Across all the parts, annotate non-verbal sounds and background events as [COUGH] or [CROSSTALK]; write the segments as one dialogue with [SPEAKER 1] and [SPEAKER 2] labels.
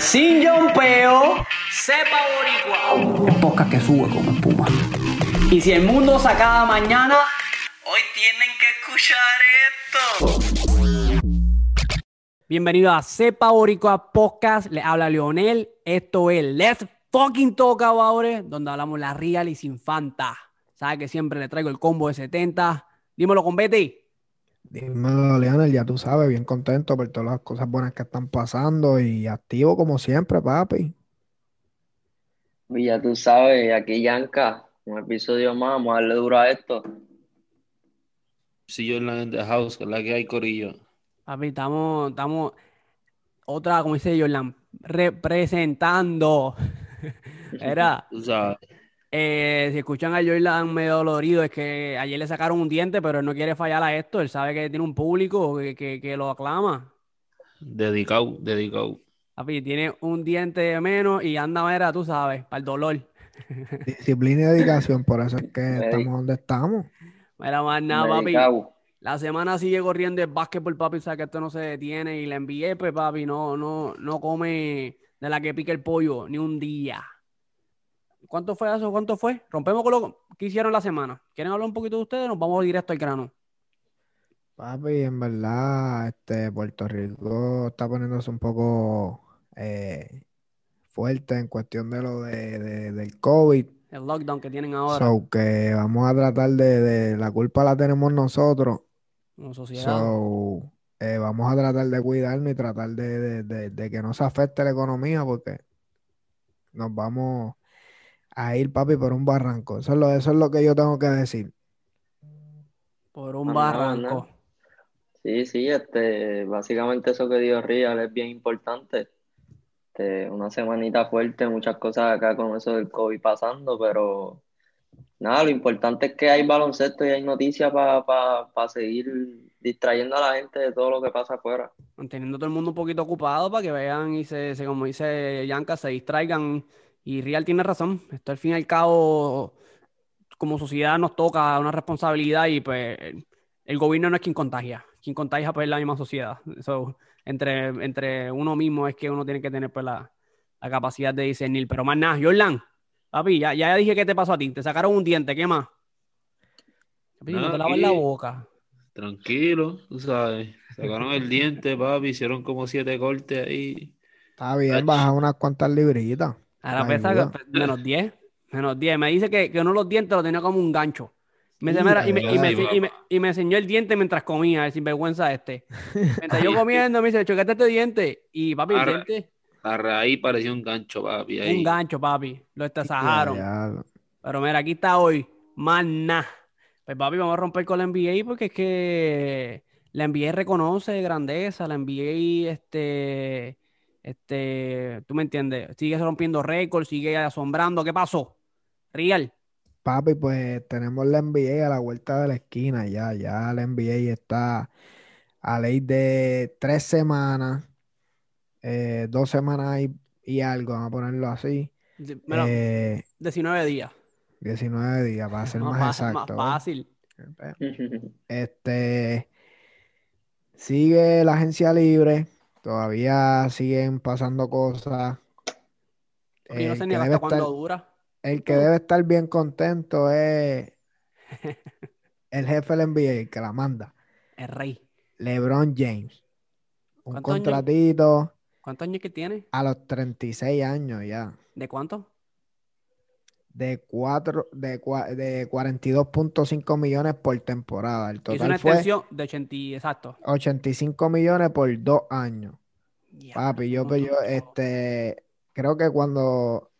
[SPEAKER 1] sin yompeo, sepa boricua. El podcast que sube como espuma. Y si el mundo se acaba mañana, hoy tienen que escuchar esto. Bienvenido a Sepa Boricua Podcast. Le habla Leonel. Esto es Let's Fucking Talk About It, donde hablamos la real y sin fanta. Sabe que siempre le traigo el combo de 70. Dímelo con Betty.
[SPEAKER 2] Dímelo, Leonel, ya tú sabes, bien contento por todas las cosas buenas que están pasando y activo como siempre, papi.
[SPEAKER 3] Y ya tú sabes, aquí Yanka, un episodio más, vamos a darle duro a esto.
[SPEAKER 4] Si yo en la the house, que es la que hay corillo.
[SPEAKER 1] Papi, estamos, estamos, otra, como dice Jordan, representando. [LAUGHS] Era.
[SPEAKER 4] Tú sabes.
[SPEAKER 1] Eh, si escuchan a Jordan medio dolorido, es que ayer le sacaron un diente, pero él no quiere fallar a esto. Él sabe que tiene un público que, que, que lo aclama.
[SPEAKER 4] Dedicado, dedicado.
[SPEAKER 1] Papi, tiene un diente de menos y anda, mira, tú sabes, para el dolor.
[SPEAKER 2] Disciplina y dedicación, por eso es que estamos donde estamos.
[SPEAKER 1] Mira, más nada, papi. La semana sigue corriendo el básquetbol, papi, sabe que esto no se detiene. Y la envié, pues, papi, no, no, no come de la que pica el pollo ni un día. ¿Cuánto fue eso? ¿Cuánto fue? Rompemos con lo que hicieron la semana. ¿Quieren hablar un poquito de ustedes? Nos vamos directo al grano.
[SPEAKER 2] Papi, en verdad, este Puerto Rico está poniéndose un poco eh, fuerte en cuestión de lo de, de- del COVID.
[SPEAKER 1] El lockdown que tienen ahora
[SPEAKER 2] So que vamos a tratar de, de- la culpa la tenemos nosotros.
[SPEAKER 1] como sociedad.
[SPEAKER 2] So, eh, vamos a tratar de cuidarnos y tratar de, de- de- de que no se afecte la economía porque nos vamos a ir, papi, por un barranco. Eso es lo, eso es lo que yo tengo que decir.
[SPEAKER 1] Por un
[SPEAKER 3] No,
[SPEAKER 1] barranco.
[SPEAKER 3] no. Sí, sí, este, básicamente eso que dio Real es bien importante. Este, una semanita fuerte, muchas cosas acá con eso del COVID pasando, pero nada, lo importante es que hay baloncesto y hay noticias para seguir distrayendo a la gente de todo lo que pasa afuera.
[SPEAKER 1] Manteniendo todo el mundo un poquito ocupado para que vean y se, se- como dice Yanka, se distraigan. Y Real tiene razón. Esto al fin y al cabo, como sociedad nos toca una responsabilidad y pues el, gobierno no es quien contagia. Quien contagia pues es la misma sociedad. So, entre, entre uno mismo es que uno tiene que tener pues la, la capacidad de discernir. Pero más nada, Jordan, papi, ya, ya dije qué te pasó a ti. Te sacaron un diente, ¿qué más? Papi, no te lavas la boca.
[SPEAKER 4] Tranquilo, tú sabes. Sacaron el diente, papi, hicieron como siete cortes ahí.
[SPEAKER 2] Está bien,
[SPEAKER 4] Ach.
[SPEAKER 2] baja unas cuantas libritas.
[SPEAKER 1] Ahora pesa que- menos 10. Menos 10. Me dice que, que uno de los dientes lo tenía como un gancho. Me dice,
[SPEAKER 2] Sí,
[SPEAKER 1] "Mira", y, me, y, me, y me- y me enseñó el diente mientras comía, el sinvergüenza este. Mientras yo [LAUGHS] comiendo, me dice, chocate este diente. Y papi, el diente,
[SPEAKER 4] La raíz parecía un gancho, papi.
[SPEAKER 1] un gancho, papi. Lo estasajaron. Pero mira, aquí está hoy. Más nada. Pues papi, vamos a romper con la NBA porque es que la NBA reconoce grandeza, la NBA, este, este, tú me entiendes, sigue rompiendo récords, sigue asombrando. ¿Qué pasó? Real.
[SPEAKER 2] Papi, pues tenemos la NBA a la vuelta de la esquina ya, ya la NBA está a ley de tres semanas, eh, dos semanas y, y algo, vamos a ponerlo así,
[SPEAKER 1] De- mira,
[SPEAKER 2] eh,
[SPEAKER 1] 19 días.
[SPEAKER 2] 19 días para ser
[SPEAKER 1] Más,
[SPEAKER 2] más
[SPEAKER 1] fa- más
[SPEAKER 2] exacto. ¿eh?
[SPEAKER 1] fácil.
[SPEAKER 2] Este, sigue la agencia libre, todavía siguen pasando cosas.
[SPEAKER 1] Yo no
[SPEAKER 2] El
[SPEAKER 1] sé
[SPEAKER 2] que
[SPEAKER 1] ni
[SPEAKER 2] debe
[SPEAKER 1] hasta cuándo
[SPEAKER 2] estar-
[SPEAKER 1] dura.
[SPEAKER 2] El que debe estar bien contento es [LAUGHS] el jefe del NBA, el que la manda,
[SPEAKER 1] El rey.
[SPEAKER 2] LeBron James. Un
[SPEAKER 1] ¿Cuántos años?
[SPEAKER 2] contratito
[SPEAKER 1] ¿Cuántos años que tiene?
[SPEAKER 2] a los 36 años ya,
[SPEAKER 1] ¿De cuánto?
[SPEAKER 2] De, cuatro, de, de 42.5 millones por temporada. El
[SPEAKER 1] Hizo una
[SPEAKER 2] total fue
[SPEAKER 1] extensión de 80, y- exacto.
[SPEAKER 2] 85 millones por dos años. Papi, yo,
[SPEAKER 1] no,
[SPEAKER 2] yo,
[SPEAKER 1] no.
[SPEAKER 2] este, creo que cuando,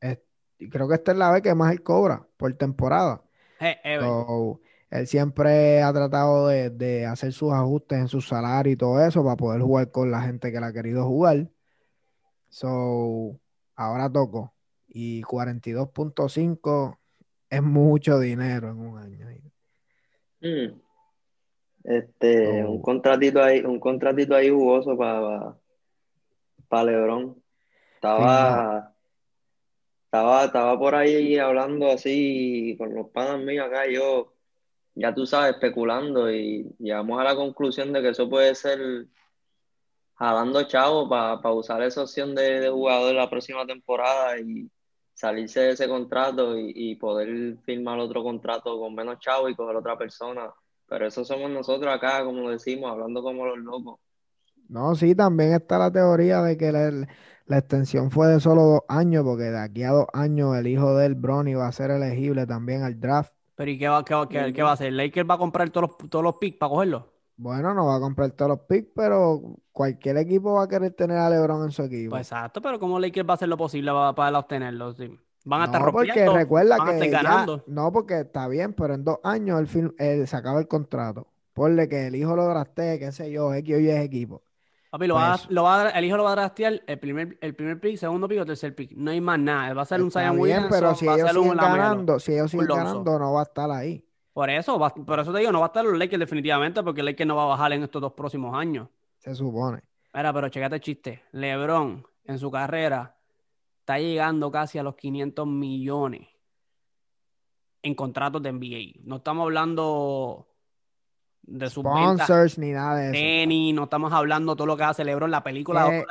[SPEAKER 2] es- creo que esta es la vez que más él cobra por temporada.
[SPEAKER 1] Eh, Ever.
[SPEAKER 2] So, él siempre ha tratado de, de hacer sus ajustes en su salario y todo eso para poder jugar con la gente que le ha querido jugar. So, ahora tocó. Y 42.5 es mucho dinero en un año.
[SPEAKER 3] Mm. Este,
[SPEAKER 2] Oh.
[SPEAKER 3] un contratito ahí, un contratito ahí jugoso para para LeBron. Estaba, estaba, estaba por ahí hablando así con los panas míos acá, yo, ya tú sabes, especulando y llegamos a la conclusión de que eso puede ser jalando chavo para usar esa opción de, de jugador la próxima temporada y salirse de ese contrato y, y poder firmar otro contrato con menos chavo y coger otra persona. Pero eso somos nosotros acá, como decimos, hablando como los locos.
[SPEAKER 2] No, sí, también está la teoría de que la, la extensión fue de solo dos años, porque de aquí a dos años el hijo del Bronny va a ser elegible también al draft.
[SPEAKER 1] Pero ¿y qué va, qué, va- qué- qué va a hacer? ¿Lakers va a comprar todos los, todos los picks para cogerlos?
[SPEAKER 2] Bueno, no va a comprar todos los picks, pero cualquier equipo va a querer tener a LeBron en su equipo.
[SPEAKER 1] Pues exacto, pero ¿cómo Lakers va a hacer lo posible para, para obtenerlos? Sí. Van a estar
[SPEAKER 2] No, porque
[SPEAKER 1] rompiendo,
[SPEAKER 2] recuerda
[SPEAKER 1] van a
[SPEAKER 2] que
[SPEAKER 1] estar
[SPEAKER 2] ya-
[SPEAKER 1] ganando.
[SPEAKER 2] no, porque está bien, pero en dos años él, fin- él se acaba el contrato. Ponle que el hijo lo drastee, qué sé yo, X o Y equipo.
[SPEAKER 1] Papi, lo va a-
[SPEAKER 2] Pues-
[SPEAKER 1] lo va a- el hijo lo va a draftear el primer, el primer pick, segundo pick o tercer pick. No hay más nada. Él va a ser un Zion
[SPEAKER 2] bien,
[SPEAKER 1] Williamson,
[SPEAKER 2] pero si
[SPEAKER 1] a
[SPEAKER 2] ellos siguen ganando, si ellos siguen ganando, no va a estar ahí.
[SPEAKER 1] Por eso, va- por eso te digo, no va a estar los Lakers definitivamente, porque el Lakers no va a bajar en estos dos próximos años.
[SPEAKER 2] Se supone.
[SPEAKER 1] Mira, pero checate el chiste. LeBron, en su carrera, está llegando casi a los 500 millones en contratos de NBA. No estamos hablando de sus
[SPEAKER 2] Sponsors ni nada de eso.
[SPEAKER 1] tenis, no estamos hablando de todo lo que hace LeBron, la película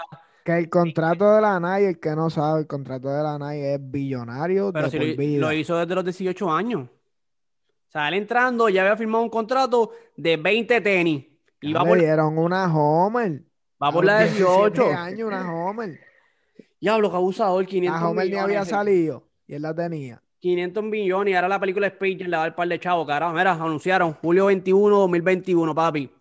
[SPEAKER 2] Que- el contrato de la Nike, el que no sabe, el contrato de la Nike es billonario
[SPEAKER 1] Pero
[SPEAKER 2] de
[SPEAKER 1] si
[SPEAKER 2] por
[SPEAKER 1] lo,
[SPEAKER 2] vida.
[SPEAKER 1] lo hizo desde los 18 años. Él entrando ya había firmado un contrato de 20 tenis. Y
[SPEAKER 2] Ya
[SPEAKER 1] va
[SPEAKER 2] le
[SPEAKER 1] por,
[SPEAKER 2] dieron una Homer.
[SPEAKER 1] va por la
[SPEAKER 2] 17
[SPEAKER 1] 18.
[SPEAKER 2] años, una Homer.
[SPEAKER 1] Diablo, que abusador, 500
[SPEAKER 2] La Homer ni había salido y él la tenía.
[SPEAKER 1] 500 millones y ahora la película Space Jam le va a dar par de chavos, carajo. Mira, anunciaron julio 21, 2021, papi.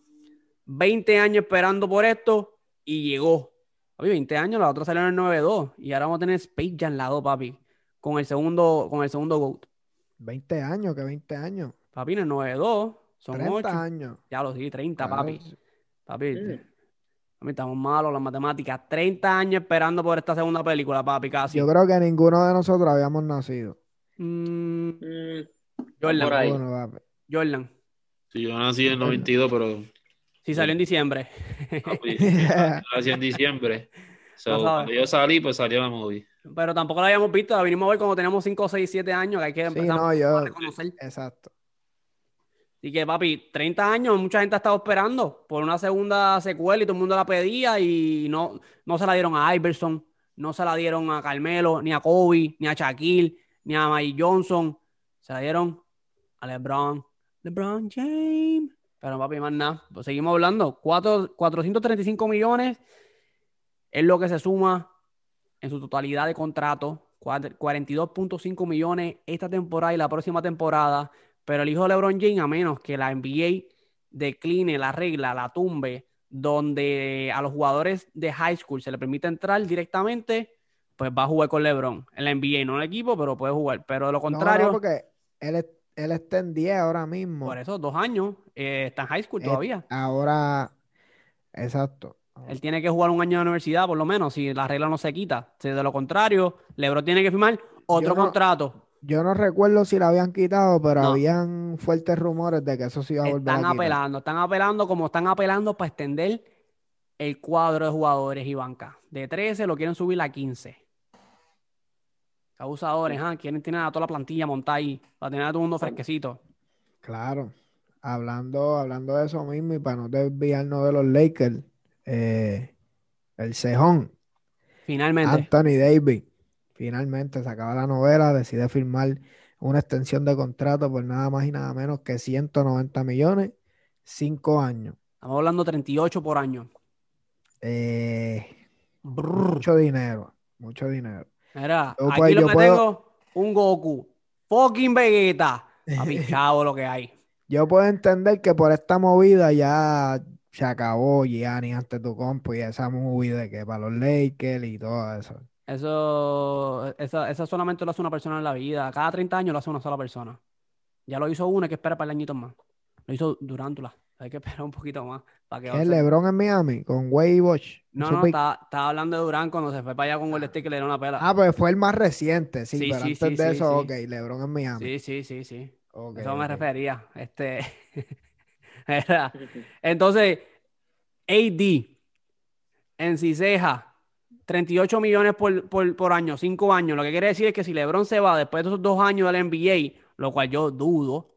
[SPEAKER 1] 20 años esperando por esto y llegó. Papi, 20 años, la otra salió en el 9-2 y ahora vamos a tener Space Jam la 2, papi. Con el segundo, con el segundo GOAT.
[SPEAKER 2] 20 años, que 20 años.
[SPEAKER 1] Papi, en el 9-2 son
[SPEAKER 2] 30
[SPEAKER 1] 8.
[SPEAKER 2] años.
[SPEAKER 1] Ya lo sí, 30,
[SPEAKER 2] Claro,
[SPEAKER 1] papi. Papi,
[SPEAKER 3] Mm.
[SPEAKER 1] papi, estamos malos las matemáticas. 30 años esperando por esta segunda película, papi, casi.
[SPEAKER 2] Yo creo que ninguno de nosotros habíamos nacido.
[SPEAKER 1] Mm,
[SPEAKER 3] Mm,
[SPEAKER 1] Jordan,
[SPEAKER 3] por ahí.
[SPEAKER 2] Ninguno, papi.
[SPEAKER 1] Jordan.
[SPEAKER 4] Sí, yo nací en el 92, pero
[SPEAKER 1] Sí, salió en diciembre.
[SPEAKER 4] papi, yo nací en diciembre. [LAUGHS] So,
[SPEAKER 1] No
[SPEAKER 4] cuando yo salí, pues salió la movie.
[SPEAKER 1] Pero tampoco la habíamos visto, la vinimos a ver cuando teníamos 5, 6, 7 años, que hay que
[SPEAKER 2] Sí,
[SPEAKER 1] empezar a reconocer.
[SPEAKER 2] Exacto.
[SPEAKER 1] Así que, papi, 30 años, mucha gente ha estado esperando por una segunda secuela y todo el mundo la pedía y no, no se la dieron a Iverson, no se la dieron a Carmelo, ni a Kobe, ni a Shaquille, ni a Mike Johnson. Se la dieron a LeBron. LeBron James. Pero, papi, más nada. Pues seguimos hablando. Cuatro- 435 millones es lo que se suma en su totalidad de contratos. Cuat- 42.5 millones esta temporada y la próxima temporada. Pero el hijo de LeBron James, a menos que la NBA decline la regla, la tumbe, donde a los jugadores de high school se le permite entrar directamente, pues va a jugar con LeBron. En la NBA, no en el equipo, pero puede jugar. Pero de lo contrario,
[SPEAKER 2] no, porque él, es- él está en 10 ahora mismo.
[SPEAKER 1] por eso, dos años, eh, está en high school
[SPEAKER 2] Eh,
[SPEAKER 1] todavía.
[SPEAKER 2] Ahora, exacto.
[SPEAKER 1] Él tiene que jugar un año de universidad, por lo menos, si la regla no se quita. Si de lo contrario, LeBron tiene que firmar otro
[SPEAKER 2] Yo no-
[SPEAKER 1] contrato.
[SPEAKER 2] Yo no recuerdo si la habían quitado, pero
[SPEAKER 1] No.
[SPEAKER 2] habían fuertes rumores de que eso se iba a volver
[SPEAKER 1] Están
[SPEAKER 2] a
[SPEAKER 1] apelando, están apelando como están apelando para extender el cuadro de jugadores y banca. De 13 lo quieren subir a 15. Abusadores, ¿ah? Quieren tener a toda la plantilla montada ahí, para tener a todo el mundo fresquecito.
[SPEAKER 2] Claro. Hablando, hablando de eso mismo y para no desviarnos de los Lakers, eh, el cejón,
[SPEAKER 1] Finalmente.
[SPEAKER 2] Anthony Davis, finalmente se acaba la novela, decide firmar una extensión de contrato por nada más y nada menos que 190 millones, cinco años.
[SPEAKER 1] Estamos hablando 38 por año.
[SPEAKER 2] Eh, mucho dinero, mucho dinero.
[SPEAKER 1] Mira,
[SPEAKER 2] Yo
[SPEAKER 1] aquí
[SPEAKER 2] puedo-
[SPEAKER 1] lo que
[SPEAKER 2] puedo-
[SPEAKER 1] tengo, un Goku. Fucking Vegeta. Papi, [LAUGHS] chavo lo que hay.
[SPEAKER 2] Yo puedo entender que por esta movida ya se acabó Gianni ante tu compo y esa movie de que para los Lakers y todo eso.
[SPEAKER 1] Eso, eso, eso solamente lo hace una persona en la vida. Cada 30 años lo hace una sola persona. Ya lo hizo una, hay que esperar para el añito más. Lo hizo Durántula. Hay que esperar un poquito más para que
[SPEAKER 2] Es LeBron en Miami con Wade y Bosch.
[SPEAKER 1] No, no, estaba, estaba hablando de Durán cuando se fue para allá con Golden State que le dieron una pela.
[SPEAKER 2] Ah, pues fue el más reciente, sí,
[SPEAKER 1] Sí,
[SPEAKER 2] pero
[SPEAKER 1] sí,
[SPEAKER 2] antes
[SPEAKER 1] sí,
[SPEAKER 2] de eso, ok, LeBron en Miami.
[SPEAKER 1] sí, sí, sí, sí.
[SPEAKER 2] Ok,
[SPEAKER 1] Eso me refería. Este. [LAUGHS] Era- Entonces, AD en Ciseja, 38 millones por, por, por año, 5 años. Lo que quiere decir es que si LeBron se va después de esos dos años del NBA, lo cual yo dudo,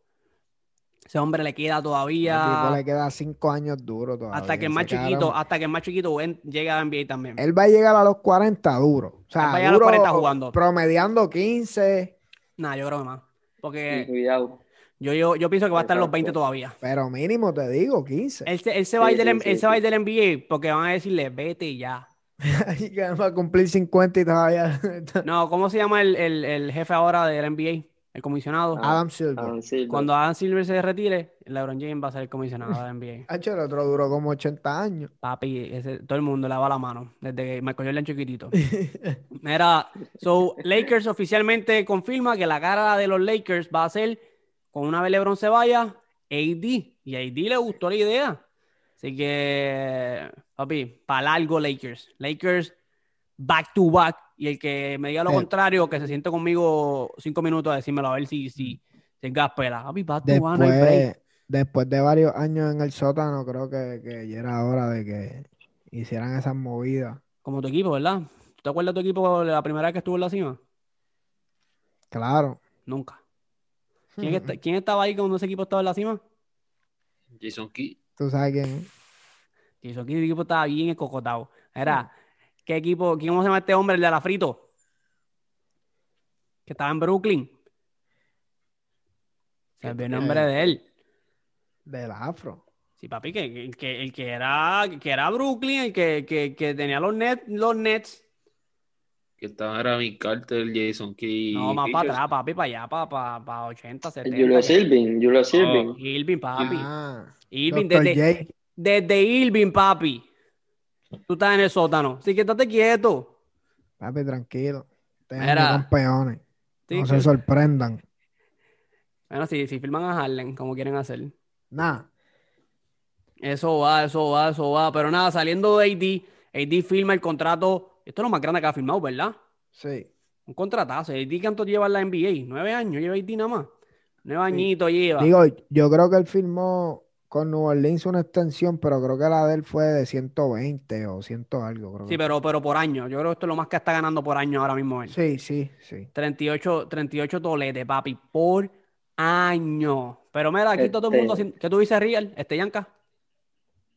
[SPEAKER 1] Ese hombre le queda todavía.
[SPEAKER 2] le queda cinco años duro todavía.
[SPEAKER 1] Hasta que el más chiquito, hasta que el más chiquito llegue a la NBA también.
[SPEAKER 2] Él va a llegar a los 40 duro. O sea,
[SPEAKER 1] Él va a llegar a los
[SPEAKER 2] duro,
[SPEAKER 1] 40 jugando.
[SPEAKER 2] Promediando 15,
[SPEAKER 1] Nah, yo creo que más.
[SPEAKER 3] Sí,
[SPEAKER 1] Porque
[SPEAKER 3] cuidado.
[SPEAKER 1] Yo, yo, yo pienso que va a estar en los 20
[SPEAKER 3] Exacto.
[SPEAKER 1] todavía.
[SPEAKER 2] pero mínimo te digo, 15.
[SPEAKER 1] Él, se- él se va a ir
[SPEAKER 3] Sí,
[SPEAKER 1] del,
[SPEAKER 3] sí,
[SPEAKER 1] él
[SPEAKER 3] sí,
[SPEAKER 1] se va a ir
[SPEAKER 3] sí.
[SPEAKER 1] del NBA porque van a decirle, vete ya. [LAUGHS]
[SPEAKER 2] Y que va a cumplir 50 y todavía.
[SPEAKER 1] No, ¿cómo se llama el, el- el jefe ahora del NBA? El comisionado.
[SPEAKER 3] Ah,
[SPEAKER 2] Adam Silver.
[SPEAKER 3] Adam Silver.
[SPEAKER 1] Cuando Adam Silver se retire, LeBron James va a ser el comisionado del NBA. [LAUGHS]
[SPEAKER 2] Hacho, el otro duró como 80 años.
[SPEAKER 1] Papi, ese- todo el mundo le va la mano desde que Michael Jordan chiquitito. [LAUGHS] Mira, so Lakers oficialmente confirma que la cara de los Lakers va a ser con una vez LeBron se vaya, AD. Y a AD le gustó la idea. Así que, papi, para largo Lakers. Lakers back to back. Y el que me diga lo contrario, que se siente conmigo cinco minutos a decírmelo a ver si, si, si gaspela. Papi, back to back, no hay break.
[SPEAKER 2] Después, después de varios años en el sótano, creo que, que ya era hora de que hicieran esas movidas.
[SPEAKER 1] Como tu equipo, ¿verdad? ¿Tú te acuerdas de tu equipo la primera vez que estuvo en la cima?
[SPEAKER 2] Claro.
[SPEAKER 1] Nunca. ¿Quién, está- quién estaba ahí cuando ese equipo estaba en la cima?
[SPEAKER 4] Jason Key.
[SPEAKER 2] Tú sabes quién es.
[SPEAKER 1] Y eso aquí el equipo estaba bien escocotado. Era, ¿qué equipo? ¿Quién cómo se llama este hombre, el de la frito? Que estaba en Brooklyn. Se me olvidó el nombre de él.
[SPEAKER 2] Del afro.
[SPEAKER 1] Sí, papi, que, el que era, que era Brooklyn, el que, que, que tenía los Nets, los Nets.
[SPEAKER 4] Que estaban era Mick Carter, Jason Key.
[SPEAKER 1] No, más para atrás, papi, para allá, para, para, para 80, 70.
[SPEAKER 3] Julio Silvin, Julio Silvin.
[SPEAKER 1] Irving, papi.
[SPEAKER 2] Ah,
[SPEAKER 1] Irving, desde, desde Irving, papi. Tú estás en el sótano. Así que estate quieto.
[SPEAKER 2] Papi, tranquilo.
[SPEAKER 1] Mira.
[SPEAKER 2] campeones.
[SPEAKER 1] Sí,
[SPEAKER 2] no se sorprendan.
[SPEAKER 1] Bueno, si, si filman a Harlem, como quieren hacer.
[SPEAKER 2] Nada.
[SPEAKER 1] Eso va, eso va, eso va. Pero nada, saliendo de AD, AD firma el contrato. Esto es lo más grande que ha firmado, ¿verdad?
[SPEAKER 2] Sí.
[SPEAKER 1] Un contratazo. AD, ¿cuánto lleva en la NBA? ¿Nueve años lleva AD nada más? Nueve añitos lleva.
[SPEAKER 2] Digo, yo creo que él firmó con New Orleans una extensión, pero creo que la de él fue de 120 o 100 algo. Creo
[SPEAKER 1] Sí,
[SPEAKER 2] que.
[SPEAKER 1] pero, pero por año. Yo creo que esto es lo más que está ganando por año ahora mismo él.
[SPEAKER 2] Sí, sí, sí.
[SPEAKER 1] 38, 38 toletes, papi, por año. Pero mira, aquí todo el
[SPEAKER 3] Este-
[SPEAKER 1] mundo haciendo... ¿Qué tú dices, Real? Este Yanka.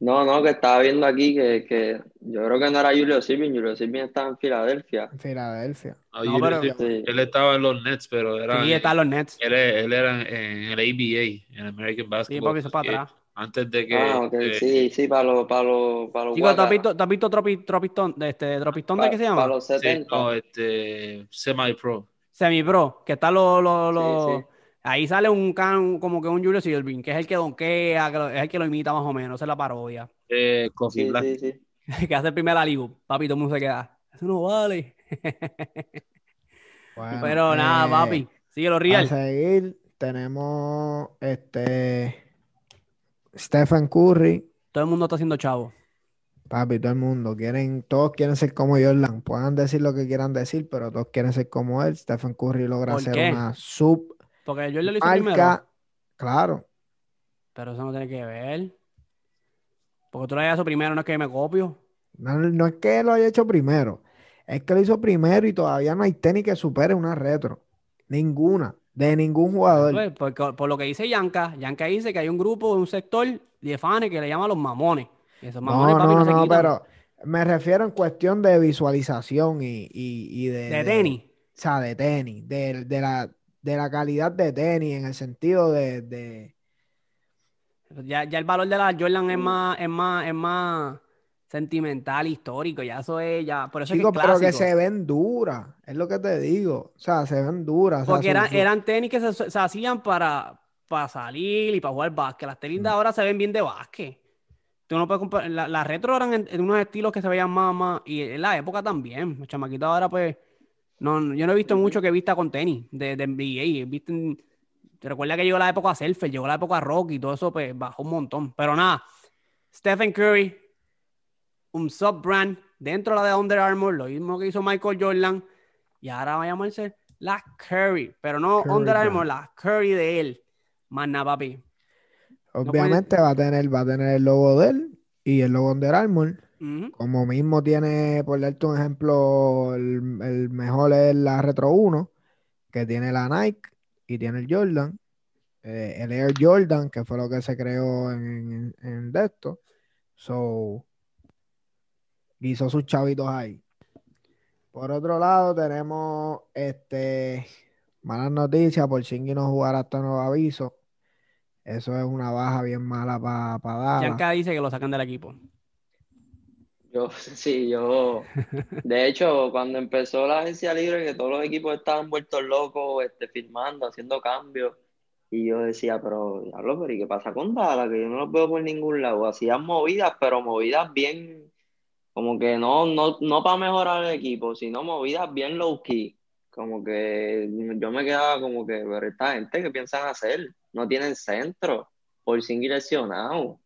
[SPEAKER 3] No, no, que estaba viendo aquí que, que yo creo que no era Julio Silvin, Julio Silvin estaba en Filadelfia.
[SPEAKER 2] En Filadelfia.
[SPEAKER 4] No,
[SPEAKER 1] No, pero-
[SPEAKER 3] Sí.
[SPEAKER 4] Él estaba en los Nets, pero era.
[SPEAKER 1] Sí, están los Nets.
[SPEAKER 4] Él, él era en el ABA, en American
[SPEAKER 1] Sí,
[SPEAKER 4] Basketball.
[SPEAKER 1] eso es para
[SPEAKER 4] eh,
[SPEAKER 1] atrás.
[SPEAKER 4] Antes de que.
[SPEAKER 3] Ah, ok,
[SPEAKER 4] eh,
[SPEAKER 3] sí, sí, para los, para los, para los
[SPEAKER 1] Chicos, ¿tú has visto, ¿tú has visto Tropi- Tropistón, de este, Tropistón de qué se
[SPEAKER 3] Para
[SPEAKER 1] llama?
[SPEAKER 3] los
[SPEAKER 4] sí,
[SPEAKER 3] 70.
[SPEAKER 4] no, este. Semi-pro.
[SPEAKER 1] Semi-Pro, que está lo, lo- lo-
[SPEAKER 3] Sí, sí.
[SPEAKER 1] Ahí sale un can, como que un Julio Silvin, que es el que donkea, que lo- es el que lo imita más o menos, esa es la parodia.
[SPEAKER 4] Eh, Coffee
[SPEAKER 3] Sí,
[SPEAKER 4] Black.
[SPEAKER 3] sí, sí. [LAUGHS]
[SPEAKER 1] que hace el primer aligo. Papi, todo el mundo se queda. Eso no vale. [LAUGHS]
[SPEAKER 2] Bueno,
[SPEAKER 1] Pero nada,
[SPEAKER 2] eh,
[SPEAKER 1] papi. Sigue lo
[SPEAKER 2] A
[SPEAKER 1] real.
[SPEAKER 2] seguir, tenemos este Stephen Curry.
[SPEAKER 1] Todo el mundo está haciendo chavo.
[SPEAKER 2] Papi, todo el mundo quieren, todos quieren ser como Jordan. Puedan decir lo que quieran decir, pero todos quieren ser como él. Stephen Curry logra
[SPEAKER 1] ¿Por
[SPEAKER 2] hacer
[SPEAKER 1] qué?
[SPEAKER 2] una sub
[SPEAKER 1] Porque yo le hice primero.
[SPEAKER 2] marca. Claro,
[SPEAKER 1] Pero eso no tiene que ver. Porque tú lo hayas hecho primero, no es que me copio.
[SPEAKER 2] no, no es que lo haya hecho primero, es que lo hizo primero y todavía no hay tenis que supere una retro. Ninguna, de ningún jugador.
[SPEAKER 1] Pues, porque- por lo que dice Yanka, Yanka dice que hay un grupo, un sector de fans que le llaman los mamones. Y esos mamones,
[SPEAKER 2] No,
[SPEAKER 1] papi,
[SPEAKER 2] no,
[SPEAKER 1] no
[SPEAKER 2] pero me refiero en cuestión de visualización y, y, y de,
[SPEAKER 1] De tenis.
[SPEAKER 2] O sea, de tenis, de, de la, de la calidad de tenis, en el sentido de, de-
[SPEAKER 1] Ya, ya el valor de la Jordan es más, es más, es más sentimental, histórico. Ya eso es, ya. Por eso
[SPEAKER 2] chicos,
[SPEAKER 1] es que es
[SPEAKER 2] pero que se ven duras, es lo que te digo. O sea, se ven duras. o sea,
[SPEAKER 1] Porque eran, eran tenis que se, se hacían para, para salir y para jugar básquet. Las tenis de ahora se ven bien de básquet. Tú no puedes comprar. la- Las retro eran en, en unos estilos que se veían más, más. Y en la época también. Los chamaquitos ahora, pues. No, yo no he visto mucho que vista con tenis de, de NBA. Visten, te recuerda que llegó la época Surfer, llegó la época Rocky y todo eso, pues bajó un montón. Pero nada, Stephen Curry, un sub-brand dentro de la de Under Armour, lo mismo que hizo Michael Jordan. Y ahora va a llamarse la Curry, pero no
[SPEAKER 2] Curry
[SPEAKER 1] Under. Armour, la Curry de él. Más nada, papi.
[SPEAKER 2] obviamente va a tener, va a tener el logo de él y el logo Under Armour. Como mismo tiene, por darte un ejemplo, el, el mejor es la Retro 1, que tiene la Nike y tiene el Jordan. eh, el Air Jordan, que fue lo que se creó en, en, en de esto. So, hizo sus chavitos ahí. Por otro lado, tenemos este malas noticias, por Shingy no jugará hasta nuevo aviso. Eso es una baja bien mala para pa Dallas.
[SPEAKER 1] Yanka dice que lo sacan del equipo.
[SPEAKER 3] Yo, [LAUGHS] sí, yo. De hecho, cuando empezó la agencia libre, que todos los equipos estaban vueltos locos, este, firmando, haciendo cambios. Y yo decía, pero, diablo, pero ¿y qué pasa con Dallas? Que yo no los veo por ningún lado. Hacían movidas, pero movidas bien, como que no, no, no para mejorar el equipo, sino movidas bien low key. Como que yo me quedaba como que, pero esta gente, ¿qué piensan hacer? No tienen centro, por sin lesionado.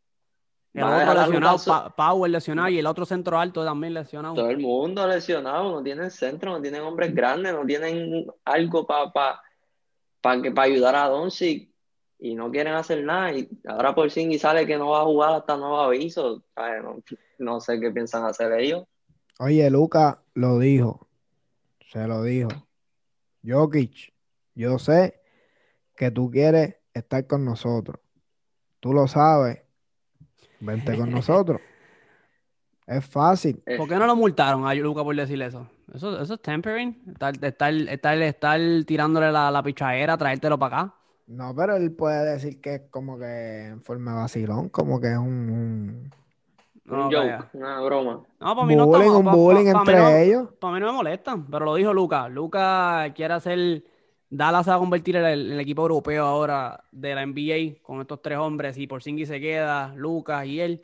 [SPEAKER 1] El
[SPEAKER 3] Van
[SPEAKER 1] otro lesionado, Pa- Power lesionado y el otro centro alto también lesionado.
[SPEAKER 3] Todo el mundo lesionado, no tienen centro, no tienen hombres grandes, no tienen algo para pa, pa que para ayudar a Doncic y no quieren hacer nada. Y ahora por fin y sale que no va a jugar hasta nuevo aviso. No, no sé qué piensan hacer ellos.
[SPEAKER 2] Oye, Luca lo dijo. Se lo dijo. Jokic, yo sé que tú quieres estar con nosotros. Tú lo sabes. Vente con nosotros. Es fácil.
[SPEAKER 3] Eh,
[SPEAKER 1] ¿Por qué no lo multaron a Luca por decirle eso? Eso, eso es tempering. Estar, estar, estar, estar tirándole la, la pichadera, traértelo para acá.
[SPEAKER 2] No, pero él puede decir que es como que en forma de vacilón, como que es un, un
[SPEAKER 1] No,
[SPEAKER 3] un
[SPEAKER 1] vaya.
[SPEAKER 3] una broma.
[SPEAKER 1] No, para mí no
[SPEAKER 2] bullying,
[SPEAKER 1] está-
[SPEAKER 2] un
[SPEAKER 1] pa- pa-
[SPEAKER 2] bullying
[SPEAKER 1] pa- pa' mí
[SPEAKER 2] entre
[SPEAKER 1] no-
[SPEAKER 2] ellos.
[SPEAKER 1] Para mí no me molestan, pero lo dijo Luca. Luca quiere hacer. Dallas se va a convertir en el, en el equipo europeo ahora de la NBA con estos tres hombres. Y Porzingis se queda, Lucas y él.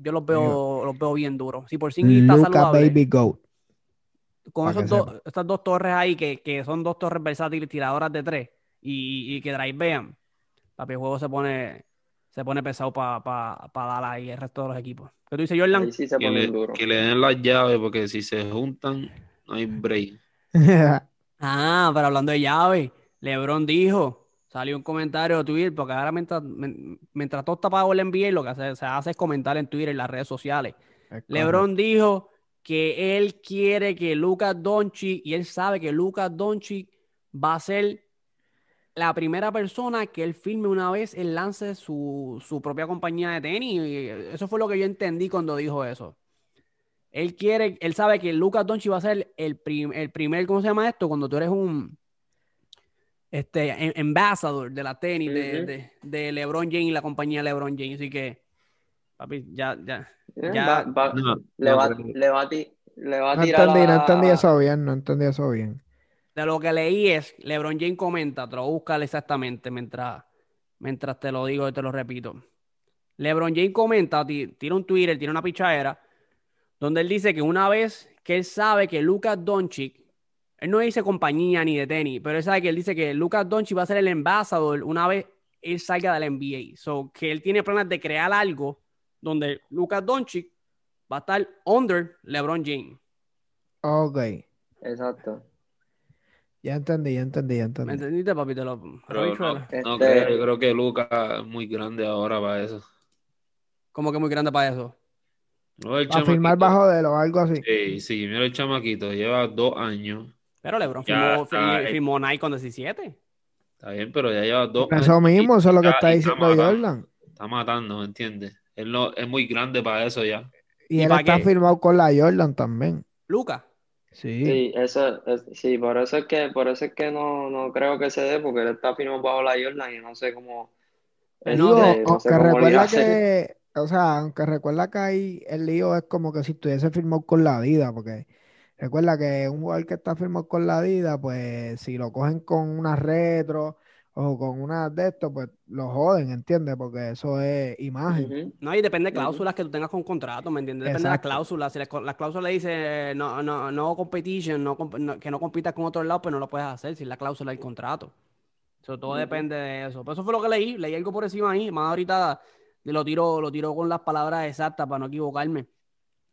[SPEAKER 1] Yo los veo, los veo bien duros. Si Porzingis está
[SPEAKER 2] Luca
[SPEAKER 1] saludable,
[SPEAKER 2] Baby Goat.
[SPEAKER 1] con esos
[SPEAKER 2] sepa.
[SPEAKER 1] estas dos torres ahí que, que son dos torres versátiles tiradoras de tres y, y que drivean, papi, el juego se pone, se pone pesado para pa, pa Dallas y el resto de los equipos. ¿Qué tú dices, Jordan?
[SPEAKER 3] Ahí sí se
[SPEAKER 4] Que
[SPEAKER 3] ponen
[SPEAKER 4] le,
[SPEAKER 3] duro.
[SPEAKER 4] que le den las llaves, porque si se juntan, no hay break. [LAUGHS]
[SPEAKER 1] Ah, pero hablando de llave, LeBron dijo, salió un comentario de Twitter, porque ahora mientras, mientras todo está pago el NBA, lo que se, se hace es comentar en Twitter, en las redes sociales.
[SPEAKER 2] Es
[SPEAKER 1] LeBron dijo que él quiere que Lucas Doncic, y él sabe que Lucas Doncic va a ser la primera persona que él firme una vez él lance su, su propia compañía de tenis. Y eso fue lo que yo entendí cuando dijo eso. Él quiere, él sabe que Lucas Doncic va a ser el, prim- el primer, ¿cómo se llama esto? Cuando tú eres un este em- ambassador de la tenis de,
[SPEAKER 3] Ujú.
[SPEAKER 1] de- de LeBron James y la compañía LeBron James. Así que, papi, ya, ya.
[SPEAKER 3] Eh,
[SPEAKER 1] Ya-
[SPEAKER 3] va- va-
[SPEAKER 4] No,
[SPEAKER 3] le,
[SPEAKER 4] no,
[SPEAKER 3] va, le va a ti- le va a
[SPEAKER 2] No
[SPEAKER 3] tirar
[SPEAKER 2] entendí, no entendí eso bien, no entendí eso bien.
[SPEAKER 1] De lo que leí es, LeBron James comenta, te lo buscar exactamente mientras, mientras te lo digo y te lo repito. LeBron James comenta, ti- tira un Twitter, tira una pichadera, donde él dice que una vez que él sabe que Lucas Doncic, él no dice compañía ni de tenis, pero él sabe que él dice que Lucas Doncic va a ser el embajador una vez él salga de la NBA. So, que él tiene planes de crear algo donde Lucas Doncic va a estar under LeBron James.
[SPEAKER 2] Ok,
[SPEAKER 3] Exacto.
[SPEAKER 2] ya entendí, ya entendí, ya
[SPEAKER 1] ¿Me
[SPEAKER 2] entendí.
[SPEAKER 1] entendiste, papi? Te lo...
[SPEAKER 4] Pero no,
[SPEAKER 3] Este-
[SPEAKER 4] no creo, yo creo que Lucas es muy grande ahora para eso.
[SPEAKER 1] Como que muy grande para eso.
[SPEAKER 4] No, el
[SPEAKER 2] Para firmar bajo de él o algo así.
[SPEAKER 4] Sí, sí, mira el chamaquito, lleva dos años.
[SPEAKER 1] Pero LeBron firmó, firmó,
[SPEAKER 4] eh.
[SPEAKER 1] firmó Nike con 17.
[SPEAKER 4] Está bien, pero ya lleva dos
[SPEAKER 2] Eso
[SPEAKER 4] años
[SPEAKER 2] mismo,
[SPEAKER 4] y
[SPEAKER 2] eso es lo que está diciendo Jordan.
[SPEAKER 4] Está matando, ¿me entiendes? Él no es muy grande para eso ya.
[SPEAKER 2] Y
[SPEAKER 1] ¿Y
[SPEAKER 2] él está
[SPEAKER 1] qué?
[SPEAKER 2] firmado con la Jordan también.
[SPEAKER 1] Lucas.
[SPEAKER 2] Sí.
[SPEAKER 3] Sí, eso, es- sí, por eso es que, por eso es que no, no creo que se dé, porque él está firmado bajo la Jordan y no sé cómo,
[SPEAKER 2] Digo,
[SPEAKER 3] este, no sé
[SPEAKER 2] aunque
[SPEAKER 3] cómo le
[SPEAKER 2] recuerda que, o sea, aunque recuerda que ahí el lío es como que si estuviese firmado con la Adidas, porque recuerda que un jugador que está firmado con la Adidas, pues si lo cogen con una retro o con una de estos, pues lo joden, ¿entiendes? Porque eso es imagen.
[SPEAKER 1] No, y depende de cláusulas que tú tengas con contrato, ¿me entiendes? Depende de las
[SPEAKER 2] Exacto.
[SPEAKER 1] cláusulas. Si las las cláusulas dice no, no, no competition, no, comp- no- que no compitas con otro lado, pues no lo puedes hacer si es la cláusula del contrato. Eso todo depende de eso. Pero eso fue lo que leí. Leí algo por encima ahí. Más ahorita lo tiro, lo tiro con las palabras exactas para no equivocarme.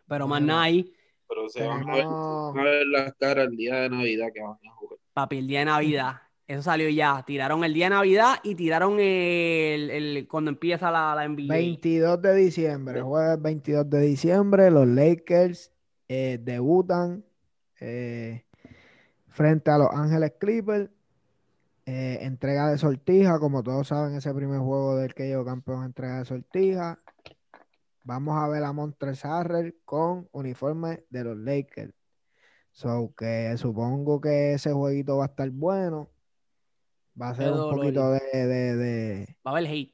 [SPEAKER 1] Pero más nada ahí,
[SPEAKER 4] Pero se
[SPEAKER 2] van a ver- van
[SPEAKER 4] a ver las caras el día de Navidad que van a jugar.
[SPEAKER 1] papi, el día de Navidad. Eso salió ya. Tiraron el día de Navidad y tiraron el, el- cuando empieza la, la NBA.
[SPEAKER 2] 22 de diciembre, jueves 22 de diciembre, los Lakers eh, debutan eh, frente a los Ángeles Clippers eh, entrega de sortija, como todos saben, ese primer juego del que yo campeón entrega de sortija. Vamos a ver a Montrezl Harrell con uniforme de los Lakers. So que supongo que ese jueguito va a estar bueno. Va a ser un poquito de, de- de-
[SPEAKER 1] Va a haber hate.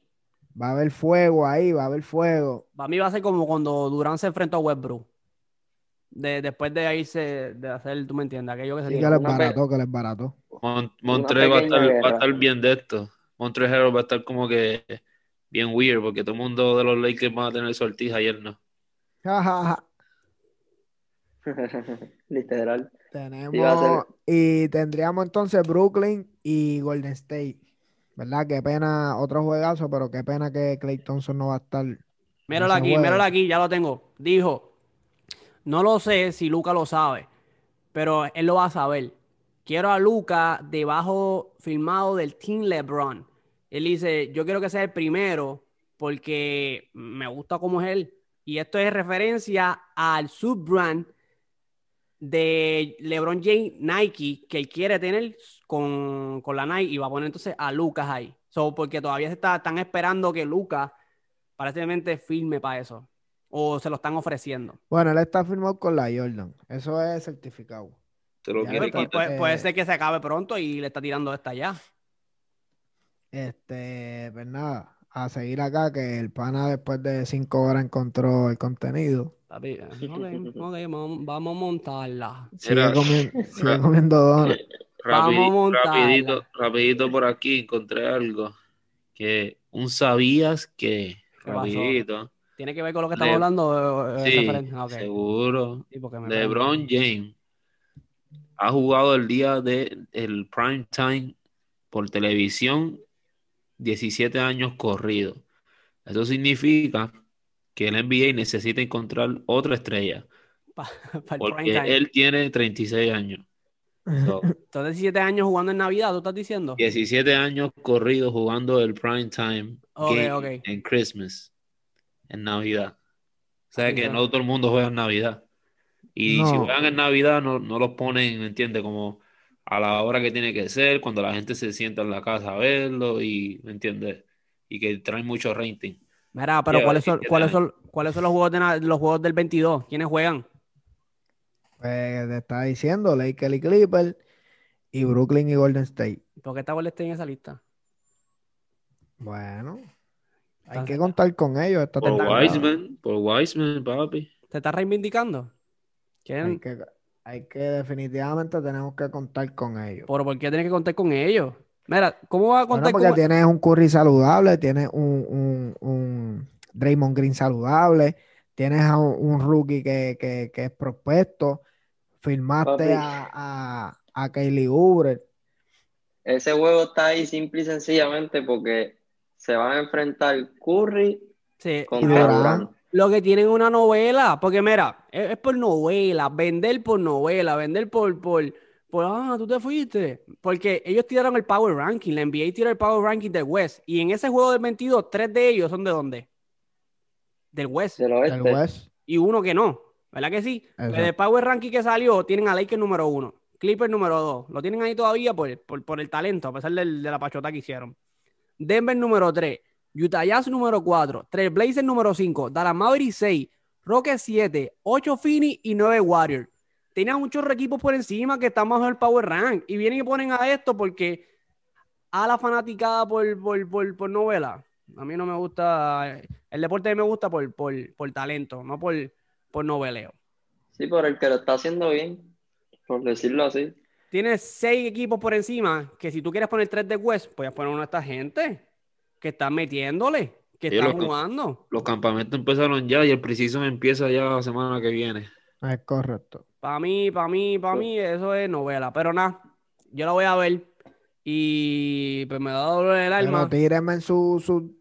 [SPEAKER 2] Va a haber fuego ahí, va a haber fuego.
[SPEAKER 1] Para mí va a ser como cuando Durán se enfrentó a Westbrook. De, después de irse, de hacer, tú me entiendes, aquello que se
[SPEAKER 2] Sí que les barato, que les barato.
[SPEAKER 4] Mon- Montrez va a estar, va a
[SPEAKER 3] guerra.
[SPEAKER 4] estar bien de esto. Montrez Harrell va a estar como que bien weird, porque todo el mundo de los Lakers [LAUGHS] va a tener sortija y él no.
[SPEAKER 3] Literal.
[SPEAKER 2] Tenemos y tendríamos entonces Brooklyn y Golden State. ¿Verdad? Qué pena, otro juegazo, pero qué pena que Clay Thompson no va a estar.
[SPEAKER 1] Míralo aquí,
[SPEAKER 2] juego.
[SPEAKER 1] míralo aquí, ya lo tengo. Dijo, no lo sé si Luca lo sabe, pero él lo va a saber. Quiero a Luca debajo firmado del Team LeBron. Él dice, yo quiero que sea el primero porque me gusta cómo es él. Y esto es referencia al subbrand de LeBron James Nike que él quiere tener con, con la Nike y va a poner entonces a Lucas ahí. So, porque todavía se está, están esperando que Lucas aparentemente firme para eso. O se lo están ofreciendo.
[SPEAKER 2] Bueno, él está firmado con la Jordan. Eso es certificado.
[SPEAKER 4] Te lo
[SPEAKER 2] Ya
[SPEAKER 4] quiere
[SPEAKER 2] está.
[SPEAKER 1] Pues,
[SPEAKER 4] quitar.
[SPEAKER 1] puede, puede ser que se acabe pronto y le está tirando esta ya.
[SPEAKER 2] Este, pues nada, a seguir acá que el pana después de cinco horas encontró el contenido.
[SPEAKER 1] Papi, ok, vamos, a montarla.
[SPEAKER 2] Sigue,
[SPEAKER 4] Era-
[SPEAKER 2] comiendo, sigue comiendo donas.
[SPEAKER 1] Vamos a
[SPEAKER 4] rapidito, rapidito por aquí encontré algo que un sabías que rapidito
[SPEAKER 1] ¿Tiene que ver con lo que estamos
[SPEAKER 4] Le-
[SPEAKER 1] hablando? eh,
[SPEAKER 4] sí?
[SPEAKER 1] Ah, ok.
[SPEAKER 4] seguro
[SPEAKER 1] Sí,
[SPEAKER 4] LeBron James ha jugado el día de el prime time por televisión 17 años corridos. Eso significa que el NBA necesita encontrar otra estrella [LAUGHS]
[SPEAKER 1] Pa- pa el prime
[SPEAKER 4] porque
[SPEAKER 1] time.
[SPEAKER 4] él tiene 36 años. So, [LAUGHS]
[SPEAKER 1] Entonces, 17 años jugando en Navidad, ¿tú estás diciendo?
[SPEAKER 4] 17 años corridos jugando el prime time game en Christmas, en Navidad. O sea que no todo el mundo juega en Navidad. Y si juegan en Navidad, no, no los ponen, ¿me entiendes? Como a la hora que tiene que ser, cuando la gente se sienta en la casa a verlo y, ¿me entiendes? Y que trae mucho rating.
[SPEAKER 1] Mira, pero ¿cuáles son,
[SPEAKER 4] 17
[SPEAKER 1] cuáles son, cuáles son los juegos de los juegos del 22? ¿Quiénes juegan?
[SPEAKER 2] Pues te está diciendo Lakers y Clippers y Brooklyn y Golden State.
[SPEAKER 1] ¿Por qué está Golden State en esa lista?
[SPEAKER 2] Bueno, hay que contar con ellos esta
[SPEAKER 4] Por. Wiseman, por Wiseman, papi.
[SPEAKER 1] ¿Te estás reivindicando? ¿Quieren-
[SPEAKER 2] Hay que, hay que definitivamente tenemos que contar con ellos.
[SPEAKER 1] ¿Por, ¿por qué tienes que contar con ellos? Mira, ¿cómo vas a
[SPEAKER 2] Bueno,
[SPEAKER 1] contar
[SPEAKER 2] porque
[SPEAKER 1] con
[SPEAKER 2] tienes un Curry saludable, tienes un, un, un Draymond Green saludable, tienes a un, un rookie que, que, que es prospecto, firmaste a, a, a Kaylee Oubre.
[SPEAKER 3] Ese juego está ahí simple y sencillamente porque se van a enfrentar Curry
[SPEAKER 1] Sí,
[SPEAKER 3] contra
[SPEAKER 2] Durant.
[SPEAKER 1] Lo que tienen una novela, porque mira, es, es por novela, vender por novela, vender por, por, por, ah, tú te fuiste. Porque ellos tiraron el Power Ranking, la NBA tiró el Power Ranking del West. Y en ese juego del 22, tres de ellos son de dónde? Del West.
[SPEAKER 3] Del
[SPEAKER 2] El
[SPEAKER 3] oeste.
[SPEAKER 2] West.
[SPEAKER 1] Y uno que no, ¿verdad que sí?
[SPEAKER 2] Exacto.
[SPEAKER 1] El Power Ranking que salió, tienen a Lakers número uno, Clippers número dos. Lo tienen ahí todavía por, por, por el talento, a pesar del- de la pachota que hicieron. Denver número 3, Utah Jazz número 4, Trailblazers número 5, Dallas Mavericks 6, Rockets 7, 8 Phoenix y 9 Warriors. Tenían muchos equipos por encima que están bajo el Power Rank y vienen y ponen a esto porque a la fanaticada por, por, por, por novela. A mí no me gusta, el deporte me gusta por, por, por talento, no por, por noveleo.
[SPEAKER 3] Sí, por el que lo está haciendo bien, por decirlo así.
[SPEAKER 1] Tienes seis equipos por encima que si tú quieres poner tres de West, puedes poner uno de esta gente que están metiéndole, que
[SPEAKER 4] Sí,
[SPEAKER 1] están jugando.
[SPEAKER 4] Los campamentos empezaron ya y el precision empieza ya la semana que viene.
[SPEAKER 2] Es correcto.
[SPEAKER 1] Para mí, para mí, para mí, eso es novela. Pero nada, yo la voy a ver y pues me da dolor en el
[SPEAKER 2] Pero
[SPEAKER 1] alma.
[SPEAKER 2] tírenme en su, su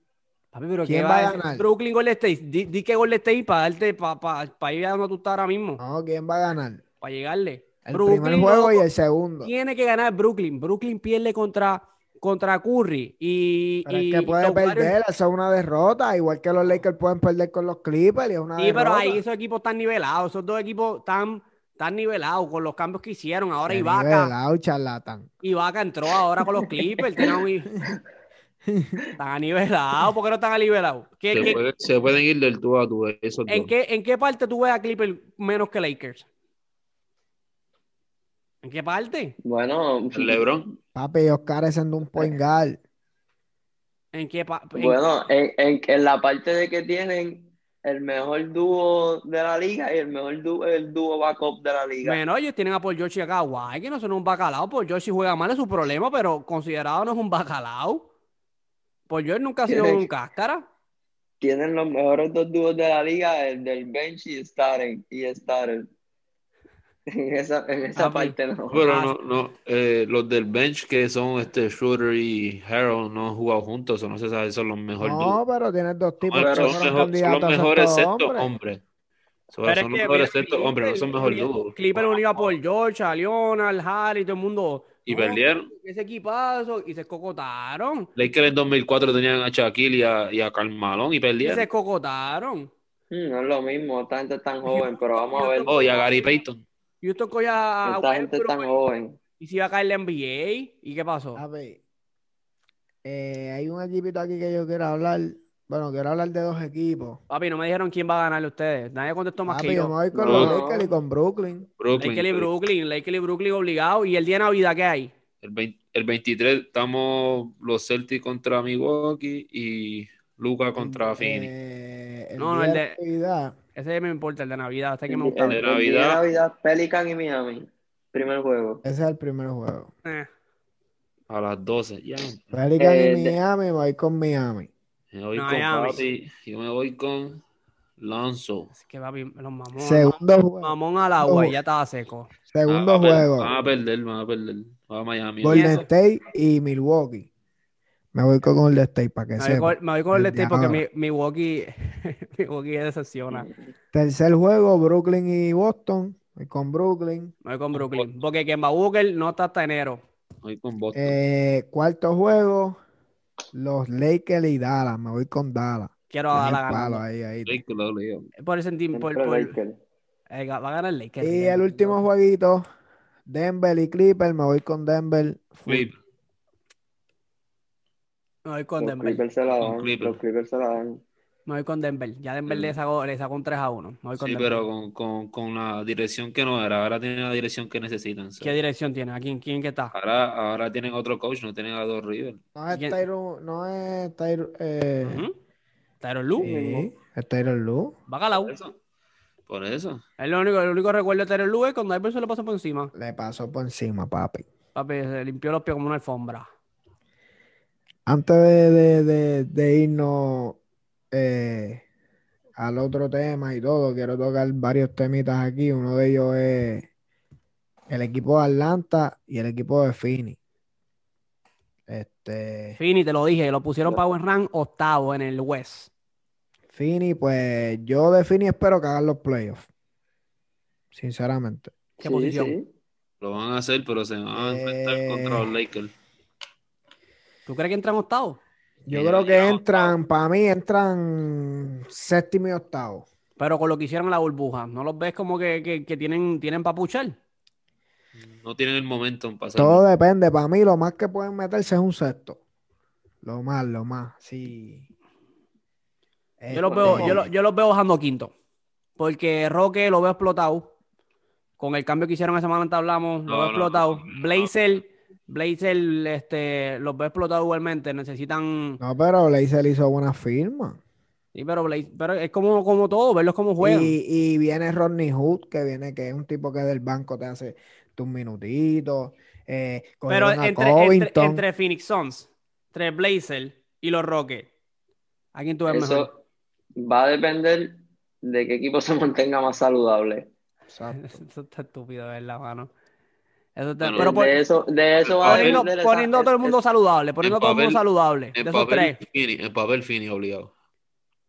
[SPEAKER 1] Papi, pero
[SPEAKER 2] ¿Quién
[SPEAKER 1] ¿qué
[SPEAKER 2] va a ganar?
[SPEAKER 1] Brooklyn Golden State. Di, di que Golden State para darte, para ir a donde tú estás ahora mismo,
[SPEAKER 2] no, ¿quién va a ganar?
[SPEAKER 1] para llegarle.
[SPEAKER 2] El primer juego y el segundo.
[SPEAKER 1] tiene que ganar Brooklyn. Brooklyn pierde contra, contra Curry y,
[SPEAKER 2] Pero
[SPEAKER 1] y
[SPEAKER 2] es que puede perder, esa es una derrota, igual que los Lakers pueden perder con los Clippers y es una
[SPEAKER 1] Sí, pero ahí esos equipos están nivelados, esos dos equipos están, Están nivelados con los cambios que hicieron. Ahora
[SPEAKER 2] Qué
[SPEAKER 1] Ibaka,
[SPEAKER 2] nivelado, charlatán.
[SPEAKER 1] Ibaka entró ahora con los Clippers. tienen un- [LAUGHS] Están anivelados. ¿Por qué no están anivelados? ¿Qué-
[SPEAKER 4] Se,
[SPEAKER 1] qué-
[SPEAKER 4] puede- se pueden ir del tú a tú. Esos
[SPEAKER 1] ¿En
[SPEAKER 4] dos.
[SPEAKER 1] qué, ¿En qué parte tú ves a Clippers menos que Lakers? ¿En qué parte?
[SPEAKER 3] Bueno,
[SPEAKER 4] LeBron.
[SPEAKER 2] Papi, ellos carecen de un point guard.
[SPEAKER 1] ¿En qué pa- en-
[SPEAKER 3] bueno, en, en, en la parte de que tienen el mejor dúo de la liga y el mejor dúo, el dúo backup de la liga.
[SPEAKER 1] Bueno, ellos tienen a Paul George y a Kawhi, que no son un bacalao. Paul George si juega mal es su problema, pero considerado no es un bacalao. Paul George nunca ha sido un cáscara.
[SPEAKER 3] Tienen los mejores dos dúos de la liga, el del bench y starting, y starter. En esa, en esa parte no.
[SPEAKER 4] Pero
[SPEAKER 1] Ah,
[SPEAKER 4] no, no, eh, los del bench que son este Shooter y Harold no han jugado juntos, o no se sabe, si son los mejores
[SPEAKER 2] No, pero tienes dos tipos
[SPEAKER 3] pero
[SPEAKER 4] son,
[SPEAKER 2] los
[SPEAKER 4] mejor- son los mejores
[SPEAKER 2] sexto
[SPEAKER 4] sexto
[SPEAKER 2] hombre.
[SPEAKER 4] hombres. Son,
[SPEAKER 1] Pero
[SPEAKER 4] los mejores sexto hombres, no son mejor dúo.
[SPEAKER 1] Clipper unió a Paul George, a Leonard, al Harry, todo el mundo.
[SPEAKER 4] Y perdieron.
[SPEAKER 1] Ese equipazo y se cocotaron.
[SPEAKER 4] Lakers en 2004 tenían a Shaquille y a, y a y
[SPEAKER 1] Y
[SPEAKER 4] perdieron.
[SPEAKER 1] se cocotaron.
[SPEAKER 3] Mm, No es lo mismo, esta gente es tan joven, pero vamos a ver.
[SPEAKER 4] Oh, y a Gary Payton.
[SPEAKER 1] Houston cogió a
[SPEAKER 3] Esta gente es tan joven.
[SPEAKER 1] y se iba a caer la NBA. ¿Y qué pasó?
[SPEAKER 2] Papi, eh, hay un equipito aquí que yo quiero hablar. Bueno, quiero hablar de dos equipos.
[SPEAKER 1] Papi, no me dijeron quién va a ganarle ustedes. Nadie contestó más
[SPEAKER 2] Papi,
[SPEAKER 1] que
[SPEAKER 2] yo
[SPEAKER 1] yo.
[SPEAKER 2] me voy con
[SPEAKER 4] No.
[SPEAKER 2] los Lakers y con Brooklyn.
[SPEAKER 4] Brooklyn.
[SPEAKER 1] Lakers y Brooklyn, Lakers y Brooklyn obligado. ¿Y el día de Navidad qué hay?
[SPEAKER 4] El, 20 el 23 estamos los Celtics contra Milwaukee y Luca contra Phoenix.
[SPEAKER 2] Eh, el
[SPEAKER 1] No, no, el
[SPEAKER 2] de
[SPEAKER 1] de-
[SPEAKER 2] Navidad,
[SPEAKER 1] Ese me importa, el de Navidad. Este que me gusta.
[SPEAKER 3] el-
[SPEAKER 4] de
[SPEAKER 3] el día
[SPEAKER 4] Navidad.
[SPEAKER 3] Navidad, Pelican y Miami. Primer juego.
[SPEAKER 2] ese es el primer juego.
[SPEAKER 1] Eh,
[SPEAKER 4] A las 12. Ya.
[SPEAKER 2] Pelican
[SPEAKER 3] Eh,
[SPEAKER 2] y
[SPEAKER 3] de-
[SPEAKER 2] Miami, voy con Miami.
[SPEAKER 4] Me voy con
[SPEAKER 1] Miami.
[SPEAKER 4] papi. Yo me voy con Lonzo.
[SPEAKER 1] es que papi, los mamones.
[SPEAKER 2] Segundo juego.
[SPEAKER 1] Mamón al agua y ya estaba seco.
[SPEAKER 2] Segundo
[SPEAKER 4] Ah, a
[SPEAKER 2] juego.
[SPEAKER 4] Van a perder, van a perder. Va a Miami.
[SPEAKER 2] Golden? State y Milwaukee. Me voy con Golden State para que
[SPEAKER 1] Me voy
[SPEAKER 2] sepa.
[SPEAKER 1] con, me voy con el
[SPEAKER 2] Desde
[SPEAKER 1] State porque mi, Milwaukee, [LAUGHS] Milwaukee decepciona.
[SPEAKER 2] Tercer juego, Brooklyn y Boston. Voy con Brooklyn.
[SPEAKER 1] Me voy con Brooklyn. Porque Kemba Walker no está hasta enero.
[SPEAKER 4] Voy con Boston.
[SPEAKER 2] Eh, cuarto juego, los Lakers y Dallas. Me voy con Dallas.
[SPEAKER 1] Quiero
[SPEAKER 2] el palo,
[SPEAKER 1] gana.
[SPEAKER 2] ahí, ahí.
[SPEAKER 1] Por el sentido. Por, por- eh, va a ganar Lakers.
[SPEAKER 2] Y el último jueguito, Denver y Clippers. Me voy con Denver. Full.
[SPEAKER 1] Me voy con
[SPEAKER 3] Los
[SPEAKER 1] Denver.
[SPEAKER 3] Clippers se la
[SPEAKER 4] Con
[SPEAKER 3] dan.
[SPEAKER 4] Clippers.
[SPEAKER 3] Los Clippers se la dan.
[SPEAKER 1] Me voy con Denver. Ya Denver
[SPEAKER 4] Mm.
[SPEAKER 1] le, sacó, le sacó un 3 a 1. Me voy con
[SPEAKER 4] Sí,
[SPEAKER 1] Denver.
[SPEAKER 4] pero con, con, con la dirección que no era. Ahora tienen la dirección que necesitan.
[SPEAKER 1] ¿Qué dirección tiene? ¿A quién, quién que está?
[SPEAKER 4] Ahora, ahora tienen otro coach, no tienen a dos River.
[SPEAKER 2] No es
[SPEAKER 1] ¿Quién?
[SPEAKER 2] Tyron, no es Tyron, eh.
[SPEAKER 1] Tyron Lue.
[SPEAKER 2] sí, es Tyron Lue.
[SPEAKER 1] Bacalao.
[SPEAKER 4] Por eso. Por eso.
[SPEAKER 1] Es lo único, el único recuerdo de Tyron Lue es cuando Iverson le pasó por encima.
[SPEAKER 2] Le pasó por encima, papi.
[SPEAKER 1] Papi, se limpió los pies como una alfombra.
[SPEAKER 2] Antes de, de- de- de irnos eh, al otro tema y todo, quiero tocar varios temitas aquí. Uno de ellos es el equipo de Atlanta y el equipo de Phoenix. Este,
[SPEAKER 1] Fini, te lo dije, lo pusieron para buen rank octavo en el West.
[SPEAKER 2] Phoenix, pues yo de Phoenix espero que hagan los playoffs. Sinceramente.
[SPEAKER 1] ¿Qué
[SPEAKER 3] Sí,
[SPEAKER 1] posición?
[SPEAKER 3] sí.
[SPEAKER 4] Lo van a hacer, pero se van a enfrentar
[SPEAKER 2] Eh.
[SPEAKER 4] contra los Lakers.
[SPEAKER 1] ¿Tú crees que entran octavo?
[SPEAKER 2] Yo creo que entran, para mí entran séptimo y octavo.
[SPEAKER 1] Pero con lo que hicieron en la burbuja, ¿no los ves como que, que- que tienen, tienen para puchar?
[SPEAKER 4] No tienen el momentum para
[SPEAKER 2] Todo
[SPEAKER 4] hacerlo.
[SPEAKER 2] depende. Para mí, lo más que pueden meterse es un sexto. Lo más, lo más. Sí.
[SPEAKER 1] Yo los veo, yo, lo- yo los veo bajando quinto. Porque Roque lo veo explotado. Con el cambio que hicieron esa semana antes hablamos, lo veo
[SPEAKER 4] no,
[SPEAKER 1] explotado.
[SPEAKER 4] no, no.
[SPEAKER 1] Blazer, Blazer, este, los veo explotado igualmente. Necesitan.
[SPEAKER 2] No, pero Blazer hizo buena firma.
[SPEAKER 1] Sí, pero, Blaze- pero es como, como todo, verlos como juegan.
[SPEAKER 2] Y, y viene Rodney Hood, que viene, que es un tipo que del banco te hace tus minutitos. Eh,
[SPEAKER 1] Pero entre, entre, entre Phoenix Suns, entre Blazer y los Rockets, ¿a quién tú ves mejor?
[SPEAKER 3] Eso va a depender de qué equipo se mantenga más saludable.
[SPEAKER 2] Exacto. [LAUGHS]
[SPEAKER 1] Eso está estúpido, ¿verdad, mano? Eso está-
[SPEAKER 4] Bueno,
[SPEAKER 1] pero por-
[SPEAKER 3] de eso, de eso va a
[SPEAKER 1] poniendo, poniendo a todo el mundo
[SPEAKER 3] es-
[SPEAKER 1] saludable, poniendo todo el mundo saludable. De
[SPEAKER 4] En
[SPEAKER 1] esos
[SPEAKER 4] papel,
[SPEAKER 1] tres,
[SPEAKER 4] Fini, en papel Fini obligado.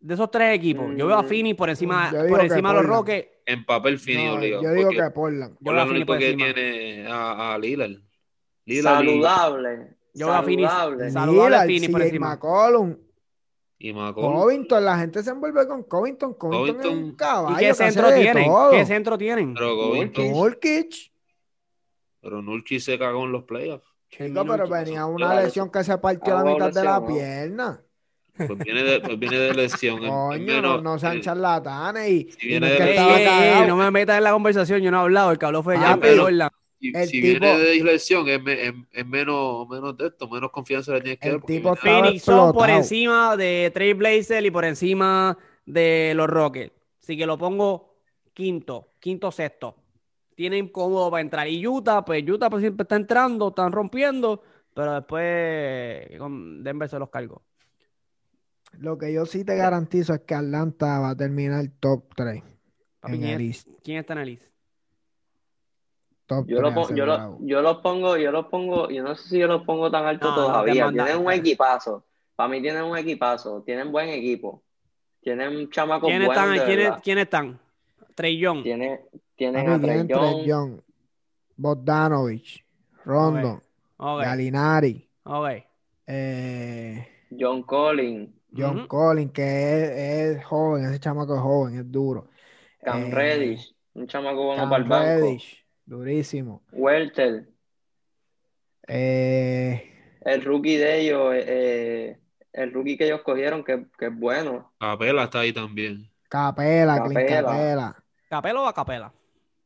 [SPEAKER 1] de esos tres equipos, yo veo a
[SPEAKER 3] Mm,
[SPEAKER 1] Phoenix por encima, por encima de los. Rockets.
[SPEAKER 4] En papel Fini
[SPEAKER 2] No,
[SPEAKER 4] obligado.
[SPEAKER 2] yo digo que Portland.
[SPEAKER 1] Yo veo a por
[SPEAKER 4] que
[SPEAKER 1] encima.
[SPEAKER 4] tiene a, a Lillard. Lillard y-
[SPEAKER 3] saludable.
[SPEAKER 1] Yo veo a
[SPEAKER 3] saludable.
[SPEAKER 1] Saludable Phoenix por encima.
[SPEAKER 2] McCollum.
[SPEAKER 4] Y McCollum.
[SPEAKER 2] Covington, la gente se envuelve con Covington. Covington, es un caballo.
[SPEAKER 1] ¿Y qué centro tienen? ¿Qué centro tienen?
[SPEAKER 4] Pero Covington.
[SPEAKER 2] Nurkic.
[SPEAKER 4] Pero Nurkic se cagó en los playoffs.
[SPEAKER 2] Chico, pero venía una lesión que se partió la
[SPEAKER 3] algo
[SPEAKER 2] mitad de la pierna.
[SPEAKER 4] Pues viene de, pues viene de lesión. Es- es
[SPEAKER 2] Coño, no, no sean charlatanes. Y,
[SPEAKER 4] Si
[SPEAKER 2] y
[SPEAKER 4] viene de
[SPEAKER 1] no me metas en la conversación, yo no he hablado. El que habló fue
[SPEAKER 2] Ah,
[SPEAKER 1] ya,
[SPEAKER 2] pero-
[SPEAKER 1] Jordan.
[SPEAKER 4] Si,
[SPEAKER 2] El
[SPEAKER 4] si
[SPEAKER 2] tipo-
[SPEAKER 4] viene de lesión, es, me- es- es menos, menos de esto, menos confianza le tienes que
[SPEAKER 2] El
[SPEAKER 4] dar.
[SPEAKER 2] tipo
[SPEAKER 1] Phoenix son por encima de Trey Blazer y por encima de los Rockets. Así que lo pongo quinto, quinto, sexto. Tienen cómodo para entrar. Y Utah, pues Utah pues siempre está entrando, están rompiendo, pero después con Denver se los cargó.
[SPEAKER 2] Lo que yo sí te garantizo es que Atlanta va a terminar top 3
[SPEAKER 1] Papi,
[SPEAKER 2] en
[SPEAKER 1] ¿quién,
[SPEAKER 2] el
[SPEAKER 1] es-
[SPEAKER 2] East.
[SPEAKER 1] quién está en el East?
[SPEAKER 2] Top
[SPEAKER 3] Yo lo,
[SPEAKER 2] 3
[SPEAKER 3] pongo, yo, lo, yo lo pongo, yo lo pongo, yo no sé si yo lo pongo tan alto
[SPEAKER 1] No,
[SPEAKER 3] todavía. tienen un equipazo. Para mí tienen un equipazo. Tienen buen equipo. Tienen chamacos
[SPEAKER 1] ¿Quiénes
[SPEAKER 3] buenos
[SPEAKER 1] están?
[SPEAKER 3] de
[SPEAKER 1] ¿quiénes,
[SPEAKER 3] verdad.
[SPEAKER 1] ¿Quiénes están? Trey Young.
[SPEAKER 3] Tienen, tienen a Trey Young,
[SPEAKER 2] Young, Bogdanovich, Rondo,
[SPEAKER 1] Ok,
[SPEAKER 2] Galinari, eh,
[SPEAKER 3] John Collins,
[SPEAKER 2] John
[SPEAKER 1] Ujú.
[SPEAKER 2] Collins, que es, es joven, ese chamaco es joven, es duro.
[SPEAKER 3] Cam
[SPEAKER 2] Eh,
[SPEAKER 3] Reddish, un chamaco bueno
[SPEAKER 2] Cam
[SPEAKER 3] para el banco.
[SPEAKER 2] Reddish, durísimo.
[SPEAKER 3] Welter,
[SPEAKER 2] Eh,
[SPEAKER 3] el rookie de ellos, el rookie que ellos cogieron, que, que es bueno.
[SPEAKER 4] Capela está ahí también.
[SPEAKER 2] Capela, Clint
[SPEAKER 3] Capela.
[SPEAKER 2] Capela.
[SPEAKER 1] ¿Capelo o a capela?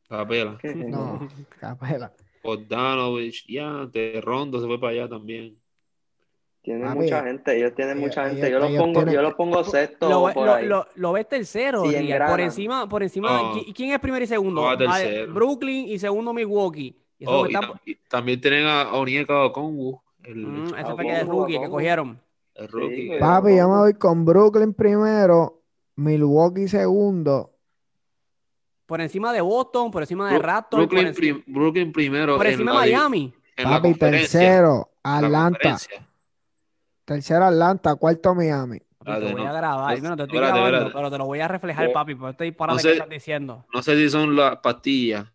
[SPEAKER 4] Capela. [LAUGHS]
[SPEAKER 2] No, Capela.
[SPEAKER 4] Bogdanovich, ya, de Rondo se fue para allá también.
[SPEAKER 3] Tienen mucha gente, ellos tienen
[SPEAKER 2] ellos-
[SPEAKER 3] mucha gente. Yo los pongo,
[SPEAKER 2] tienen-
[SPEAKER 3] yo los pongo sexto
[SPEAKER 1] Lo,
[SPEAKER 3] por
[SPEAKER 1] lo-
[SPEAKER 3] ahí.
[SPEAKER 1] lo- lo ves tercero,
[SPEAKER 3] Sí,
[SPEAKER 1] por encima, por encima. ¿qui- ¿Quién es primero y segundo? Ah,
[SPEAKER 4] tercero.
[SPEAKER 1] Brooklyn y segundo Milwaukee. Y eso
[SPEAKER 4] Oh,
[SPEAKER 1] que
[SPEAKER 4] y,
[SPEAKER 1] está-
[SPEAKER 4] tam- y también tienen a Onyeka Okongwu, el,
[SPEAKER 1] Mm, ese
[SPEAKER 3] Ah,
[SPEAKER 1] fue que rookie que cogieron.
[SPEAKER 4] el rookie.
[SPEAKER 3] Sí,
[SPEAKER 4] que-
[SPEAKER 2] Papi, yo me voy con Brooklyn primero, Milwaukee segundo.
[SPEAKER 1] Por encima de Boston, por encima de Raptors, por,
[SPEAKER 4] Brooklyn,
[SPEAKER 1] enci-
[SPEAKER 4] Brooklyn primero.
[SPEAKER 1] por
[SPEAKER 4] en
[SPEAKER 1] encima de Miami.
[SPEAKER 2] Papi, tercero, Atlanta. Tercero, Atlanta. Cuarto, Miami.
[SPEAKER 1] Papi, te
[SPEAKER 4] Espérate,
[SPEAKER 1] voy a
[SPEAKER 4] no.
[SPEAKER 1] grabar.
[SPEAKER 4] No,
[SPEAKER 1] Bueno, te estoy
[SPEAKER 4] espérate,
[SPEAKER 1] grabando,
[SPEAKER 4] espérate.
[SPEAKER 1] pero te lo voy a reflejar,
[SPEAKER 3] No.
[SPEAKER 1] papi, por este disparate
[SPEAKER 4] No
[SPEAKER 1] que
[SPEAKER 4] sé-
[SPEAKER 1] estás diciendo.
[SPEAKER 4] No sé si son las pastillas,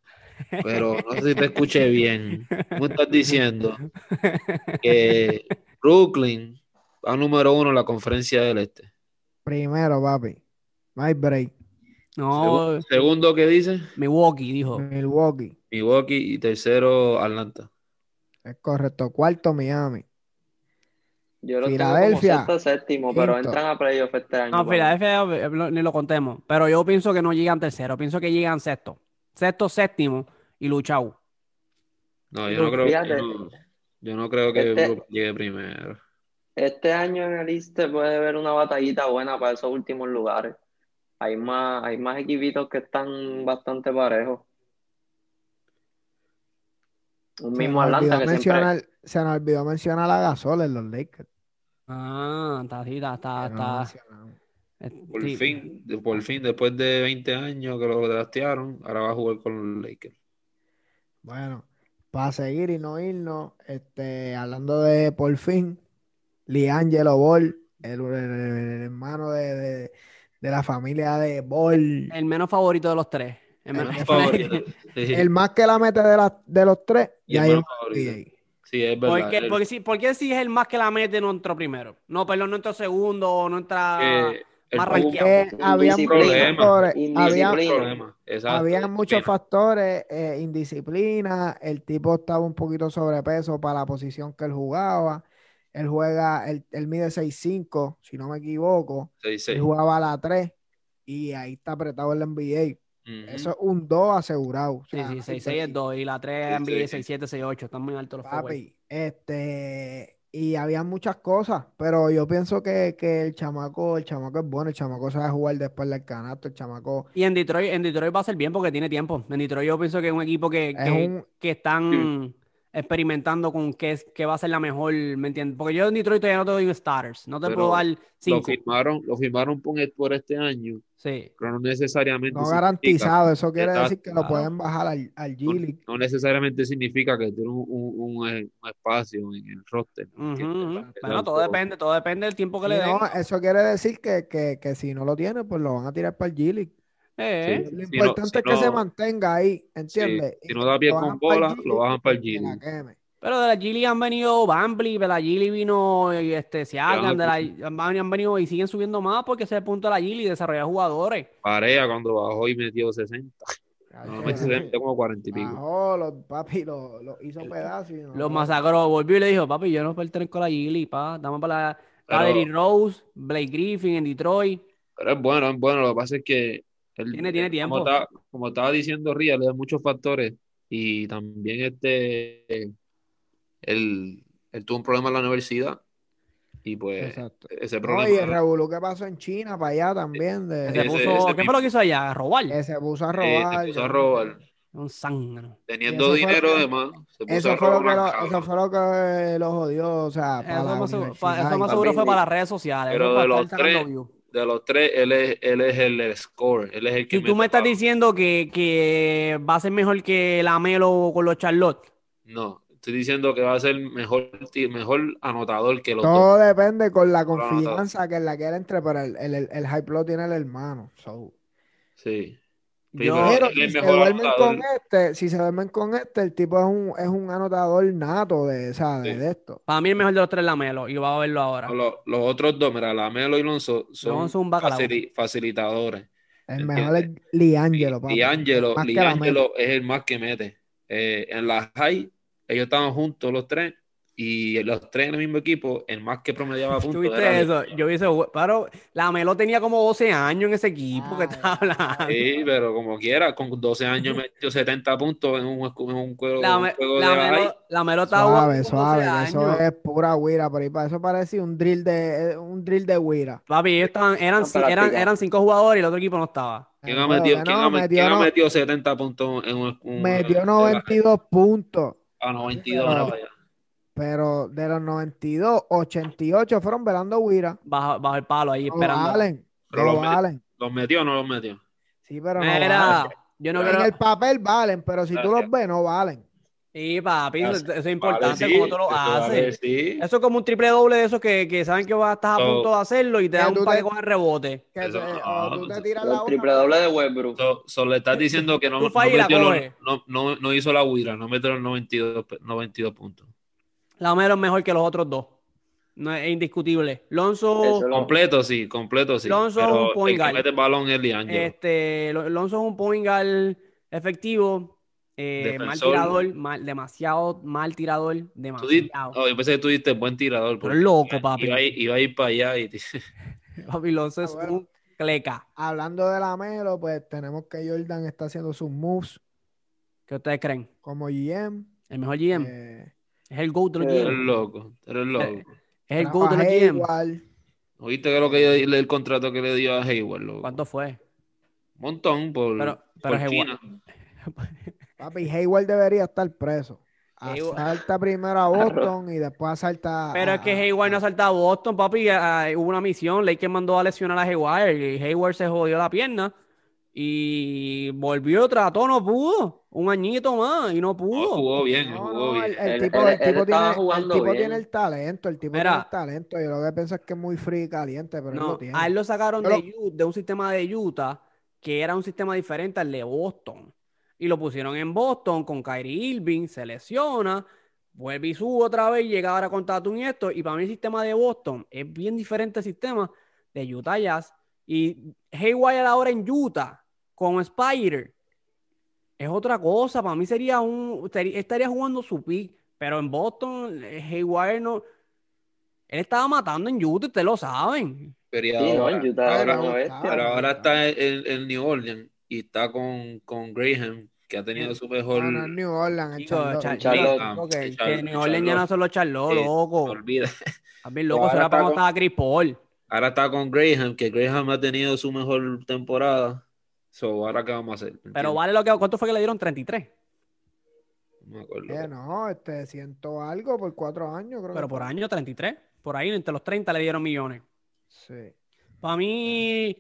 [SPEAKER 4] pero no sé si te escuché bien. ¿Cómo estás diciendo? [LAUGHS] Que Brooklyn va número uno en la conferencia del este.
[SPEAKER 2] Primero, papi. No hay break.
[SPEAKER 1] No,
[SPEAKER 4] Segu- Segundo, ¿qué dice?
[SPEAKER 1] Milwaukee dijo.
[SPEAKER 2] Milwaukee.
[SPEAKER 4] Milwaukee y tercero, Atlanta.
[SPEAKER 2] Es correcto. Cuarto, Miami.
[SPEAKER 3] Yo tengo
[SPEAKER 2] Filadelfia,
[SPEAKER 3] como sexto séptimo, pero entran a playoff este año.
[SPEAKER 1] No. Filadelfia eh, ni lo contemos. Pero yo pienso que no llegan tercero. Pienso que llegan sexto. Sexto, séptimo y luchau.
[SPEAKER 4] No, yo no creo, yo no, yo no creo que
[SPEAKER 3] Este-
[SPEAKER 4] llegue primero.
[SPEAKER 3] Este año en el Este puede haber una batallita buena para esos últimos lugares. Hay más, hay más equipitos que están bastante parejos. Un
[SPEAKER 2] Se
[SPEAKER 3] mismo Atlanta
[SPEAKER 2] olvidó
[SPEAKER 3] que siempre.
[SPEAKER 2] mencionar, se nos olvidó mencionar a Gasol en los Lakers.
[SPEAKER 1] Ah, está así, está, está,
[SPEAKER 2] no
[SPEAKER 4] Por
[SPEAKER 1] sí.
[SPEAKER 4] fin, por fin, después de 20 años que lo draftearon, ahora va a jugar con los Lakers.
[SPEAKER 2] Bueno, para seguir y no irnos, este, hablando de por fin, Liangelo Ball, el, el- el hermano de, de- de la familia de Ball,
[SPEAKER 1] El menos favorito de los tres. El menos-
[SPEAKER 2] El [LAUGHS]
[SPEAKER 4] Favorito. Sí,
[SPEAKER 2] el más que la mete de, la- de los tres,
[SPEAKER 4] Y el menos favorito.
[SPEAKER 2] NBA.
[SPEAKER 4] sí, es verdad.
[SPEAKER 1] ¿Por qué,
[SPEAKER 4] El-
[SPEAKER 1] porque si, ¿Por qué si es el más que la mete no entró primero? No, perdón, no entró segundo, no entra... rankeado.
[SPEAKER 2] Porque había muchos factores, había, muchos
[SPEAKER 4] Mira,
[SPEAKER 2] factores, eh, indisciplina, el tipo estaba un poquito sobrepeso para la posición que él jugaba. Él juega, él, él mide 6'5, si no me equivoco.
[SPEAKER 4] seis,
[SPEAKER 2] Él
[SPEAKER 4] seis.
[SPEAKER 2] jugaba a la 3 y ahí está apretado el NBA.
[SPEAKER 4] Ujú.
[SPEAKER 2] Eso es un 2 asegurado. O
[SPEAKER 1] Sí,
[SPEAKER 2] sea,
[SPEAKER 1] sí,
[SPEAKER 2] no
[SPEAKER 1] 6,
[SPEAKER 2] hay
[SPEAKER 1] 6 es 2 y la 3
[SPEAKER 4] Sí,
[SPEAKER 1] NBA
[SPEAKER 4] sí.
[SPEAKER 1] 6, 7, 6, 8. Están muy altos los.
[SPEAKER 2] Papi, este, y había muchas cosas, pero yo pienso que, que el chamaco, el chamaco es bueno, el chamaco sabe jugar después del canasto, el chamaco
[SPEAKER 1] Y en Detroit, en Detroit va a ser bien porque tiene tiempo. En Detroit yo pienso que es un equipo que,
[SPEAKER 2] es
[SPEAKER 1] que,
[SPEAKER 2] un,
[SPEAKER 1] que están experimentando con qué, es- qué va a ser la mejor, ¿me entiendes? Porque yo en Detroit todavía no te doy un starters. No te
[SPEAKER 4] Pero
[SPEAKER 1] puedo dar
[SPEAKER 4] Lo
[SPEAKER 1] 5.
[SPEAKER 4] firmaron, lo firmaron por, por este año,
[SPEAKER 1] Sí.
[SPEAKER 4] pero no necesariamente
[SPEAKER 2] no garantizado, eso quiere decir que lo pueden bajar al, al
[SPEAKER 4] no, necesariamente significa que tiene un, un- un, eh, un espacio en el roster.
[SPEAKER 1] Bueno, todo depende, todo depende del tiempo que
[SPEAKER 2] Sí,
[SPEAKER 1] le den.
[SPEAKER 2] no, eso quiere decir que, que, que si no lo tiene, pues lo van a tirar para el G-League.
[SPEAKER 1] Eh,
[SPEAKER 4] Sí.
[SPEAKER 2] Lo
[SPEAKER 4] Si no-
[SPEAKER 2] importante
[SPEAKER 4] si
[SPEAKER 2] es que se
[SPEAKER 4] no-
[SPEAKER 2] mantenga ahí, ¿entiendes?
[SPEAKER 4] si no da pie
[SPEAKER 2] lo
[SPEAKER 4] con bola, lo bajan para el
[SPEAKER 2] queme.
[SPEAKER 1] Pero de la Gili han venido Bambly, de la Gili vino y este, Siakam, de la, han, han venido y siguen subiendo más porque ese es el punto de la Gili, desarrollar jugadores.
[SPEAKER 4] Parea cuando bajó y metió 60.
[SPEAKER 2] Ay,
[SPEAKER 4] No,
[SPEAKER 2] que-
[SPEAKER 4] metió 60, como 40 y pico.
[SPEAKER 2] Bajó, los papi los los hizo pedazos. y no-
[SPEAKER 1] Los masacró, volvió y le dijo, papi, yo no pertenezco a la Gili, pa, dame para la...
[SPEAKER 4] Pero-
[SPEAKER 1] Rose, Blake Griffin en Detroit.
[SPEAKER 4] Pero es bueno, es bueno. Lo que pasa es que
[SPEAKER 1] Tiene- tiene tiempo.
[SPEAKER 4] Como estaba, como estaba diciendo Ría, le da muchos factores. Y también este él, él tuvo un problema en la universidad. Y pues
[SPEAKER 2] Exacto.
[SPEAKER 4] ese problema.
[SPEAKER 2] y el revolú que pasó en China para allá también. De,
[SPEAKER 4] Ese-
[SPEAKER 1] puso,
[SPEAKER 4] ese
[SPEAKER 1] ¿Qué fue lo que hizo allá? ¿Robar?
[SPEAKER 2] que se puso a
[SPEAKER 4] eh,
[SPEAKER 2] robar.
[SPEAKER 4] se puso a robar.
[SPEAKER 1] Un zángano.
[SPEAKER 4] Teniendo dinero de más, se puso
[SPEAKER 2] Eso
[SPEAKER 4] a
[SPEAKER 2] fue, lo
[SPEAKER 4] robar.
[SPEAKER 2] que lo, eso fue lo que lo jodió, o sea, para
[SPEAKER 1] Eso más, seguro, fue para las redes sociales.
[SPEAKER 4] pero de los tres. De los tres, él es, él es el, score. Él es el que
[SPEAKER 1] Si tú me estás
[SPEAKER 4] palo.
[SPEAKER 1] diciendo que, que va a ser mejor que la Melo con los Charlotte,
[SPEAKER 4] No, estoy diciendo que va a ser mejor, ti- mejor anotador que los dos.
[SPEAKER 2] Todo depende con la confianza que en la que él entre, pero el, el, el, el hype lo tiene el hermano. so.
[SPEAKER 4] Sí.
[SPEAKER 1] Yo,
[SPEAKER 4] pero
[SPEAKER 2] si se duermen
[SPEAKER 4] anotador.
[SPEAKER 2] con este, si se duermen con este, el tipo es un, es un anotador nato de, de,
[SPEAKER 4] Sí.
[SPEAKER 2] de esto.
[SPEAKER 1] para mí el mejor de los tres es la Melo y va a verlo ahora.
[SPEAKER 4] Los, los otros dos, mira, Lamelo y Lonzo son
[SPEAKER 1] Lonzo un
[SPEAKER 4] facilitadores.
[SPEAKER 2] El
[SPEAKER 4] Entiende.
[SPEAKER 2] mejor es Liangelo.
[SPEAKER 4] Liangelo, Liangelo es el más que mete. Eh, en la high, ellos estaban juntos los tres y los tres en el mismo equipo, el más que promediaba [LAUGHS] puntos.
[SPEAKER 1] ¿Tuviste
[SPEAKER 4] era
[SPEAKER 1] eso? Yo vi eso, pero la Melo tenía como 12 años en ese equipo que
[SPEAKER 2] Ah,
[SPEAKER 1] estaba hablando.
[SPEAKER 4] Sí, pero como quiera, con 12 años [LAUGHS] metió 70 puntos en un, en un juego,
[SPEAKER 1] La,
[SPEAKER 4] un juego
[SPEAKER 1] la
[SPEAKER 4] de.
[SPEAKER 1] Melo, la Melo estaba
[SPEAKER 2] Suave,
[SPEAKER 1] jugando con 12
[SPEAKER 2] suave, eso es pura guira, por ahí para eso parecía un drill de, eh, un drill de guira.
[SPEAKER 1] Papi, ellos estaban, eran, eran, eran cinco jugadores y el otro equipo no estaba.
[SPEAKER 4] ¿Quién ha metido,
[SPEAKER 2] que
[SPEAKER 4] quién
[SPEAKER 2] no,
[SPEAKER 4] ha quién ha
[SPEAKER 2] no-
[SPEAKER 4] metido 70 puntos en un, un-
[SPEAKER 2] metió
[SPEAKER 4] en-
[SPEAKER 2] 92 puntos.
[SPEAKER 4] Ah, 92,
[SPEAKER 2] No.
[SPEAKER 4] era para allá.
[SPEAKER 2] Pero de los 92, 88 fueron velando guira.
[SPEAKER 1] Bajo, bajo el palo ahí
[SPEAKER 2] No
[SPEAKER 1] esperando.
[SPEAKER 2] valen,
[SPEAKER 4] Pero
[SPEAKER 2] no
[SPEAKER 4] los
[SPEAKER 2] valen.
[SPEAKER 4] ¿Los metió o no los metió?
[SPEAKER 2] Sí, pero no
[SPEAKER 1] Mira, yo no
[SPEAKER 2] en
[SPEAKER 1] creo.
[SPEAKER 2] el papel valen, pero si tú los ves, no valen.
[SPEAKER 1] Sí, papi, eso, eso es
[SPEAKER 4] Vale,
[SPEAKER 1] importante
[SPEAKER 4] sí,
[SPEAKER 1] como tú lo
[SPEAKER 4] eso vale,
[SPEAKER 1] haces.
[SPEAKER 4] sí.
[SPEAKER 1] Eso es como un triple doble de esos que, que saben que vas a estar a
[SPEAKER 4] So-
[SPEAKER 1] punto de hacerlo y te
[SPEAKER 2] tú
[SPEAKER 1] un par
[SPEAKER 2] te-
[SPEAKER 1] de coger rebote.
[SPEAKER 2] Que
[SPEAKER 4] Eso
[SPEAKER 2] te-
[SPEAKER 4] no,
[SPEAKER 2] o tú te tiras la
[SPEAKER 3] triple doble de Westbrook.
[SPEAKER 4] So, so le estás diciendo que no, no, metió no, no, no hizo la huira, no metió los 92, pe- 92 puntos.
[SPEAKER 1] La Melo es mejor que los otros dos. No es, es indiscutible. Lonzo,
[SPEAKER 4] Completo sí, completo sí.
[SPEAKER 1] Lonzo es un point guard.
[SPEAKER 4] mete el balón es
[SPEAKER 1] este, Lo- Lonzo es un point guard efectivo, eh, mal tirador, mal- demasiado mal tirador, demasiado.
[SPEAKER 4] oh, yo pensé que tú diste buen tirador.
[SPEAKER 1] Pero es loco,
[SPEAKER 4] iba-
[SPEAKER 1] papi.
[SPEAKER 4] Iba, a ir- iba a ir para allá y [LAUGHS]
[SPEAKER 1] Papi, Lonzo es
[SPEAKER 2] Ah, bueno.
[SPEAKER 1] un cleca.
[SPEAKER 2] Hablando de la Melo, pues tenemos que Jordan está haciendo sus moves
[SPEAKER 1] ¿Qué ustedes creen?
[SPEAKER 2] como GM.
[SPEAKER 1] El mejor GM
[SPEAKER 2] eh,
[SPEAKER 1] es el GOAT de los
[SPEAKER 3] Eh,
[SPEAKER 4] eres loco, eres loco.
[SPEAKER 1] Es el GOAT de los GM.
[SPEAKER 4] ¿Oíste que lo que el, el contrato que le dio a Hayward? loco?
[SPEAKER 1] ¿Cuánto fue?
[SPEAKER 4] Un montón por,
[SPEAKER 1] Pero,
[SPEAKER 4] por
[SPEAKER 1] pero Hayward-
[SPEAKER 4] China. [LAUGHS]
[SPEAKER 2] Papi, Hayward debería estar preso. Asalta primero a Boston y después asalta.
[SPEAKER 1] Pero
[SPEAKER 2] a-
[SPEAKER 1] es que Hayward no ha saltado a Boston, papi. ah, hubo una misión, Lakers mandó a lesionar a Hayward y Hayward se jodió la pierna y volvió, trató, no pudo. Un añito más y no
[SPEAKER 4] No,
[SPEAKER 1] pudo.
[SPEAKER 4] jugó bien,
[SPEAKER 2] No,
[SPEAKER 4] jugó
[SPEAKER 2] no,
[SPEAKER 4] bien.
[SPEAKER 2] el, el
[SPEAKER 3] Él-
[SPEAKER 2] tipo,
[SPEAKER 3] él-
[SPEAKER 2] el
[SPEAKER 3] él
[SPEAKER 2] tipo tiene, el
[SPEAKER 3] jugando
[SPEAKER 2] tipo
[SPEAKER 3] bien.
[SPEAKER 2] tiene el talento, el tipo
[SPEAKER 1] Mira.
[SPEAKER 2] tiene el talento. Yo lo que pienso es que es muy frío y caliente, pero él
[SPEAKER 1] No,
[SPEAKER 2] lo tiene.
[SPEAKER 1] a él lo sacaron de,
[SPEAKER 2] lo-
[SPEAKER 1] Utah- de un sistema de Utah que era un sistema diferente al de Boston. Y lo pusieron en Boston con Kyrie Irving, se lesiona, vuelve y sube otra vez, llega ahora con Tatum y esto. Y para mí el sistema de Boston es bien diferente al sistema de Utah Jazz. Y Hayward ahora en Utah con Spider es otra cosa. Para mí sería un. estaría- jugando su pick. Pero en Boston, eh, Hayward no. Él estaba matando en Utah, ustedes lo saben.
[SPEAKER 4] Pero y
[SPEAKER 3] Sí, no,
[SPEAKER 4] ahora,
[SPEAKER 3] en Utah
[SPEAKER 2] Pero
[SPEAKER 3] ahora
[SPEAKER 4] ahora está en, en New Orleans y está con, con Graham, que ha tenido su mejor.
[SPEAKER 2] No, no New Orleans,
[SPEAKER 1] Chico,
[SPEAKER 2] Charlotte.
[SPEAKER 1] Char-
[SPEAKER 3] Charlotte.
[SPEAKER 1] sí, ok,
[SPEAKER 4] Sí,
[SPEAKER 1] que
[SPEAKER 4] Charlotte,
[SPEAKER 1] New Orleans ya no son los Charlotte,
[SPEAKER 4] Sí,
[SPEAKER 1] loco.
[SPEAKER 4] se olvida. [LAUGHS]
[SPEAKER 1] También loco,
[SPEAKER 4] Ahora
[SPEAKER 1] será para
[SPEAKER 4] con-
[SPEAKER 1] estaba Chris Paul.
[SPEAKER 4] Ahora está con Graham, que Graham ha tenido su mejor temporada. So, ahora qué vamos a hacer. ¿Me
[SPEAKER 1] Pero vale lo que. ¿Cuánto fue que le dieron? 33.
[SPEAKER 4] No me acuerdo.
[SPEAKER 2] Eh, no, este, ciento algo por cuatro años, creo
[SPEAKER 1] Pero
[SPEAKER 2] que
[SPEAKER 1] por
[SPEAKER 2] fue.
[SPEAKER 1] año, 33. Por ahí, entre los 30 le dieron millones.
[SPEAKER 2] Sí.
[SPEAKER 1] Para mí,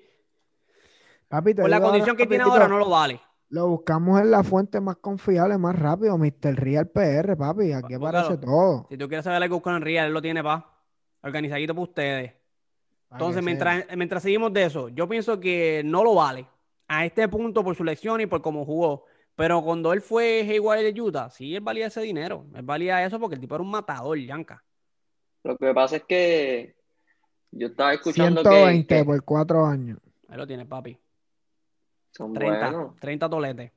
[SPEAKER 2] Papi,
[SPEAKER 1] por la condición que tiene ahora, no lo vale.
[SPEAKER 2] Lo buscamos en la fuente más confiable, más rápido, Mr. Real PR, papi. Aquí
[SPEAKER 1] Búscalo.
[SPEAKER 2] aparece todo.
[SPEAKER 1] Si tú quieres saber algo con Real, él lo tiene pa. Organizadito para ustedes. Entonces, mientras, mientras seguimos de eso, yo pienso que no lo vale. A este punto, por su lección y por cómo jugó. Pero cuando él fue Hayward de Utah, sí, él valía ese dinero. Él valía eso porque el tipo era un matador, Yanka.
[SPEAKER 3] Lo que pasa es que yo estaba escuchando que-
[SPEAKER 2] 120
[SPEAKER 3] que,
[SPEAKER 2] por cuatro años.
[SPEAKER 1] Ahí lo tiene, papi.
[SPEAKER 3] son
[SPEAKER 1] 30,
[SPEAKER 3] buenos.
[SPEAKER 1] 30 toletes.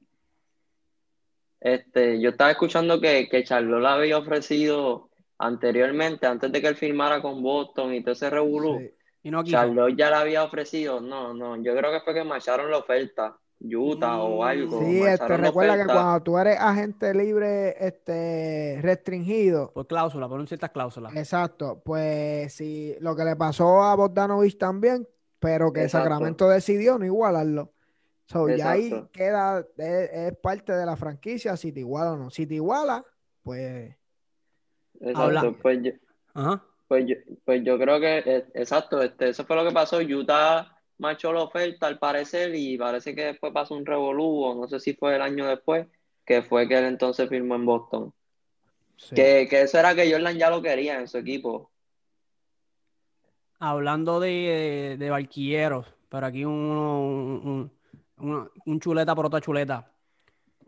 [SPEAKER 3] Este, yo estaba escuchando que, que Charlotte le había ofrecido anteriormente, antes de que él firmara con Boston y todo ese revolú,
[SPEAKER 2] Sí.
[SPEAKER 1] Y no quiso.
[SPEAKER 3] Charlotte ya le había ofrecido, no, no, yo creo que fue que macharon la oferta, Utah o
[SPEAKER 1] Mm,
[SPEAKER 3] algo.
[SPEAKER 2] Sí, este,
[SPEAKER 3] la
[SPEAKER 2] recuerda que cuando tú eres agente libre este, restringido,
[SPEAKER 1] Por cláusula, por un ciertas cláusulas.
[SPEAKER 2] exacto, pues sí, lo que le pasó a Bogdanovich también, pero que
[SPEAKER 3] Exacto.
[SPEAKER 2] Sacramento decidió no igualarlo. So, ya ahí queda, es, es parte de la franquicia si te iguala o no. Si te iguala, pues
[SPEAKER 3] Exacto,
[SPEAKER 1] Habla-
[SPEAKER 3] pues yo,
[SPEAKER 1] Ajá.
[SPEAKER 3] Pues yo, pues yo creo que, eh, exacto, este, eso fue lo que pasó, Utah machó la oferta al parecer y parece que después pasó un revolú, o no sé si fue el año después, que fue que él entonces firmó en Boston.
[SPEAKER 2] sí.
[SPEAKER 3] Que, que eso era que Jordan ya lo quería en su equipo.
[SPEAKER 1] Hablando de, de barquilleros, pero aquí un, un, un- un chuleta por otra chuleta.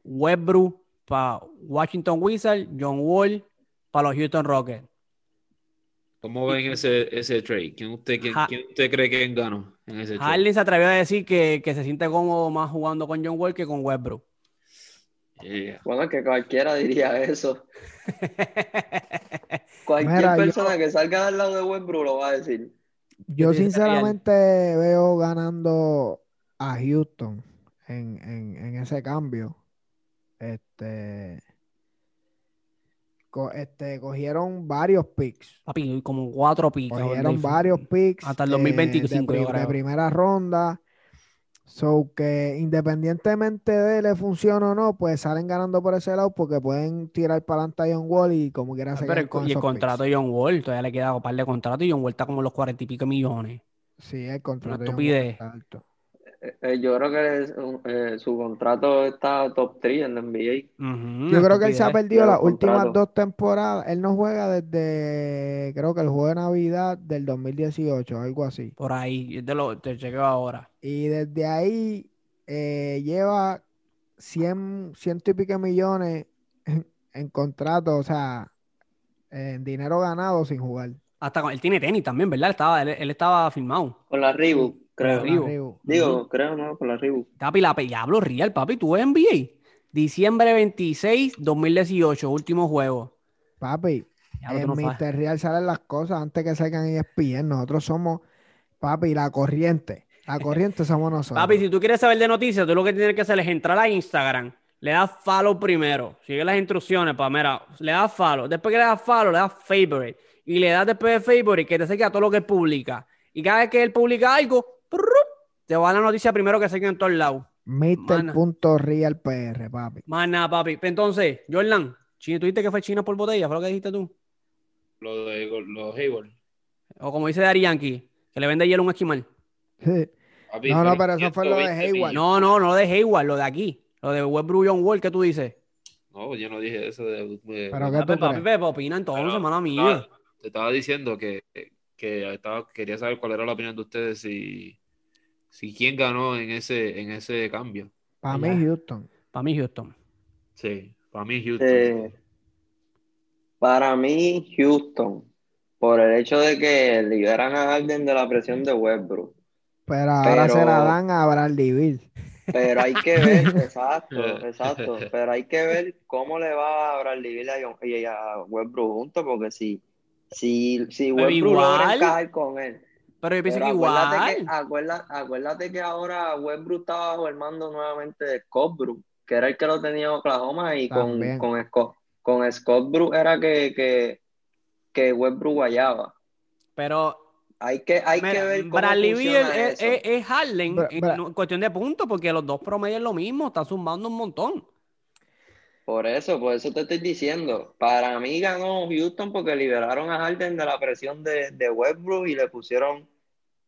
[SPEAKER 1] Westbrook para Washington Wizards, John Wall para los Houston Rockets.
[SPEAKER 4] ¿Cómo ven ese, ese trade? ¿Quién usted, quién, usted cree que ganó en ese trade?
[SPEAKER 1] Harden se atrevió a decir que, que se siente cómodo más jugando con John Wall que con Westbrook.
[SPEAKER 4] Yeah.
[SPEAKER 3] Bueno, es que cualquiera diría eso. [LAUGHS] Cualquier
[SPEAKER 2] Mira, yo-
[SPEAKER 3] persona que salga del lado de Westbrook lo va a decir.
[SPEAKER 2] Yo sinceramente veo ganando a Houston en, en, en ese cambio. Este, co- este, cogieron varios picks.
[SPEAKER 1] Papi, como cuatro picas.
[SPEAKER 2] Cogieron varios picks
[SPEAKER 1] Hasta el
[SPEAKER 2] eh,
[SPEAKER 1] 2025
[SPEAKER 2] de,
[SPEAKER 1] yo
[SPEAKER 2] pri- de
[SPEAKER 1] creo.
[SPEAKER 2] primera ronda. So que independientemente de le funcione o no, pues salen ganando por ese lado porque pueden tirar para adelante a John Wall y como quiera se
[SPEAKER 1] Pero
[SPEAKER 2] quedan
[SPEAKER 1] el,
[SPEAKER 2] con
[SPEAKER 1] y el contrato
[SPEAKER 2] picks.
[SPEAKER 1] de John Wall, todavía le queda un par de contratos y John Wall está como los cuarenta y pico millones.
[SPEAKER 2] Sí, el contrato de John
[SPEAKER 1] estupidez.
[SPEAKER 2] Wall está alto.
[SPEAKER 3] Eh, yo creo que eh, su contrato está top 3 en la NBA.
[SPEAKER 2] Yo creo que él se ha perdido
[SPEAKER 3] de
[SPEAKER 2] las últimas dos temporadas. Él no juega desde, creo que el juego de Navidad del 2018, algo así.
[SPEAKER 1] Por ahí, te lo te chequeo ahora.
[SPEAKER 2] Y desde ahí eh, lleva 100, ciento y pico millones en, en contrato, o sea, en dinero ganado sin jugar.
[SPEAKER 1] Hasta con- él tiene tenis también, ¿verdad? Estaba, él, él estaba firmado.
[SPEAKER 3] Con la Reebok, creo. Digo, creo, no, con la Reebok.
[SPEAKER 1] Papi, la Diablo Real, papi, tú ves NBA. Diciembre 26, 2018, último juego.
[SPEAKER 2] Papi,
[SPEAKER 1] Diablo,
[SPEAKER 2] en
[SPEAKER 1] no.
[SPEAKER 2] Real salen las cosas antes que salgan en ESPN. Nosotros somos, papi, la corriente. La [LAUGHS] corriente somos nosotros.
[SPEAKER 1] Papi, si tú quieres saber de noticias, tú lo que tienes que hacer es entrar a Instagram, le das follow primero, sigue las instrucciones para, mira, le das follow, después que le das follow, le das favorite, y le das después de favorite que te siga todo lo que él publica. Y cada vez que él publica algo. Te va a la noticia primero que siga en todos lados. Mana.
[SPEAKER 2] Mr.realpr, papi.
[SPEAKER 1] Más nada, papi. Entonces, Jordan, Chino, ¿tú dijiste que fue China por botella? ¿Fue lo que dijiste tú?
[SPEAKER 4] Lo de los Hayward.
[SPEAKER 1] O como dice Dari Yankee, que le vende hielo a un esquimal.
[SPEAKER 2] Sí.
[SPEAKER 4] Papi,
[SPEAKER 2] No, no, pero eso fue lo de
[SPEAKER 4] 120
[SPEAKER 2] Hayward.
[SPEAKER 1] No, no, no de Hayward, lo de aquí. Lo de Westbrook John Wall, ¿qué tú dices?
[SPEAKER 4] No, yo no dije eso de. de-
[SPEAKER 2] Pero ¿qué
[SPEAKER 1] Papi,
[SPEAKER 2] tú
[SPEAKER 1] papi,
[SPEAKER 2] crees?
[SPEAKER 1] Pepe, opina entonces, mía.
[SPEAKER 4] nada, te estaba diciendo que, que estaba, quería saber cuál era la opinión de ustedes si, si quién ganó en ese, en ese cambio.
[SPEAKER 2] Para mí, Houston.
[SPEAKER 1] Para mí, Houston.
[SPEAKER 4] Sí, para mí Houston.
[SPEAKER 3] Eh, para mí, Houston, por el hecho de que liberan a Harden de la presión de Westbrook.
[SPEAKER 2] Pero ahora
[SPEAKER 3] Pero-
[SPEAKER 2] se la dan a Bradley Bill.
[SPEAKER 3] Pero hay que ver, [LAUGHS] exacto, exacto. Pero hay que ver cómo le va a Bradley Beal y a- y a Westbrook juntos, porque si, si, si
[SPEAKER 1] Pero
[SPEAKER 3] Westbrook logra encajar con él.
[SPEAKER 1] Pero yo pienso
[SPEAKER 3] Pero
[SPEAKER 1] que
[SPEAKER 3] acuérdate
[SPEAKER 1] igual.
[SPEAKER 3] que, acuerda- acuérdate que ahora Westbrook estaba bajo el mando nuevamente de Scott Brook, que era el que lo tenía en Oklahoma, y con,
[SPEAKER 2] También.
[SPEAKER 3] con Scott, con Scott Brook era que, que, que Westbrook guayaba.
[SPEAKER 1] Pero
[SPEAKER 3] Hay que, hay
[SPEAKER 1] mira,
[SPEAKER 3] que ver cómo
[SPEAKER 1] Bradley
[SPEAKER 3] funciona
[SPEAKER 1] es,
[SPEAKER 3] eso.
[SPEAKER 1] es- es Harden
[SPEAKER 2] Bra-
[SPEAKER 1] en,
[SPEAKER 2] Bra-
[SPEAKER 1] en cuestión de puntos, porque los dos promedios lo mismo, están sumando un montón.
[SPEAKER 3] Por eso, por eso te estoy diciendo. Para mí ganó Houston porque liberaron a Harden de la presión de, de Westbrook y le pusieron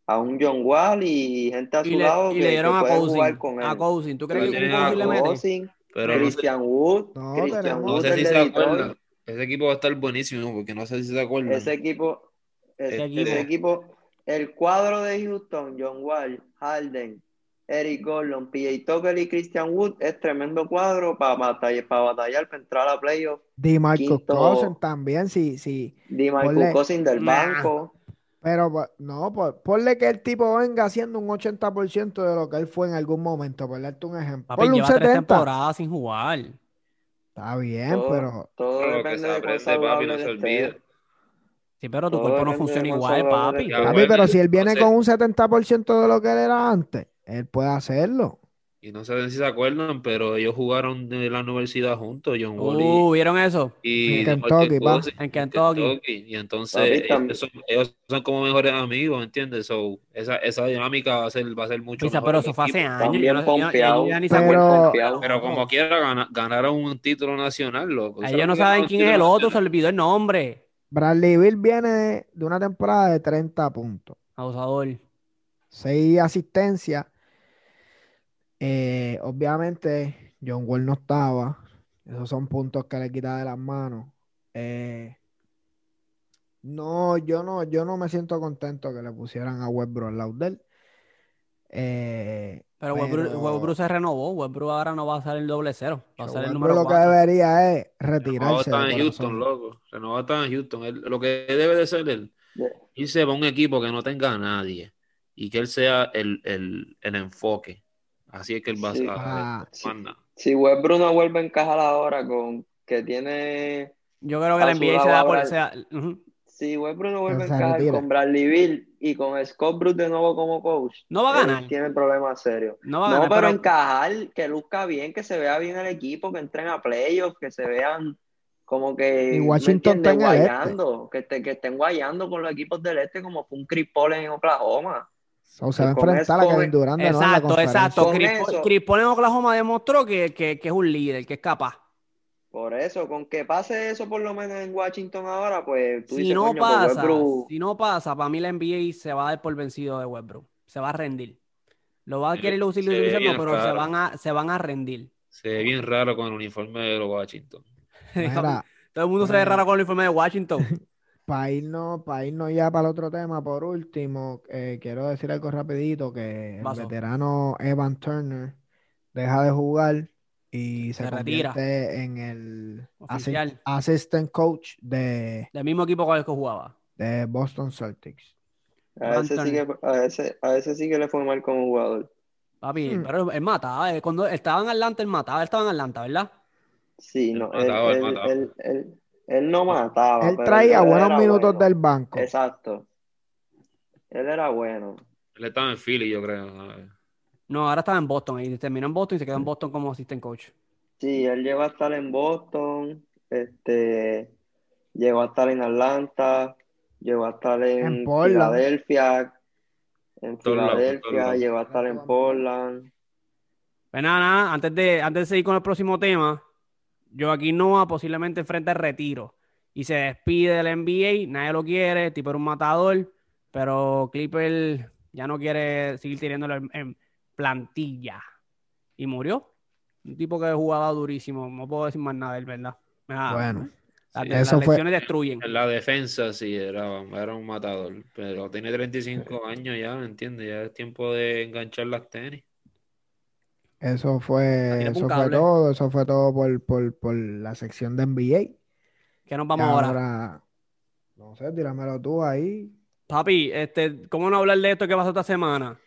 [SPEAKER 3] a un John Wall y gente a su
[SPEAKER 1] Y le,
[SPEAKER 3] lado
[SPEAKER 1] y
[SPEAKER 3] que,
[SPEAKER 1] le dieron
[SPEAKER 3] que
[SPEAKER 1] a
[SPEAKER 3] puede
[SPEAKER 1] Cousin.
[SPEAKER 3] jugar con
[SPEAKER 1] A
[SPEAKER 3] él.
[SPEAKER 1] Cousin. ¿Tú crees
[SPEAKER 4] Pero
[SPEAKER 1] que
[SPEAKER 4] a
[SPEAKER 1] Cousin le mete?
[SPEAKER 4] Pero no sé,
[SPEAKER 3] Christian Wood,
[SPEAKER 2] No,
[SPEAKER 3] Christian
[SPEAKER 2] tenemos-
[SPEAKER 4] no
[SPEAKER 3] Wood
[SPEAKER 4] sé si se acuerdan. Ese equipo va a estar buenísimo, porque no sé si se acuerdan.
[SPEAKER 3] Ese equipo, ese,
[SPEAKER 1] equipo.
[SPEAKER 3] equipo, el cuadro de Houston, John Wall, Harden, Eric Gordon, PJ Tucker y Christian Wood es tremendo cuadro para batallar, para batallar, para entrar a playoffs.
[SPEAKER 2] DeMarcus
[SPEAKER 3] Quinto.
[SPEAKER 2] Cousins también, sí, sí.
[SPEAKER 3] DeMarcus
[SPEAKER 2] Ponle-
[SPEAKER 3] Cousins del
[SPEAKER 1] Nah.
[SPEAKER 3] banco.
[SPEAKER 2] Pero pues, no, pues, ponle que el tipo venga haciendo un 80% de lo que él fue en algún momento, por darte un ejemplo.
[SPEAKER 1] Papi,
[SPEAKER 2] Ponle un
[SPEAKER 1] lleva tres
[SPEAKER 2] 70.
[SPEAKER 1] temporadas sin jugar.
[SPEAKER 2] Está bien,
[SPEAKER 3] Todo,
[SPEAKER 2] pero
[SPEAKER 3] todo
[SPEAKER 4] Pero lo que se
[SPEAKER 3] de
[SPEAKER 4] aprende, papi, no se olvida.
[SPEAKER 3] esté.
[SPEAKER 1] Sí, pero tu
[SPEAKER 3] Todo
[SPEAKER 1] cuerpo no
[SPEAKER 3] de
[SPEAKER 1] funciona igual, papi.
[SPEAKER 2] papi,
[SPEAKER 4] bueno,
[SPEAKER 2] pero si él viene con un 70% de lo que él era antes, él puede hacerlo.
[SPEAKER 4] Y no sé si se acuerdan, pero ellos jugaron de la universidad juntos, John Wall
[SPEAKER 1] Uh, ¿vieron eso?
[SPEAKER 4] y,
[SPEAKER 2] En Kentucky.
[SPEAKER 4] Cousins
[SPEAKER 1] En Kentucky.
[SPEAKER 4] Y entonces ellos son, ellos son como mejores amigos, ¿entiendes? So, esa, esa dinámica va a ser, va a ser mucho
[SPEAKER 1] Pisa,
[SPEAKER 4] mejor
[SPEAKER 1] pero eso fue hace años. Yo no- yo-
[SPEAKER 3] pompeado.
[SPEAKER 1] ellos ya ni se
[SPEAKER 2] Pero-.
[SPEAKER 4] Pero como quiera, gana- ganaron un título nacional, loco.
[SPEAKER 1] Ellos no saben quién es el otro, se le olvidó el nombre.
[SPEAKER 2] Bradley Bill viene de una temporada de 30 puntos,
[SPEAKER 1] Abusador.
[SPEAKER 2] 6 asistencias. Eh, obviamente, John Wall no estaba. Esos son puntos que le quita de las manos. Eh, no, yo no, yo no me siento contento que le pusieran a Westbrook al lado de él. Eh,
[SPEAKER 1] Pero Westbrook,
[SPEAKER 2] Pero-
[SPEAKER 1] Westbrook se renovó. Westbrook ahora no va a ser el doble cero. Va a ser el número
[SPEAKER 2] lo que debería es
[SPEAKER 4] Renovado
[SPEAKER 2] retirarse.
[SPEAKER 4] está
[SPEAKER 2] de
[SPEAKER 4] en Houston, loco. Renovado está en Houston. Él- lo que debe de ser él, irse para un equipo que no tenga a nadie y que él sea el, el, el enfoque. Así es que él va
[SPEAKER 3] Sí.
[SPEAKER 4] a
[SPEAKER 2] Ah,
[SPEAKER 3] sí.
[SPEAKER 4] manda.
[SPEAKER 3] Si Westbrook no vuelve a encajar ahora con que tiene
[SPEAKER 1] Yo creo que la NBA se da por.
[SPEAKER 3] ahora-
[SPEAKER 1] sea- ujú.
[SPEAKER 3] Si Westbrook no vuelve a encajar con Bradley Bill y con Scott Brooks de nuevo como coach,
[SPEAKER 1] No va a ganar.
[SPEAKER 3] tiene problemas serios.
[SPEAKER 1] No va a
[SPEAKER 3] No,
[SPEAKER 1] ganar.
[SPEAKER 3] pero,
[SPEAKER 1] pero-
[SPEAKER 3] encajar, que luzca bien, que se vea bien el equipo, que entren a playoffs, que se vean como que
[SPEAKER 2] Y
[SPEAKER 3] ¿me
[SPEAKER 2] Washington el este.
[SPEAKER 3] guayando, que, este- que estén guayando con los equipos del este como fue un Chris Paul en Oklahoma.
[SPEAKER 2] So, se va a enfrentar a Kevin Durant
[SPEAKER 1] Exacto,
[SPEAKER 2] conferencia.
[SPEAKER 1] exacto. Paul en Oklahoma demostró que, que, que es un líder, que es capaz.
[SPEAKER 3] Por eso, con que pase eso por lo menos en Washington ahora, pues tú
[SPEAKER 1] Si
[SPEAKER 3] dices,
[SPEAKER 1] no
[SPEAKER 3] coño, pues
[SPEAKER 1] pasa,
[SPEAKER 3] Westbrook-
[SPEAKER 1] si no pasa, para mí la NBA se va a dar por vencido de Westbrook. Se va a rendir. Lo va a
[SPEAKER 4] Sí,
[SPEAKER 1] querer lucir utilizando,
[SPEAKER 4] bien
[SPEAKER 1] pero se van, a, se van a rendir.
[SPEAKER 4] Se ve bien raro con el uniforme de los Washington. [LAUGHS]
[SPEAKER 2] Mira,
[SPEAKER 1] Todo el mundo se ve raro con el uniforme de Washington. [LAUGHS]
[SPEAKER 2] para irnos, para irnos ya para el otro tema, por último, eh, quiero decir algo rapidito, que el veterano Evan Turner deja de jugar y se
[SPEAKER 1] Se retira.
[SPEAKER 2] convierte en el
[SPEAKER 1] Oficial.
[SPEAKER 2] asist- assistant coach de,
[SPEAKER 1] Del mismo equipo con el que jugaba.
[SPEAKER 2] de Boston Celtics.
[SPEAKER 3] A ese, sí que, a, ese, a ese sí que le fue mal como jugador.
[SPEAKER 1] Papi,
[SPEAKER 2] Hmm.
[SPEAKER 1] pero él mataba. eh, Cuando estaba en Atlanta, él mataba. Él estaba en Atlanta, ¿verdad?
[SPEAKER 3] Sí, no,
[SPEAKER 4] mataba,
[SPEAKER 3] él,
[SPEAKER 4] él
[SPEAKER 3] él-
[SPEAKER 4] mataba.
[SPEAKER 3] él- él- no mataba.
[SPEAKER 2] Él traía
[SPEAKER 3] él
[SPEAKER 2] buenos minutos
[SPEAKER 3] bueno.
[SPEAKER 2] del banco.
[SPEAKER 3] Exacto. Él era bueno.
[SPEAKER 4] Él estaba en Philly, yo creo.
[SPEAKER 1] No, ahora estaba en Boston. Y terminó en Boston y se quedó en Boston como assistant coach.
[SPEAKER 3] Sí, él llegó a estar en Boston, este, llegó a estar en Atlanta, llegó a estar en,
[SPEAKER 2] En.
[SPEAKER 3] Filadelfia, en Filadelfia, llegó a estar en Portland.
[SPEAKER 1] Pues nada, nada, antes de, antes de seguir con el próximo tema, Joaquín Noah posiblemente enfrenta el retiro y se despide del NBA, nadie lo quiere, el tipo era un matador, pero Clipper ya no quiere seguir tirándolo en, en plantilla y murió. Un tipo que jugaba durísimo, no puedo decir más nada de él, ¿verdad? Ah,
[SPEAKER 2] Bueno,
[SPEAKER 1] las,
[SPEAKER 4] Sí,
[SPEAKER 1] las
[SPEAKER 2] eso fue-
[SPEAKER 1] lesiones destruyen.
[SPEAKER 4] En la defensa sí, era, era un matador. Pero tiene 35 años ya, ¿me entiendes? Ya es tiempo de enganchar las tenis.
[SPEAKER 2] Eso fue, eso fue todo, eso fue todo por, por, por la sección de NBA.
[SPEAKER 1] ¿Qué nos vamos ahora?
[SPEAKER 2] ahora, no sé, tíramelo tú ahí.
[SPEAKER 1] Papi, este, ¿cómo no hablar de esto que pasó esta semana?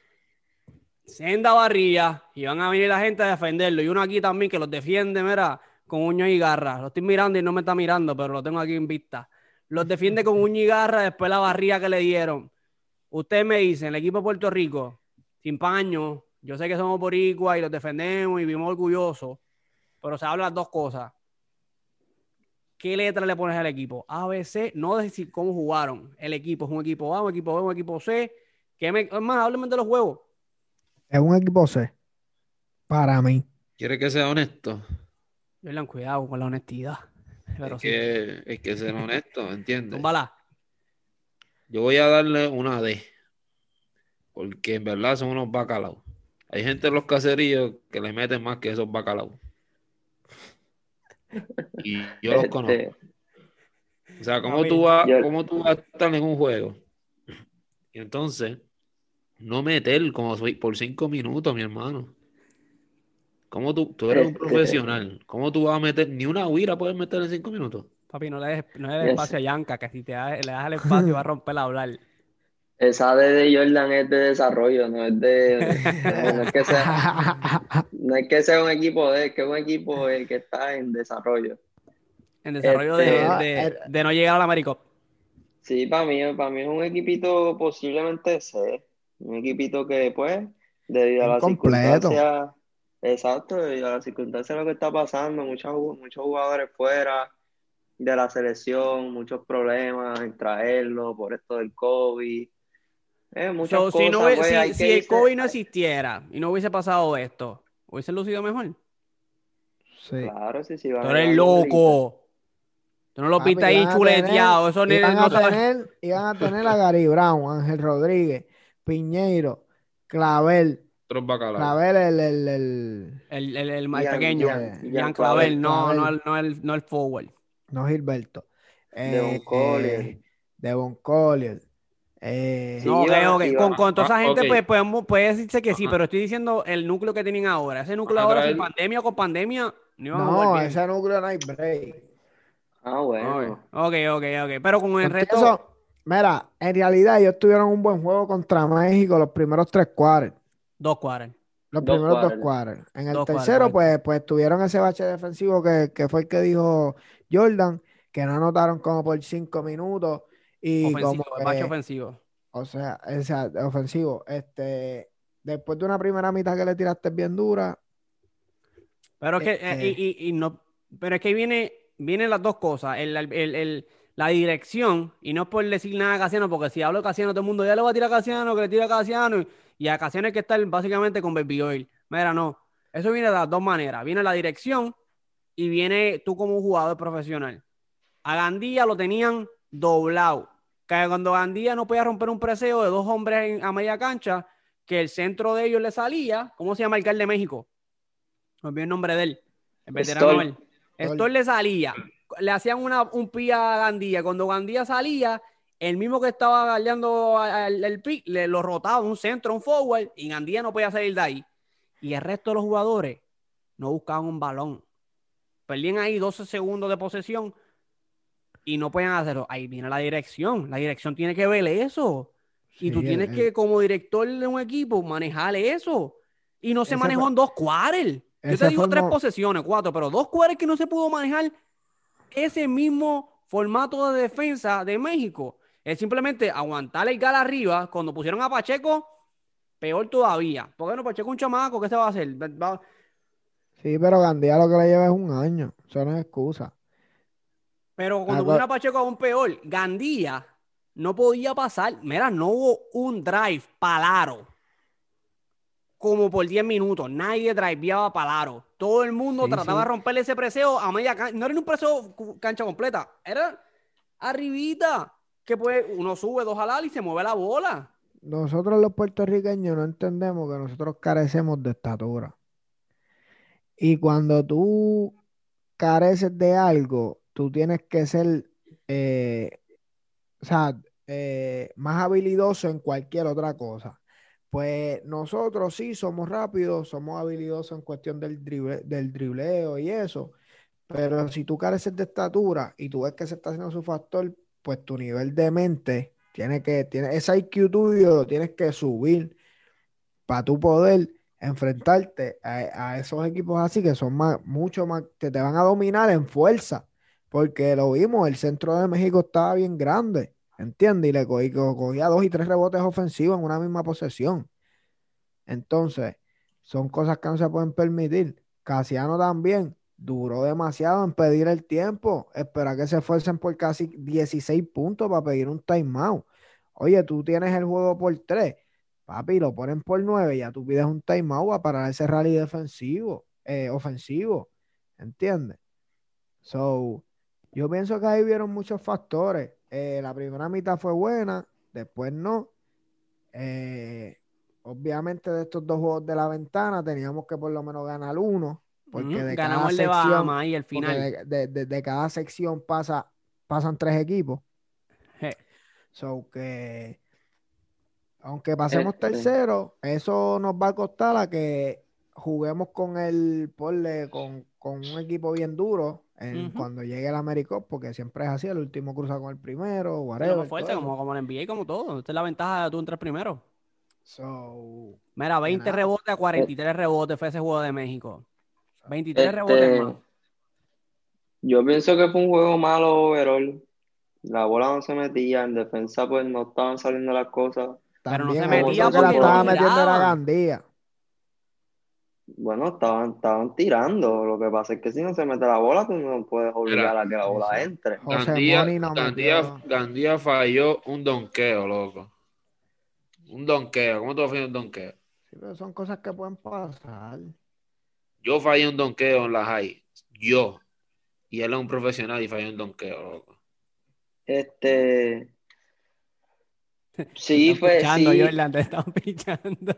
[SPEAKER 1] Senda barría y van a venir la gente a defenderlo. Y uno aquí también que los defiende, mira, con uñas y garras. Lo estoy mirando y no me está mirando, pero lo tengo aquí en vista. Los defiende con uñas y garras después la barría que le dieron. Ustedes me dicen, el equipo de Puerto Rico, sin paño, yo sé que somos boricua y los defendemos y vivimos orgullosos, pero se hablan dos cosas. ¿Qué letra le pones al equipo? A, B, C, no decir cómo jugaron. El equipo es un equipo A, un equipo B, un equipo C. ¿Qué me... Es más, háblame de los juegos.
[SPEAKER 2] Es un equipo C. Para mí.
[SPEAKER 4] ¿Quieres que sea honesto?
[SPEAKER 1] Tengan cuidado con la honestidad. [LAUGHS] Pero
[SPEAKER 4] es,
[SPEAKER 1] sí.
[SPEAKER 4] que, es que ser honesto, ¿entiendes? Yo voy a darle una D. Porque en verdad son unos bacalaos. Hay gente en los caseríos que le meten más que esos bacalaos. Y yo los
[SPEAKER 3] Este,
[SPEAKER 4] conozco. O sea, ¿cómo tú, vas,
[SPEAKER 3] yo-
[SPEAKER 4] ¿cómo tú vas a estar en un juego? Y entonces no meter como soy por cinco minutos, mi hermano. ¿Cómo tú, tú eres un
[SPEAKER 3] Este-
[SPEAKER 4] profesional? ¿Cómo tú vas a meter? Ni una huira puedes meter en cinco minutos.
[SPEAKER 1] Papi, no le des, no le des
[SPEAKER 3] Yes.
[SPEAKER 1] espacio a Yanka, que si te da- le das el espacio va a romper a hablar.
[SPEAKER 3] Esa D de Jordan es de desarrollo, no es de. No, es que sea, [LAUGHS] no es que sea un equipo de, es que es un equipo que está en desarrollo.
[SPEAKER 1] En desarrollo de,
[SPEAKER 3] Este-
[SPEAKER 1] de- de no llegar a la América.
[SPEAKER 3] Sí, para mí, para mí es un equipito posiblemente C. Un equipito que, pues, debido a las
[SPEAKER 2] Incompleto.
[SPEAKER 3] circunstancias, exacto, debido a las circunstancias de lo que está pasando, muchos, muchos jugadores fuera de la selección, muchos problemas en traerlo por esto del COVID. Eh, muchas
[SPEAKER 1] So, si no
[SPEAKER 3] cosas,
[SPEAKER 1] hubie-
[SPEAKER 3] pues,
[SPEAKER 1] si-
[SPEAKER 3] hay
[SPEAKER 1] si
[SPEAKER 3] que
[SPEAKER 1] el
[SPEAKER 3] irse-
[SPEAKER 1] COVID no existiera y no hubiese pasado esto, ¿hubiese lucido mejor?
[SPEAKER 2] Sí.
[SPEAKER 3] Claro, sí, sí,
[SPEAKER 1] Tú eres loco. Tú no lo viste ahí chuleteado. Eso ni,
[SPEAKER 2] Iban
[SPEAKER 1] no
[SPEAKER 2] a, tener, iban a tener a Gary Brown, Ángel Rodríguez, Piñeiro, Clavel. Clavel el, el, el-
[SPEAKER 1] El, el, el más
[SPEAKER 3] Ian-
[SPEAKER 1] pequeño,
[SPEAKER 3] Ian
[SPEAKER 1] Clavel,
[SPEAKER 3] Clavel,
[SPEAKER 1] no, no el, no el, no el forward.
[SPEAKER 2] no Gilberto.
[SPEAKER 3] Devon
[SPEAKER 2] Eh,
[SPEAKER 3] Collier.
[SPEAKER 2] eh, Devon Collier. Eh,
[SPEAKER 3] Sí,
[SPEAKER 1] Con, con toda esa
[SPEAKER 4] Ah,
[SPEAKER 1] gente, pues podemos, puede decirse que sí,
[SPEAKER 4] Ajá.
[SPEAKER 1] pero estoy diciendo el núcleo que tienen ahora. Ese núcleo
[SPEAKER 4] Van a
[SPEAKER 1] ahora, sin pandemia o con pandemia, no
[SPEAKER 2] no, ese núcleo no hay break.
[SPEAKER 3] Ah, bueno.
[SPEAKER 1] Ok, ok, ok. Pero con el resto.
[SPEAKER 2] eso- mira, en realidad ellos tuvieron un buen juego contra México los primeros tres cuartos.
[SPEAKER 1] Dos cuadras.
[SPEAKER 2] Los
[SPEAKER 3] Dos
[SPEAKER 2] primeros dos cuadros. En el
[SPEAKER 1] Dos
[SPEAKER 2] tercero, pues, pues tuvieron ese bache defensivo que, que fue el que dijo Jordan, que no anotaron como por cinco minutos. Y
[SPEAKER 1] Ofensivo,
[SPEAKER 2] como que-
[SPEAKER 1] ofensivo.
[SPEAKER 2] o sea, o sea, ofensivo. Este, después de una primera mitad que le tiraste bien dura,
[SPEAKER 1] Pero es que,
[SPEAKER 2] Este-
[SPEAKER 1] eh, y, y- y no, pero es que viene, vienen las dos cosas, el, el- la dirección, y no es por decir nada a Casiano, porque si hablo de Casiano, todo el mundo ya le va a tirar a Casiano, que le tira a Casiano, y, y a Casiano hay que estar básicamente con Baby Oil. Mira, no, eso viene de las dos maneras, viene la dirección y viene tú como jugador profesional. A Gandía lo tenían doblado, que cuando Gandía no podía romper un preseo de dos hombres en- a media cancha, que el centro de ellos le salía, ¿cómo se llama el alcalde de México? Me olvidé el nombre de él. El veterano él. Stoll le salía. Le hacían una, un pía a Gandía. Cuando Gandía salía, el mismo que estaba galeando el, el pick, le lo rotaba un centro, un forward, y Gandía no podía salir de ahí. Y el resto de los jugadores no buscaban un balón. Perdían ahí 12 segundos de posesión y no podían hacerlo. Ahí viene la dirección. La dirección tiene que ver eso. Y tú tienes que, como director de un equipo, manejar eso. Y no se manejó
[SPEAKER 2] fue-
[SPEAKER 1] en dos quarters. Yo te digo tres posesiones, cuatro, pero dos quarters que no se pudo manejar ese mismo formato de defensa de México. Es simplemente aguantar el gal arriba. Cuando pusieron a Pacheco, peor todavía. Porque no, Pacheco es un chamaco, ¿qué se va a hacer? Va-
[SPEAKER 2] sí, pero Gandía lo que le lleva es un año. Eso no es excusa.
[SPEAKER 1] Pero cuando
[SPEAKER 2] Ah,
[SPEAKER 1] pusieron a Pacheco aún peor, Gandía no podía pasar. Mira, no hubo un drive palaro. Como por 10 minutos. Nadie driveaba palaro. Todo el mundo
[SPEAKER 2] Sí,
[SPEAKER 1] trataba
[SPEAKER 2] sí.
[SPEAKER 1] de romperle ese preseo a media cancha. No era ni un preseo cancha completa. Era arribita. Que pues uno sube dos al y se mueve la bola.
[SPEAKER 2] Nosotros los puertorriqueños no entendemos que nosotros carecemos de estatura. Y cuando tú careces de algo, tú tienes que ser, eh, o sea, eh, más habilidoso en cualquier otra cosa. Pues nosotros sí somos rápidos, somos habilidosos en cuestión del drible- del dribleo y eso. Pero si tú careces de estatura y tú ves que se está haciendo su factor, pues tu nivel de mente tiene que, tiene, ese IQ tuyo lo tienes que subir para tú poder enfrentarte a, a esos equipos así que son más, mucho más, que te van a dominar en fuerza. Porque lo vimos, el centro de México estaba bien grande, ¿entiendes? Y le cogí- co- cogía dos y tres rebotes ofensivos en una misma posesión. Entonces, son cosas que no se pueden permitir. Casiano también duró demasiado en pedir el tiempo. Espera que se esfuercen por casi 16 puntos para pedir un timeout. Oye, tú tienes el juego por 3. Papi, lo ponen por 9. Ya tú pides un timeout para parar ese rally defensivo, eh, ofensivo. ¿Entiendes? So, yo pienso que ahí vieron muchos factores. Eh, la primera mitad fue buena, después no. Eh, obviamente de estos dos juegos de la ventana teníamos que por lo menos ganar uno, porque de
[SPEAKER 1] Ganamos
[SPEAKER 2] cada
[SPEAKER 1] el de
[SPEAKER 2] sección,
[SPEAKER 1] Bahamas al
[SPEAKER 2] porque
[SPEAKER 1] final.
[SPEAKER 2] de, de- de- de cada sección pasa, pasan tres equipos. So que Aunque pasemos
[SPEAKER 3] Este.
[SPEAKER 2] tercero, eso nos va a costar a que juguemos con el, ponle, con, con un equipo bien duro en- cuando llegue el Americop, porque siempre es así, el último cruza con el primero, whatever.
[SPEAKER 1] más fuerte, como, como el NBA, como todo. Esta es la ventaja de tú entrar primero.
[SPEAKER 2] So,
[SPEAKER 1] Mira, 20
[SPEAKER 2] nada.
[SPEAKER 1] rebotes a 43 rebotes fue ese juego de México. 23
[SPEAKER 3] Este,
[SPEAKER 1] rebotes más.
[SPEAKER 3] Yo pienso que fue un juego malo overall. La bola no se metía, en defensa pues no estaban saliendo las cosas.
[SPEAKER 1] Pero no se
[SPEAKER 3] metía
[SPEAKER 2] que la
[SPEAKER 3] porque no
[SPEAKER 2] estaba metiendo
[SPEAKER 1] tiraban.
[SPEAKER 2] Gandía.
[SPEAKER 3] Bueno, estaban, estaban tirando. Lo que pasa es que si no se mete la bola, tú no puedes obligar a que la bola
[SPEAKER 2] sí.
[SPEAKER 3] entre.
[SPEAKER 2] José
[SPEAKER 4] Gandía,
[SPEAKER 2] Moni no
[SPEAKER 4] Gandía. Gandía falló un donqueo, loco. Un donqueo. ¿Cómo tú vas a fallar un donqueo?
[SPEAKER 2] Sí, pero son cosas que pueden pasar.
[SPEAKER 4] Yo fallé un donqueo en la high. Yo. Y él es un profesional y falló un donqueo, loco.
[SPEAKER 3] Este. [LAUGHS] Sí, fue.
[SPEAKER 1] pichando,
[SPEAKER 3] Sí,
[SPEAKER 1] Jordan, te están [LAUGHS] pichando.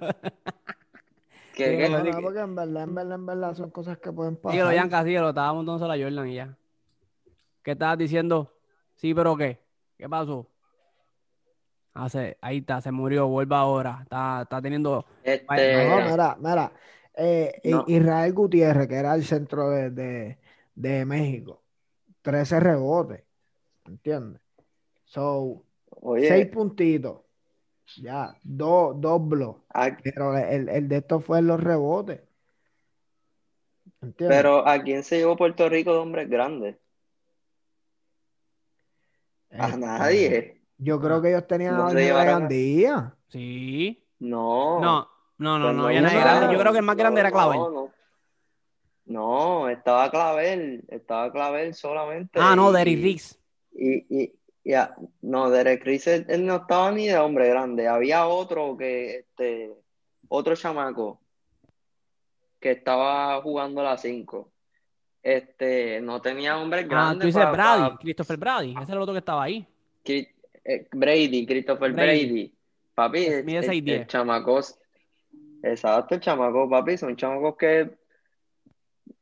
[SPEAKER 3] Que-
[SPEAKER 2] No,
[SPEAKER 1] que-
[SPEAKER 2] porque en verdad, en verdad, en verdad son cosas que pueden pasar.
[SPEAKER 1] Síguelo, Yanka, síguelo. Estaba montándose la Jordan y ya. ¿Qué estabas diciendo? Sí, pero ¿qué? ¿Qué pasó? Ah, se- ahí está, se murió, vuelve ahora. Está, está teniendo.
[SPEAKER 3] este,
[SPEAKER 2] No, mira, mira. eh,
[SPEAKER 3] No.
[SPEAKER 2] Israel Gutiérrez, que era el centro de, de, de México, 13 rebotes. ¿Entiendes? So,
[SPEAKER 3] oye,
[SPEAKER 2] 6 puntitos. Ya, dos, dos blogs.
[SPEAKER 3] a-
[SPEAKER 2] Pero el, el de estos fue en los rebotes. ¿Entiendes?
[SPEAKER 3] pero ¿a quién se llevó Puerto Rico de hombres grandes? A
[SPEAKER 2] Este,
[SPEAKER 3] nadie.
[SPEAKER 2] Yo creo que ellos tenían
[SPEAKER 3] No
[SPEAKER 2] a
[SPEAKER 3] se
[SPEAKER 2] Ángel
[SPEAKER 3] llevaron a-
[SPEAKER 2] Gandía.
[SPEAKER 1] Sí.
[SPEAKER 3] No.
[SPEAKER 1] No, no, no,
[SPEAKER 3] Pues
[SPEAKER 1] no. ya grande. Yo creo que el más grande era Clavel.
[SPEAKER 3] No, no. No, estaba Clavel, estaba Clavel solamente.
[SPEAKER 1] Ah, no, Derry Riggs.
[SPEAKER 3] Y, y, ya, no, Derek Rice, él, él no estaba ni de hombre grande. Había otro que, este, otro chamaco que estaba jugando a las 5. Este, no tenía hombres
[SPEAKER 1] Ah,
[SPEAKER 3] grandes.
[SPEAKER 1] tú dices
[SPEAKER 3] pa-
[SPEAKER 1] Brady,
[SPEAKER 3] pa-
[SPEAKER 1] Christopher Brady. Ese era el otro que estaba ahí.
[SPEAKER 3] Eh, Brady, Christopher
[SPEAKER 1] Brady.
[SPEAKER 3] Brady. Papi, el,
[SPEAKER 1] Mide
[SPEAKER 3] el-
[SPEAKER 1] 6'10".
[SPEAKER 3] el chamacos, exacto, el chamaco, papi, son chamacos que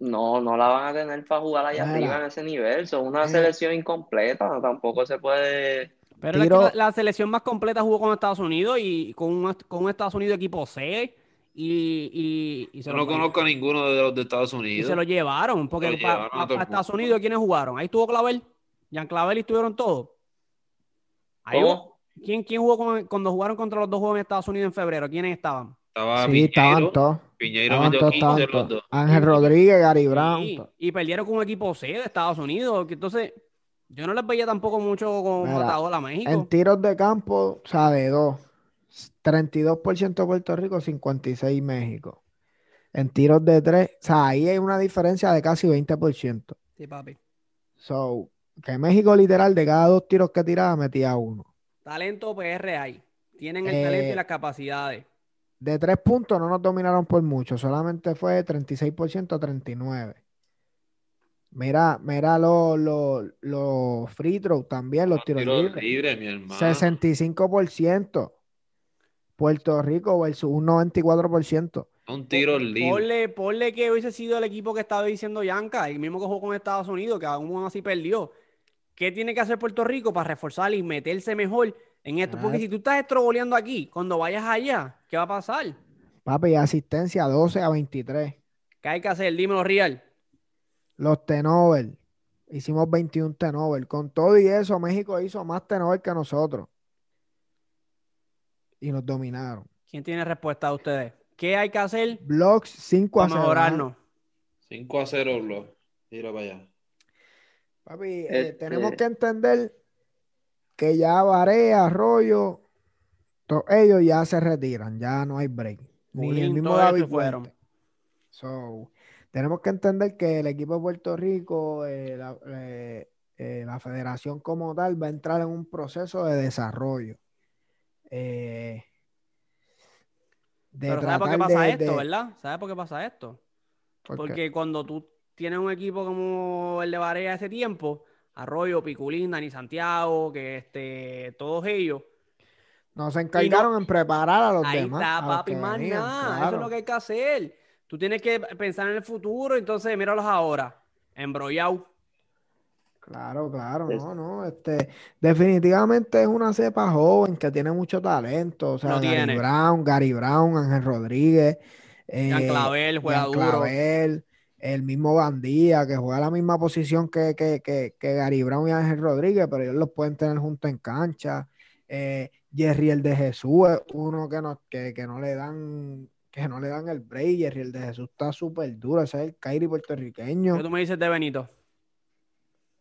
[SPEAKER 3] no, no la van a tener para jugar allá
[SPEAKER 2] Mira.
[SPEAKER 3] arriba en ese nivel. Son una selección incompleta, tampoco se puede.
[SPEAKER 1] Pero es
[SPEAKER 2] Tiro-
[SPEAKER 1] la, la selección más completa jugó con Estados Unidos y con un, con un Estados Unidos equipo C y, y, y se
[SPEAKER 4] Yo
[SPEAKER 1] lo-
[SPEAKER 4] no conozco a ninguno de los de Estados
[SPEAKER 1] y
[SPEAKER 4] Unidos.
[SPEAKER 1] se lo llevaron. Porque
[SPEAKER 4] lo
[SPEAKER 1] para
[SPEAKER 4] llevaron
[SPEAKER 1] Estados. Unidos, ¿quiénes jugaron? Ahí estuvo Clavel. Jan Clavel y estuvieron todos. Ahí ¿Quién, quién jugó con- cuando jugaron contra los dos juegos en Estados Unidos en febrero? ¿Quiénes estaban?
[SPEAKER 4] Estaba
[SPEAKER 2] Sí, estaban todos.
[SPEAKER 4] Piñeiro metió
[SPEAKER 2] todos,
[SPEAKER 4] 15
[SPEAKER 2] estaban
[SPEAKER 4] los
[SPEAKER 2] todos.
[SPEAKER 4] dos.
[SPEAKER 2] Ángel Rodríguez, Gary Brown.
[SPEAKER 1] Sí, y perdieron con un equipo C de Estados Unidos. que entonces, yo no les veía tampoco mucho con matador a México.
[SPEAKER 2] En tiros de campo, o sea, de dos. 32% Puerto Rico, 56 México. En tiros de tres, o sea, ahí hay una diferencia de casi 20%.
[SPEAKER 1] Sí, papi.
[SPEAKER 2] So, que México literal de cada dos tiros que tiraba metía uno.
[SPEAKER 1] Talento PR hay. Tienen el
[SPEAKER 2] Eh,
[SPEAKER 1] talento y las capacidades.
[SPEAKER 2] De tres puntos no nos dominaron por mucho, solamente fue 36% a 39%. Mira, mira los los- los free throws también, los tiros
[SPEAKER 4] Tiro
[SPEAKER 2] libres.
[SPEAKER 4] libre, mi hermano.
[SPEAKER 2] 65%. Puerto Rico versus un 94%.
[SPEAKER 4] Un tiro libre.
[SPEAKER 1] Ponle, ponle que hubiese sido el equipo que estaba diciendo Yanka, el mismo que jugó con Estados Unidos, que aún así perdió. ¿Qué tiene que hacer Puerto Rico para reforzar y meterse mejor en esto? Porque
[SPEAKER 2] Ah.
[SPEAKER 1] si tú estás estroboleando aquí, cuando vayas allá, ¿qué va a pasar?
[SPEAKER 2] Papi, asistencia 12 a 23.
[SPEAKER 1] ¿Qué hay que hacer? Dímelo, Real.
[SPEAKER 2] Los Tenover. Hicimos 21 Tenover. Con todo y eso, México hizo más Tenover que nosotros. Y nos dominaron.
[SPEAKER 1] ¿Quién tiene respuesta a ustedes? ¿Qué hay que hacer
[SPEAKER 2] Blocks 5 a
[SPEAKER 1] para
[SPEAKER 2] 0.
[SPEAKER 1] mejorarnos?
[SPEAKER 4] 5 a 0, bro. Tira para allá.
[SPEAKER 2] Papi, eh,
[SPEAKER 3] Este-
[SPEAKER 2] tenemos que entender que ya Varea, Arroyo, todos ellos ya se retiran. Ya no hay break. Ni el mismo David
[SPEAKER 1] fueron.
[SPEAKER 2] So, tenemos que entender que el equipo de Puerto Rico, eh, la, eh, eh, la federación como tal, va a entrar en un proceso de desarrollo. De
[SPEAKER 1] Pero ¿sabes por qué pasa
[SPEAKER 2] de-
[SPEAKER 1] esto,
[SPEAKER 2] de-
[SPEAKER 1] verdad? ¿Sabes por qué pasa esto?
[SPEAKER 2] ¿por qué?
[SPEAKER 1] Porque cuando tú tienes un equipo como el de Barea ese tiempo, Arroyo, Piculín, Dani Santiago, que este, todos ellos,
[SPEAKER 2] Nos encargaron en preparar a los
[SPEAKER 1] ahí
[SPEAKER 2] demás.
[SPEAKER 1] está,
[SPEAKER 2] a los
[SPEAKER 1] papi,
[SPEAKER 2] que
[SPEAKER 1] más
[SPEAKER 2] venían,
[SPEAKER 1] nada. Eso es lo que hay que hacer. Tú tienes que pensar en el futuro, entonces míralos ahora, embrollado.
[SPEAKER 2] Claro, claro, no, no, este, definitivamente es una cepa joven que tiene mucho talento, o sea,
[SPEAKER 1] Lo
[SPEAKER 2] Gary
[SPEAKER 1] tiene.
[SPEAKER 2] Brown, Gary Brown, Ángel Rodríguez,
[SPEAKER 1] Jean
[SPEAKER 2] eh,
[SPEAKER 1] Clavel juega
[SPEAKER 2] Jean
[SPEAKER 1] duro.
[SPEAKER 2] Clavel, el mismo Gandía, que juega la misma posición que, que, que, que Gary Brown y Ángel Rodríguez, pero ellos los pueden tener juntos en cancha. Eh, Jerry el de Jesús es uno que no, que, que no le dan, que no le dan el break. Jerry el de Jesús está súper duro, ese es el Kairi puertorriqueño.
[SPEAKER 1] ¿Qué tú me dices de Benito?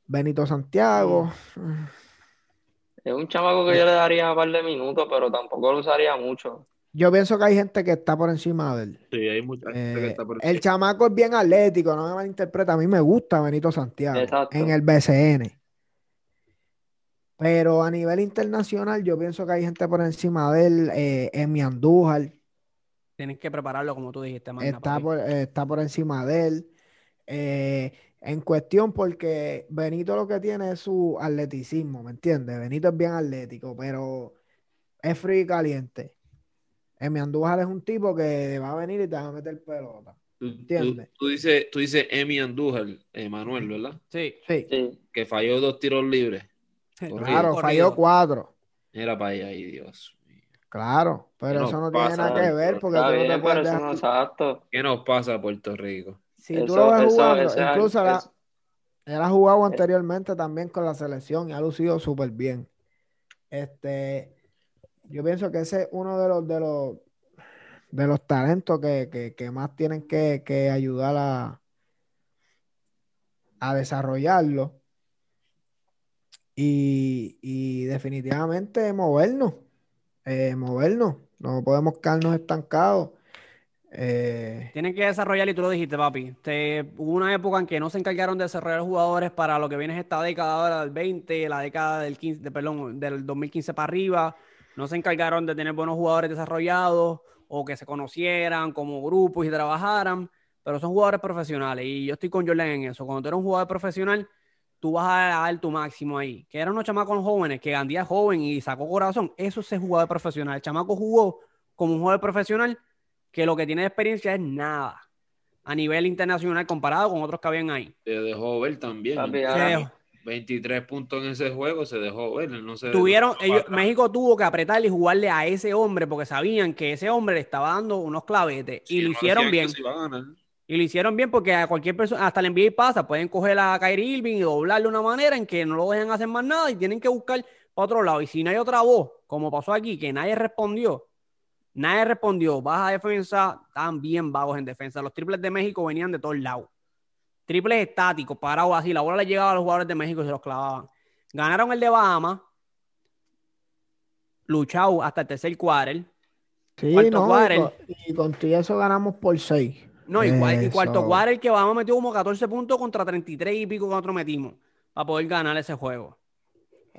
[SPEAKER 2] Benito Santiago.
[SPEAKER 3] Es un chamaco que yo le daría un par de minutos, pero tampoco lo usaría mucho.
[SPEAKER 2] Yo pienso que hay gente que está por encima de él.
[SPEAKER 4] Sí, hay mucha gente que
[SPEAKER 2] Eh,
[SPEAKER 4] está por
[SPEAKER 2] el chamaco es bien atlético, no me malinterpreta. A mí me gusta Benito Santiago
[SPEAKER 3] Exacto.
[SPEAKER 2] en el BCN. Pero a nivel internacional, yo pienso que hay gente por encima de él. Eh, Emi Andújar
[SPEAKER 1] Tienes que prepararlo como tú dijiste, Magna,
[SPEAKER 2] está por, eh, está por encima de él. Eh, en cuestión, porque Benito lo que tiene es su atleticismo, ¿me entiendes? Benito es bien atlético, pero es frío y caliente. Emi Andújar es un tipo que va a venir y te va a meter pelota.
[SPEAKER 4] Tú, tú-
[SPEAKER 2] ¿Entiendes?
[SPEAKER 4] tú dices, tú dices Emi Andújar, Emanuel, ¿verdad?
[SPEAKER 1] Sí.
[SPEAKER 2] Sí,
[SPEAKER 3] Sí,
[SPEAKER 4] Que falló dos tiros libres.
[SPEAKER 1] Corrido,
[SPEAKER 2] claro, falló cuatro.
[SPEAKER 4] Era para allá, Dios mío.
[SPEAKER 2] Claro, pero eso no tiene nada que ver porque tú no te puedes dejar-
[SPEAKER 3] exacto.
[SPEAKER 4] ¿Qué nos pasa a Puerto Rico?
[SPEAKER 2] Si tú lo ves jugando,
[SPEAKER 3] eso
[SPEAKER 2] incluso la- él ha jugado anteriormente también con la selección y ha lucido súper bien. Este, yo pienso que ese es uno de los de los de los talentos que, que- más tienen que, que ayudar a, a desarrollarlo. Y, y definitivamente movernos, eh, movernos. No podemos quedarnos estancados. Eh,
[SPEAKER 1] Tienen que desarrollar, y tú lo dijiste, papi. Te- hubo una época en que no se encargaron de desarrollar jugadores para lo que viene es esta década ahora del 20, la década del 15, de- perdón, del 2015 para arriba. No se encargaron de tener buenos jugadores desarrollados o que se conocieran como grupos y trabajaran, pero son jugadores profesionales. Y yo estoy con Jordan en eso. Cuando tú eres un jugador profesional, tú vas a dar tu máximo ahí. Que eran unos chamacos jóvenes, que Gandía es joven y sacó corazón. Eso es jugador profesional. El chamaco jugó como un jugador profesional que lo que tiene de experiencia es nada a nivel internacional comparado con otros que habían ahí.
[SPEAKER 4] Se dejó ver también. 23 puntos en ese juego, se dejó ver. No se
[SPEAKER 1] tuvieron,
[SPEAKER 4] no
[SPEAKER 1] ellos-. México tuvo que apretarle y jugarle a ese hombre porque sabían que ese hombre le estaba dando unos clavetes y lo hicieron bien. Y lo hicieron bien porque a cualquier persona, hasta el NBA pasa, pueden coger a Kyrie Irving y doblarle de una manera en que no lo dejan hacer más nada y tienen que buscar para otro lado. Y si no hay otra voz, como pasó aquí, que nadie respondió, nadie respondió, baja defensa, estaban bien vagos en defensa. Los triples de México venían de todos lados. Triples estáticos, parados así, la bola le llegaba a los jugadores de México y se los clavaban. Ganaron el de Bahamas, luchado hasta el tercer quarter.
[SPEAKER 2] sí,
[SPEAKER 1] Cuarto
[SPEAKER 2] no, y
[SPEAKER 1] quarter.
[SPEAKER 2] con, y con eso ganamos por seis.
[SPEAKER 1] No, y, cua- y cuarto quarter que Bahamas metió como 14 puntos contra 33 y pico que nosotros metimos para poder ganar ese juego.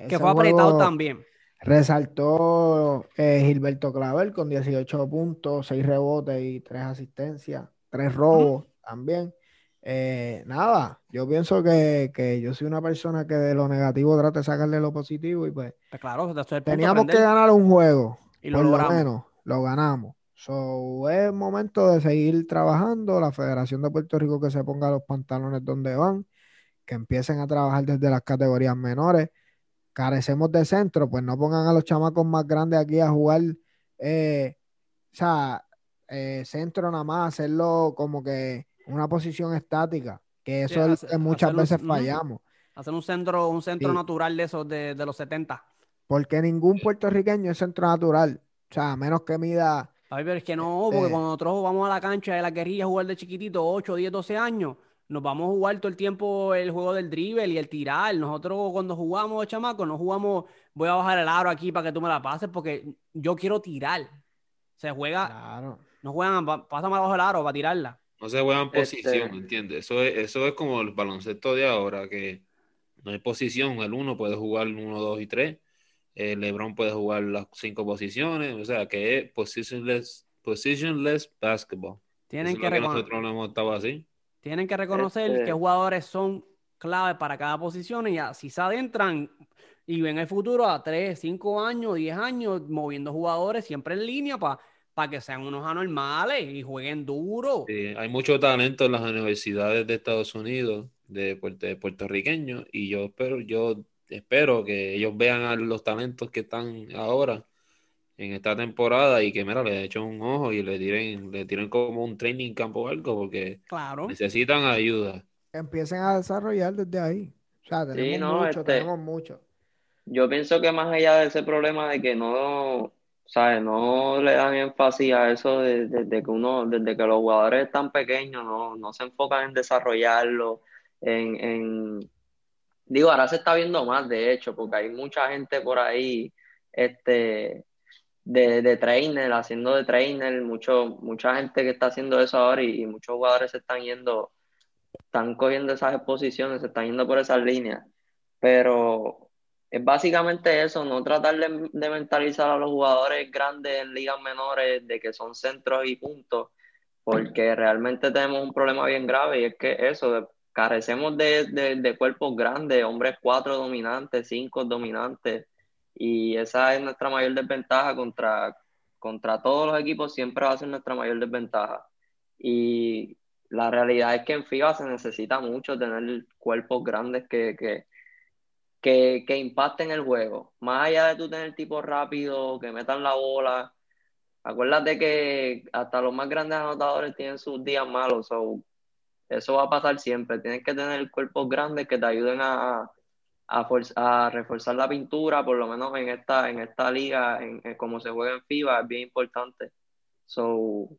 [SPEAKER 1] que fue apretado también.
[SPEAKER 2] Resaltó eh, Gilberto Clavel con 18 puntos, 6 rebotes y 3 asistencias, 3 robos también. Eh, nada, yo pienso que, que yo soy una persona que de lo negativo trata de sacarle lo positivo y pues
[SPEAKER 1] Pues claro,
[SPEAKER 2] teníamos que ganar un juego,
[SPEAKER 1] Y lo
[SPEAKER 2] por lo menos lo ganamos. So, es momento de seguir trabajando, la Federación de Puerto Rico que se ponga los pantalones donde van, que empiecen a trabajar desde las categorías menores. Carecemos de centro, pues no pongan a los chamacos más grandes aquí a jugar, eh, o sea, eh, centro nada más, hacerlo como que una posición estática, que eso
[SPEAKER 1] Sí,
[SPEAKER 2] es que muchas veces fallamos.
[SPEAKER 1] Hacer un centro, un centro
[SPEAKER 2] Sí.
[SPEAKER 1] natural de esos de, de los 70.
[SPEAKER 2] Porque ningún puertorriqueño es centro natural, o sea, a menos que mida
[SPEAKER 1] Ay, pero es que no, porque
[SPEAKER 2] Este-
[SPEAKER 1] cuando nosotros vamos a la cancha de la guerrilla a jugar de chiquitito, 8, 10, 12 años, nos vamos a jugar todo el tiempo el juego del dribble y el tirar. Nosotros cuando jugamos, chamacos, no jugamos, voy a bajar el aro aquí para que tú me la pases, porque yo quiero tirar. Se juega,
[SPEAKER 2] Claro.
[SPEAKER 1] no juegan, pásame abajo el aro para tirarla.
[SPEAKER 4] No se juega en
[SPEAKER 3] Este-
[SPEAKER 4] posición, ¿entiendes? Eso es, eso es como el baloncesto de ahora, que no hay posición. El uno puede jugar uno, dos y tres. El LeBron puede jugar las cinco posiciones. O sea, que es positionless, positionless basketball.
[SPEAKER 1] Tienen
[SPEAKER 4] Eso
[SPEAKER 1] que,
[SPEAKER 4] es lo que
[SPEAKER 1] recono-
[SPEAKER 4] nosotros no hemos estado así.
[SPEAKER 1] tienen que reconocer
[SPEAKER 3] Este-
[SPEAKER 1] qué jugadores son clave para cada posición y así se adentran y ven el futuro a 3, 5 años, 10 años, moviendo jugadores siempre en línea para que sean unos anormales y jueguen duro.
[SPEAKER 4] Sí, hay mucho talento en las universidades de Estados Unidos. de, de puertorriqueños y yo espero, yo espero que ellos vean a los talentos que están ahora en esta temporada y que mira, le echen un ojo y le tiren, le tiren como un training campo o algo porque
[SPEAKER 1] Claro.
[SPEAKER 4] necesitan ayuda.
[SPEAKER 2] Empiecen a desarrollar desde ahí. O sea, tenemos
[SPEAKER 3] no,
[SPEAKER 2] mucho,
[SPEAKER 3] este-
[SPEAKER 2] tenemos mucho.
[SPEAKER 3] Yo pienso que más allá de ese problema de que no, ¿sabes? No le dan énfasis a eso de- desde que uno, desde que los jugadores están pequeños, no, no se enfocan en desarrollarlo, en, en, digo, ahora se está viendo más, de hecho, porque hay mucha gente por ahí, este, de, de trainer, haciendo de trainer, mucho, mucha gente que está haciendo eso ahora y, y muchos jugadores se están yendo, están cogiendo esas exposiciones, se están yendo por esas líneas, pero es básicamente eso, no tratar de, de mentalizar a los jugadores grandes en ligas menores de que son centros y puntos, porque realmente tenemos un problema bien grave y es que eso, carecemos de, de- de cuerpos grandes, hombres cuatro dominantes, cinco dominantes, y esa es nuestra mayor desventaja contra, contra todos los equipos, siempre va a ser nuestra mayor desventaja. Y la realidad es que en FIBA se necesita mucho tener cuerpos grandes que, que, que, que impacten el juego. Más allá de tú tener tipos rápidos, que metan la bola. Acuérdate que hasta los más grandes anotadores tienen sus días malos. so, eso va a pasar siempre. Tienes que tener cuerpos grandes que te ayuden a, a, a reforzar la pintura, por lo menos en esta, en esta liga, en, cómo se juega en FIBA, es bien importante. So,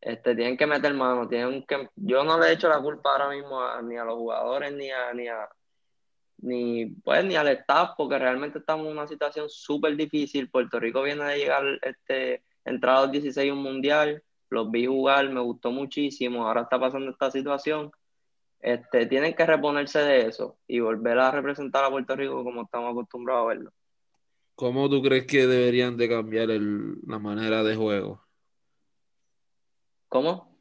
[SPEAKER 3] este, tienen que meter mano, tienen que, yo no le he hecho la culpa ahora mismo a- ni a los jugadores ni a, ni a, ni, pues, ni al staff, porque realmente estamos en una situación súper difícil. Puerto Rico viene de llegar, este, entrar a los 16 un mundial, los vi jugar, me gustó muchísimo, ahora está pasando esta situación. Este, tienen que reponerse de eso y volver a representar a Puerto Rico como estamos acostumbrados a verlo.
[SPEAKER 4] ¿Cómo tú crees que deberían de cambiar el- la manera de juego?
[SPEAKER 3] ¿Cómo?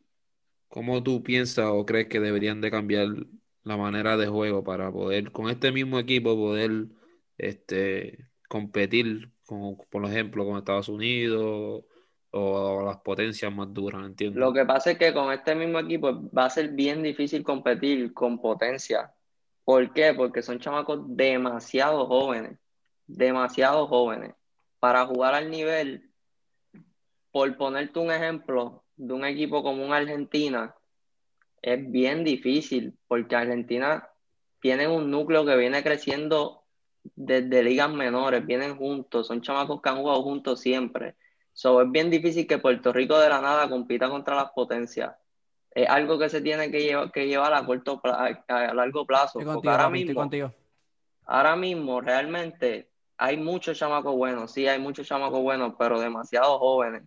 [SPEAKER 4] ¿Cómo tú piensas o crees que deberían de cambiar la manera de juego para poder, con este mismo equipo, poder este, competir, con, por ejemplo, con Estados Unidos o las potencias más duras, ¿entiendes?
[SPEAKER 3] Lo que pasa es que con este mismo equipo va a ser bien difícil competir con potencia. ¿Por qué? Porque son chamacos demasiado jóvenes, demasiado jóvenes. Para jugar al nivel, por ponerte un ejemplo de un equipo como un Argentina, es bien difícil, porque Argentina tiene un núcleo que viene creciendo desde ligas menores, vienen juntos, son chamacos que han jugado juntos siempre. So, es bien difícil que Puerto Rico de la nada compita contra las potencias. Es algo que se tiene que llevar, que llevar a corto a largo plazo.
[SPEAKER 1] Estoy
[SPEAKER 3] Porque
[SPEAKER 1] contigo,
[SPEAKER 3] ahora
[SPEAKER 1] estoy
[SPEAKER 3] mismo,
[SPEAKER 1] contigo.
[SPEAKER 3] ahora mismo realmente hay muchos chamacos buenos, sí, hay muchos chamacos buenos, pero demasiado jóvenes,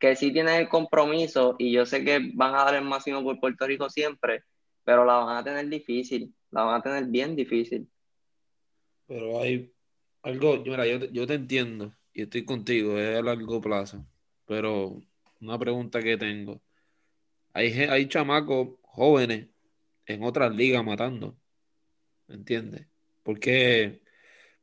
[SPEAKER 3] que sí tienen el compromiso y yo sé que van a dar el máximo por Puerto Rico siempre, pero la van a tener difícil, la van a tener bien difícil.
[SPEAKER 4] Pero hay algo, mira, yo, te- yo te entiendo y estoy contigo, es a largo plazo. Pero una pregunta que tengo, hay, hay chamacos jóvenes en otras ligas matando, ¿me entiendes? ¿Por qué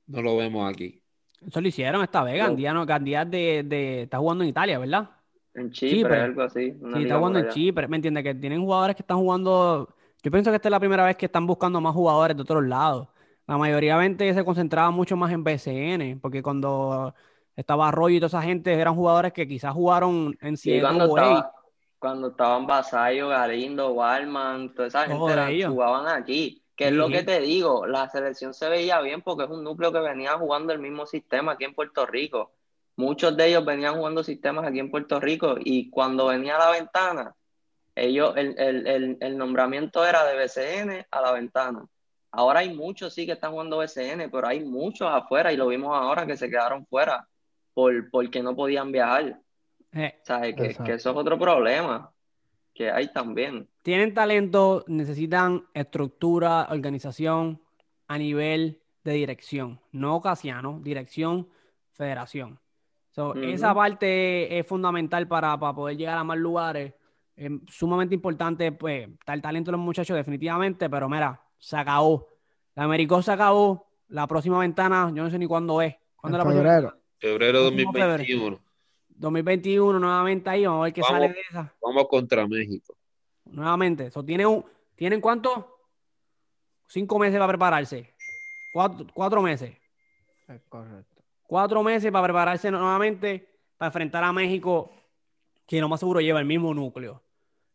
[SPEAKER 4] no lo vemos aquí?
[SPEAKER 1] Eso lo hicieron esta vez.
[SPEAKER 3] No.
[SPEAKER 1] Gandía, no, Gandía de, de, está jugando en Italia, ¿verdad?
[SPEAKER 3] En Chipre,
[SPEAKER 1] Chipre.
[SPEAKER 3] algo así.
[SPEAKER 1] Sí, está jugando en. Chipre. ¿Me entiendes? Que tienen jugadores que están jugando. Yo pienso que esta es la primera vez que están buscando más jugadores de otros lados. La mayoría se concentraba mucho más en BCN, porque cuando estaba Arroyo y toda esa gente eran jugadores que quizás jugaron en
[SPEAKER 3] Sí, cuando
[SPEAKER 1] CNCAA.
[SPEAKER 3] estaba, cuando estaban Vasallo, Galindo, Walman, toda esa gente eran- jugaban aquí. Que es lo que te digo, la selección se veía bien porque es un núcleo que venía jugando el mismo sistema aquí en Puerto Rico. Muchos de ellos venían jugando sistemas aquí en Puerto Rico y cuando venía a la ventana, ellos, el, el, el, el nombramiento era de BCN a la ventana. Ahora hay muchos sí que están jugando BCN, pero hay muchos afuera y lo vimos ahora que se quedaron fuera por, porque no podían viajar.
[SPEAKER 1] Eh,
[SPEAKER 3] ¿Sabes? Que eso es otro problema que hay también.
[SPEAKER 1] tienen talento, necesitan estructura, organización a nivel de dirección. No Casiano, dirección, federación. So. Esa parte es fundamental para, para poder llegar a más lugares. Es sumamente importante, pues, está el talento de los muchachos, definitivamente, pero mira, se acabó. La Americó se acabó. La próxima ventana, yo no sé ni cuándo es. ¿Cuándo
[SPEAKER 2] En
[SPEAKER 1] es la próxima?
[SPEAKER 2] febrero.
[SPEAKER 4] Febrero
[SPEAKER 1] Próximo febrero.
[SPEAKER 4] 2021,
[SPEAKER 1] 2021, nuevamente ahí, vamos a ver qué
[SPEAKER 4] Vamos.
[SPEAKER 1] sale de esa.
[SPEAKER 4] vamos contra México.
[SPEAKER 1] Nuevamente. So, ¿tienen, un- ¿Tienen cuánto? cinco meses para prepararse. Cuatro, cuatro meses.
[SPEAKER 2] Es correcto.
[SPEAKER 1] Cuatro meses para prepararse nuevamente para enfrentar a México, que lo más seguro lleva el mismo núcleo.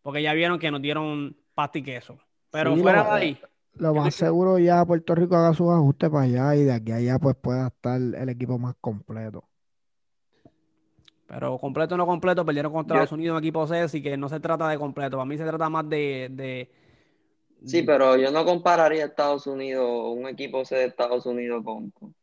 [SPEAKER 1] Porque ya vieron que nos dieron pasta y queso. Pero
[SPEAKER 2] Sí,
[SPEAKER 1] fuera de ahí,
[SPEAKER 2] Lo más seguro ya Puerto Rico haga sus ajustes para allá y de aquí a allá pues pueda estar el equipo más completo.
[SPEAKER 1] pero completo o no completo, perdieron contra Estados Unidos en equipo C, así que no se trata de completo. Para mí se trata más de. de-
[SPEAKER 3] Sí, pero yo no compararía Estados Unidos, un equipo C de Estados Unidos con, con-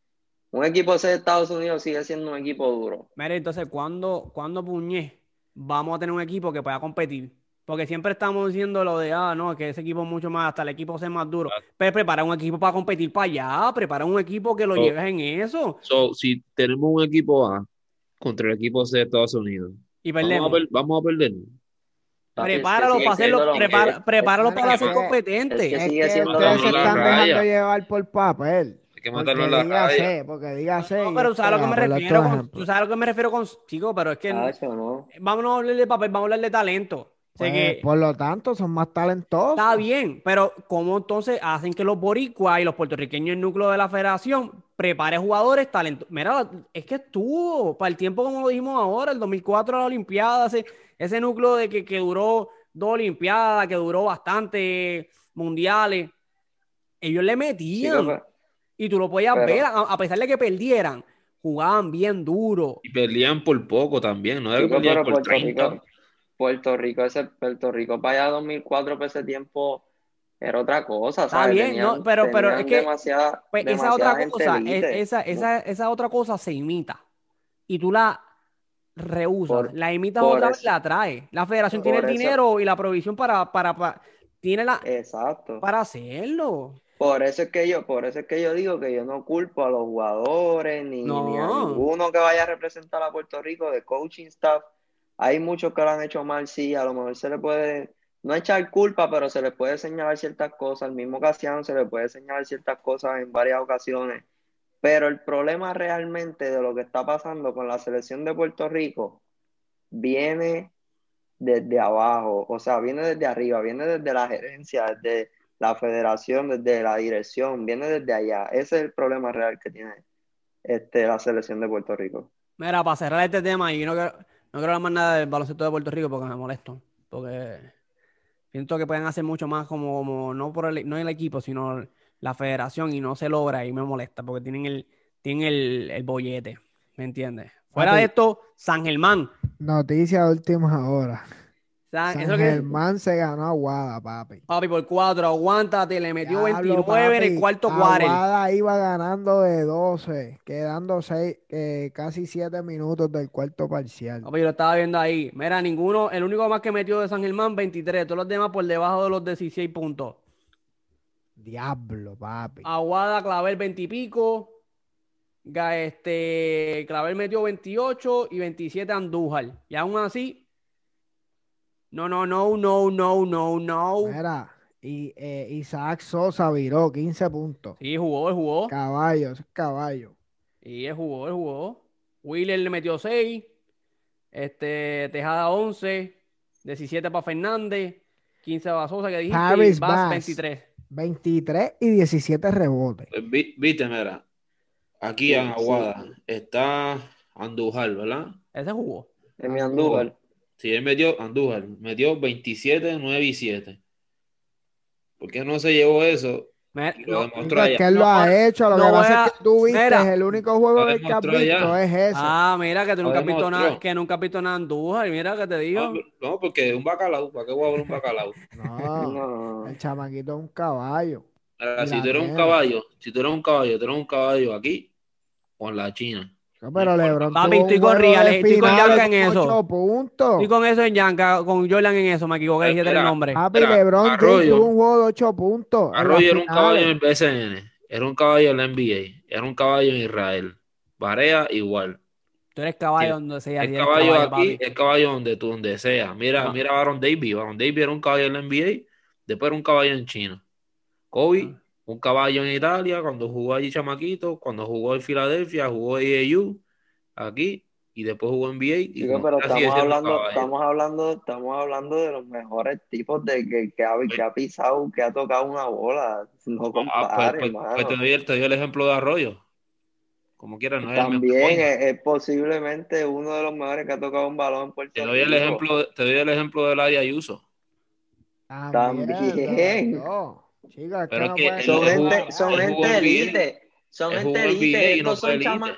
[SPEAKER 3] un equipo C de Estados Unidos sigue siendo un equipo duro.
[SPEAKER 1] Mira, entonces, ¿cuándo, cuándo puñé vamos a tener un equipo que pueda competir? Porque siempre estamos diciendo lo de, ah, no, que ese equipo es mucho más, hasta el equipo C es más duro. Pero prepara un equipo para competir para allá, prepara un equipo que lo
[SPEAKER 4] Oh.
[SPEAKER 1] lleves en eso.
[SPEAKER 4] So, si tenemos un equipo A contra el equipo C de Estados Unidos,
[SPEAKER 1] Y
[SPEAKER 4] vamos a,
[SPEAKER 1] perdemos.
[SPEAKER 4] per- vamos a perder.
[SPEAKER 3] Es que
[SPEAKER 1] Prepáralo para hacerlo, prepáralo
[SPEAKER 2] Es
[SPEAKER 1] para
[SPEAKER 2] que-
[SPEAKER 1] ser
[SPEAKER 2] es que-
[SPEAKER 1] competente.
[SPEAKER 3] es que
[SPEAKER 2] Es
[SPEAKER 3] sigue
[SPEAKER 2] que
[SPEAKER 3] siendo
[SPEAKER 2] ustedes
[SPEAKER 3] lo
[SPEAKER 2] se están dejando
[SPEAKER 4] raya.
[SPEAKER 2] llevar por papel.
[SPEAKER 4] Hay que
[SPEAKER 2] Porque
[SPEAKER 4] matarlo en la
[SPEAKER 2] porque diga C.
[SPEAKER 1] No, pero
[SPEAKER 2] esto,
[SPEAKER 1] ¿sabes a lo que me refiero? Con. ¿Tú sabes a lo que me refiero con, chico? Pero es que
[SPEAKER 3] Tacho, ¿no?
[SPEAKER 1] vamos a hablar de papel, vamos a hablar de talento.
[SPEAKER 2] Pues,
[SPEAKER 1] que
[SPEAKER 2] por lo tanto, son más talentosos.
[SPEAKER 1] está bien, pero ¿cómo entonces hacen que los boricuas y los puertorriqueños, el núcleo de la federación, prepare jugadores talentosos? Mira, es que estuvo para el tiempo, como lo dijimos ahora, el 2004 la Olimpiada, ese, ese núcleo de que, que duró dos Olimpiadas, que duró bastante mundiales, ellos le metían. Y tú lo podías
[SPEAKER 3] Pero-
[SPEAKER 1] ver, a, a pesar de que perdieran, jugaban bien duro.
[SPEAKER 4] Y perdían por poco también, no era que
[SPEAKER 3] Chico,
[SPEAKER 4] perdían
[SPEAKER 3] pero
[SPEAKER 4] por
[SPEAKER 3] Puerto
[SPEAKER 4] 30.
[SPEAKER 3] Rico, Puerto Rico, ese Puerto Rico para allá 2004 para ese tiempo era otra cosa,
[SPEAKER 1] Está
[SPEAKER 3] ¿sabes?
[SPEAKER 1] bien,
[SPEAKER 3] Tenían-
[SPEAKER 1] no, pero- pero es que,
[SPEAKER 3] demasiada,
[SPEAKER 1] Pues esa otra cosa,
[SPEAKER 3] elite.
[SPEAKER 1] es- esa, esa, esa otra cosa se imita. Y tú la rehusas,
[SPEAKER 3] Por-
[SPEAKER 1] la imitas otra vez, la traes. La federación
[SPEAKER 3] Por
[SPEAKER 1] tiene el dinero y la provisión para, para, para- tiene la,
[SPEAKER 3] Exacto.
[SPEAKER 1] para hacerlo.
[SPEAKER 3] Por eso es que yo, por eso es que yo digo que yo no culpo a los jugadores ni,
[SPEAKER 1] No.
[SPEAKER 3] ni a ninguno que vaya a representar a Puerto Rico de coaching staff. Hay muchos que lo han hecho mal, sí, a lo mejor se le puede, no echar culpa, pero se les puede señalar ciertas cosas. Al mismo Casiano se le puede señalar ciertas cosas en varias ocasiones. Pero el problema realmente de lo que está pasando con la selección de Puerto Rico viene desde abajo, o sea, viene desde arriba, viene desde la gerencia, desde la federación, desde la dirección, viene desde allá. Ese es el problema real que tiene este, la selección de Puerto Rico.
[SPEAKER 1] Mira, para cerrar este tema, y no quiero, no quiero hablar más nada del baloncesto de Puerto Rico porque me molesto. Porque siento que pueden hacer mucho más como, como no por el, no el equipo, sino la federación y no se logra y me molesta porque tienen el, tienen el, el bollete. ¿Me entiendes? Fuera
[SPEAKER 2] Papi.
[SPEAKER 1] de esto, San Germán.
[SPEAKER 2] Noticia de última hora.
[SPEAKER 1] San-
[SPEAKER 2] San
[SPEAKER 1] eso que-
[SPEAKER 2] Germán se ganó a Aguada, papi.
[SPEAKER 1] Papi, por cuatro, aguántate, le metió
[SPEAKER 2] Diablo,
[SPEAKER 1] 29 en el
[SPEAKER 2] papi,
[SPEAKER 1] cuarto cuarto.
[SPEAKER 2] Aguada iba ganando de 12, quedando seis, eh, casi 7 minutos del cuarto parcial.
[SPEAKER 1] Papi, yo lo estaba viendo ahí. Mira, ninguno, el único más que metió de San Germán, 23. Todos los demás por debajo de los 16 puntos.
[SPEAKER 2] Diablo, papi.
[SPEAKER 1] Aguada, Clavel 20 y pico. Este, Clavel metió 28 y 27 Andújar. Y aún así, no, no, no, no, no, no, no.
[SPEAKER 2] Mira, y eh, Isaac Sosa viró 15 puntos.
[SPEAKER 1] Sí, jugó, él jugó.
[SPEAKER 2] Caballo, ese es caballo.
[SPEAKER 1] Y él jugó, él jugó. Wheeler le metió 6. Este, Tejada 11. 17 para Fernández. 15 para Sosa, que dijiste.
[SPEAKER 2] Paris
[SPEAKER 1] y Bass
[SPEAKER 2] Bass.
[SPEAKER 1] 23.
[SPEAKER 2] 23 y 17 rebotes.
[SPEAKER 4] Pues, vi- Viste, mira, aquí
[SPEAKER 3] Sí,
[SPEAKER 4] en
[SPEAKER 3] sí.
[SPEAKER 4] Aguada está Andújar, ¿verdad?
[SPEAKER 1] Ese jugó.
[SPEAKER 3] En mi Andújar.
[SPEAKER 4] Si él metió, Andújar, metió 27, 9 y 7. ¿Por qué no se llevó eso?
[SPEAKER 1] Me-
[SPEAKER 4] lo
[SPEAKER 1] no,
[SPEAKER 4] demostró
[SPEAKER 2] Chico, es
[SPEAKER 4] allá.
[SPEAKER 2] que él lo
[SPEAKER 1] No,
[SPEAKER 2] ha hecho. Lo
[SPEAKER 1] no
[SPEAKER 2] que pasa
[SPEAKER 1] a-
[SPEAKER 2] es que tú viste,
[SPEAKER 1] Mira.
[SPEAKER 2] el único juego que has visto es ese.
[SPEAKER 1] Ah, mira, que tú nunca has visto nada, que nunca has visto nada Andújar. y Mira que te digo.
[SPEAKER 4] No, no, porque un bacalao, ¿para qué voy a ver un bacalao?
[SPEAKER 2] No, [LAUGHS]
[SPEAKER 3] No.
[SPEAKER 2] el chamaquito es un caballo.
[SPEAKER 4] Si tú eres un caballo, si tú eres un caballo, tú eres un caballo aquí o en la China.
[SPEAKER 2] No, pero LeBron
[SPEAKER 1] Papi, estoy con Real, estoy con Yanka en eso.
[SPEAKER 2] ocho puntos.
[SPEAKER 1] Y con eso en Yanka, con Jordan en eso, me equivoqué, dije el nombre.
[SPEAKER 2] Papi, LeBron James
[SPEAKER 4] Arroyo.
[SPEAKER 2] tuvo un juego de 8 puntos.
[SPEAKER 4] Arroyo era un caballo en el BCN, era un caballo en la NBA, era un caballo en Israel. Barea igual.
[SPEAKER 1] Tú eres caballo
[SPEAKER 4] Sí,
[SPEAKER 1] donde sea.
[SPEAKER 4] El caballo aquí,
[SPEAKER 1] papi.
[SPEAKER 4] el caballo donde tú, donde sea. Mira,
[SPEAKER 1] Ah.
[SPEAKER 4] mira a Baron Davis. Baron Davis era un caballo en la NBA, después era un caballo en China. Kobe,
[SPEAKER 1] Ah.
[SPEAKER 4] Un caballo en Italia, cuando jugó allí chamaquito, cuando jugó en Filadelfia, jugó en AAU, aquí, y después jugó NBA. Y
[SPEAKER 3] Digo, pero estamos hablando, estamos hablando, estamos hablando de los mejores tipos de que, que, ha, que ha pisado, que ha tocado una bola. No
[SPEAKER 4] Ah, pues,
[SPEAKER 3] compares,
[SPEAKER 4] pues- pues te, doy el, te doy el ejemplo de Arroyo. Como quieras, no es
[SPEAKER 3] También es, es posiblemente uno de los mejores que ha tocado un balón en Puerto
[SPEAKER 4] Te doy el
[SPEAKER 3] Rico.
[SPEAKER 4] ejemplo, te doy el ejemplo del Ayuso.
[SPEAKER 3] También.
[SPEAKER 2] no. Que
[SPEAKER 4] Pero
[SPEAKER 2] no
[SPEAKER 4] es que
[SPEAKER 3] Son gente, son gente
[SPEAKER 4] NBA.
[SPEAKER 3] elite. Son gente elite.
[SPEAKER 4] NBA no
[SPEAKER 3] Estos son
[SPEAKER 4] elite.
[SPEAKER 3] chama-
[SPEAKER 4] Él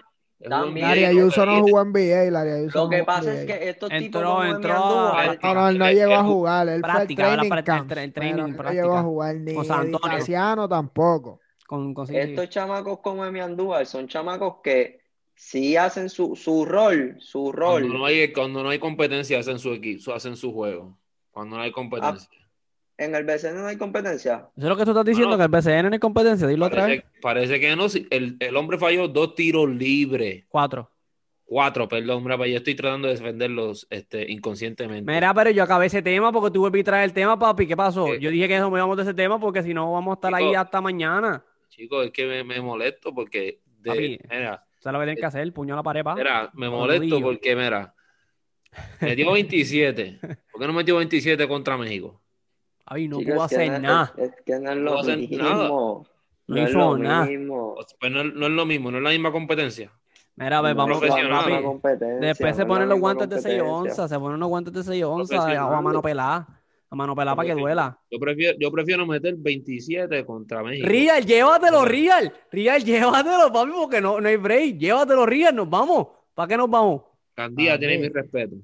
[SPEAKER 4] jugó en
[SPEAKER 3] También.
[SPEAKER 2] Larry
[SPEAKER 4] NBA no
[SPEAKER 2] Ayuso no jugó en NBA, Larry Ayuso
[SPEAKER 3] Lo
[SPEAKER 2] no
[SPEAKER 3] que pasa
[SPEAKER 2] en
[SPEAKER 3] es
[SPEAKER 2] NBA.
[SPEAKER 3] que estos
[SPEAKER 1] Entró-
[SPEAKER 3] tipos Emi
[SPEAKER 1] entró a-
[SPEAKER 3] Andújar,
[SPEAKER 2] No, no, él no llegó a jugar, él
[SPEAKER 1] Práctica,
[SPEAKER 2] fue el
[SPEAKER 1] para
[SPEAKER 2] training
[SPEAKER 1] el
[SPEAKER 2] camp, pero
[SPEAKER 1] training,
[SPEAKER 2] no llegó a
[SPEAKER 1] práctica.
[SPEAKER 2] jugar ni
[SPEAKER 1] Con San Antonio.
[SPEAKER 2] Tampoco.
[SPEAKER 1] Con, con-
[SPEAKER 3] estos chamacos como Emi Andújar son chamacos que sí hacen su, su rol, su rol.
[SPEAKER 4] Cuando no hay, cuando no hay competencia, hacen su equipo, hacen su juego. Cuando no hay competencia.
[SPEAKER 3] En el BCN no hay competencia.
[SPEAKER 1] Eso es lo que tú estás diciendo,
[SPEAKER 4] Bueno,
[SPEAKER 1] que el BCN no hay competencia. Dilo otra vez.
[SPEAKER 4] Parece, parece que no. si- El, el hombre falló dos tiros libres.
[SPEAKER 1] Cuatro.
[SPEAKER 4] Cuatro, perdón, brava, yo estoy tratando de defenderlos este, inconscientemente.
[SPEAKER 1] Mira, pero yo acabé ese tema porque tú volví a traer el tema, papi. ¿Qué pasó?
[SPEAKER 4] ¿Qué?
[SPEAKER 1] Yo dije que no me íbamos de ese tema porque si no vamos a estar ahí hasta mañana.
[SPEAKER 4] Chicos, es que me, me molesto porque. de-
[SPEAKER 1] Papi.
[SPEAKER 4] mira,
[SPEAKER 1] ¿Sabes lo que tienen que hacer? Puño a la pared, pa.
[SPEAKER 4] mira, me molesto porque, mira, metió 27. [LAUGHS] ¿Por qué no metió 27 contra México?
[SPEAKER 1] Papi, no
[SPEAKER 3] Chicos, que
[SPEAKER 1] hacer
[SPEAKER 3] no
[SPEAKER 1] nada.
[SPEAKER 3] Es, es que no es
[SPEAKER 4] No
[SPEAKER 3] lo
[SPEAKER 4] hacer
[SPEAKER 3] mismo.
[SPEAKER 4] nada.
[SPEAKER 1] No
[SPEAKER 3] es
[SPEAKER 1] hizo
[SPEAKER 3] lo
[SPEAKER 1] nada.
[SPEAKER 3] mismo.
[SPEAKER 4] Pues no, no es lo mismo, no es la misma competencia.
[SPEAKER 1] Mira, a ver,
[SPEAKER 3] No
[SPEAKER 1] vamos
[SPEAKER 3] competencia,
[SPEAKER 1] Después
[SPEAKER 3] no
[SPEAKER 1] se ponen los guantes de 6
[SPEAKER 3] competencia.
[SPEAKER 1] onzas, se ponen unos guantes de 6 onzas a mano pelada. A mano pelada para que duela.
[SPEAKER 4] Yo prefiero, yo prefiero meter 27 contra México.
[SPEAKER 1] Real, llévatelo, Real. Real, [LAUGHS] llévatelo, papi, porque no, no hay break. Llévatelo, Real, nos vamos. ¿Para qué nos vamos?
[SPEAKER 4] Candía
[SPEAKER 2] Papi.
[SPEAKER 4] tiene mi respeto.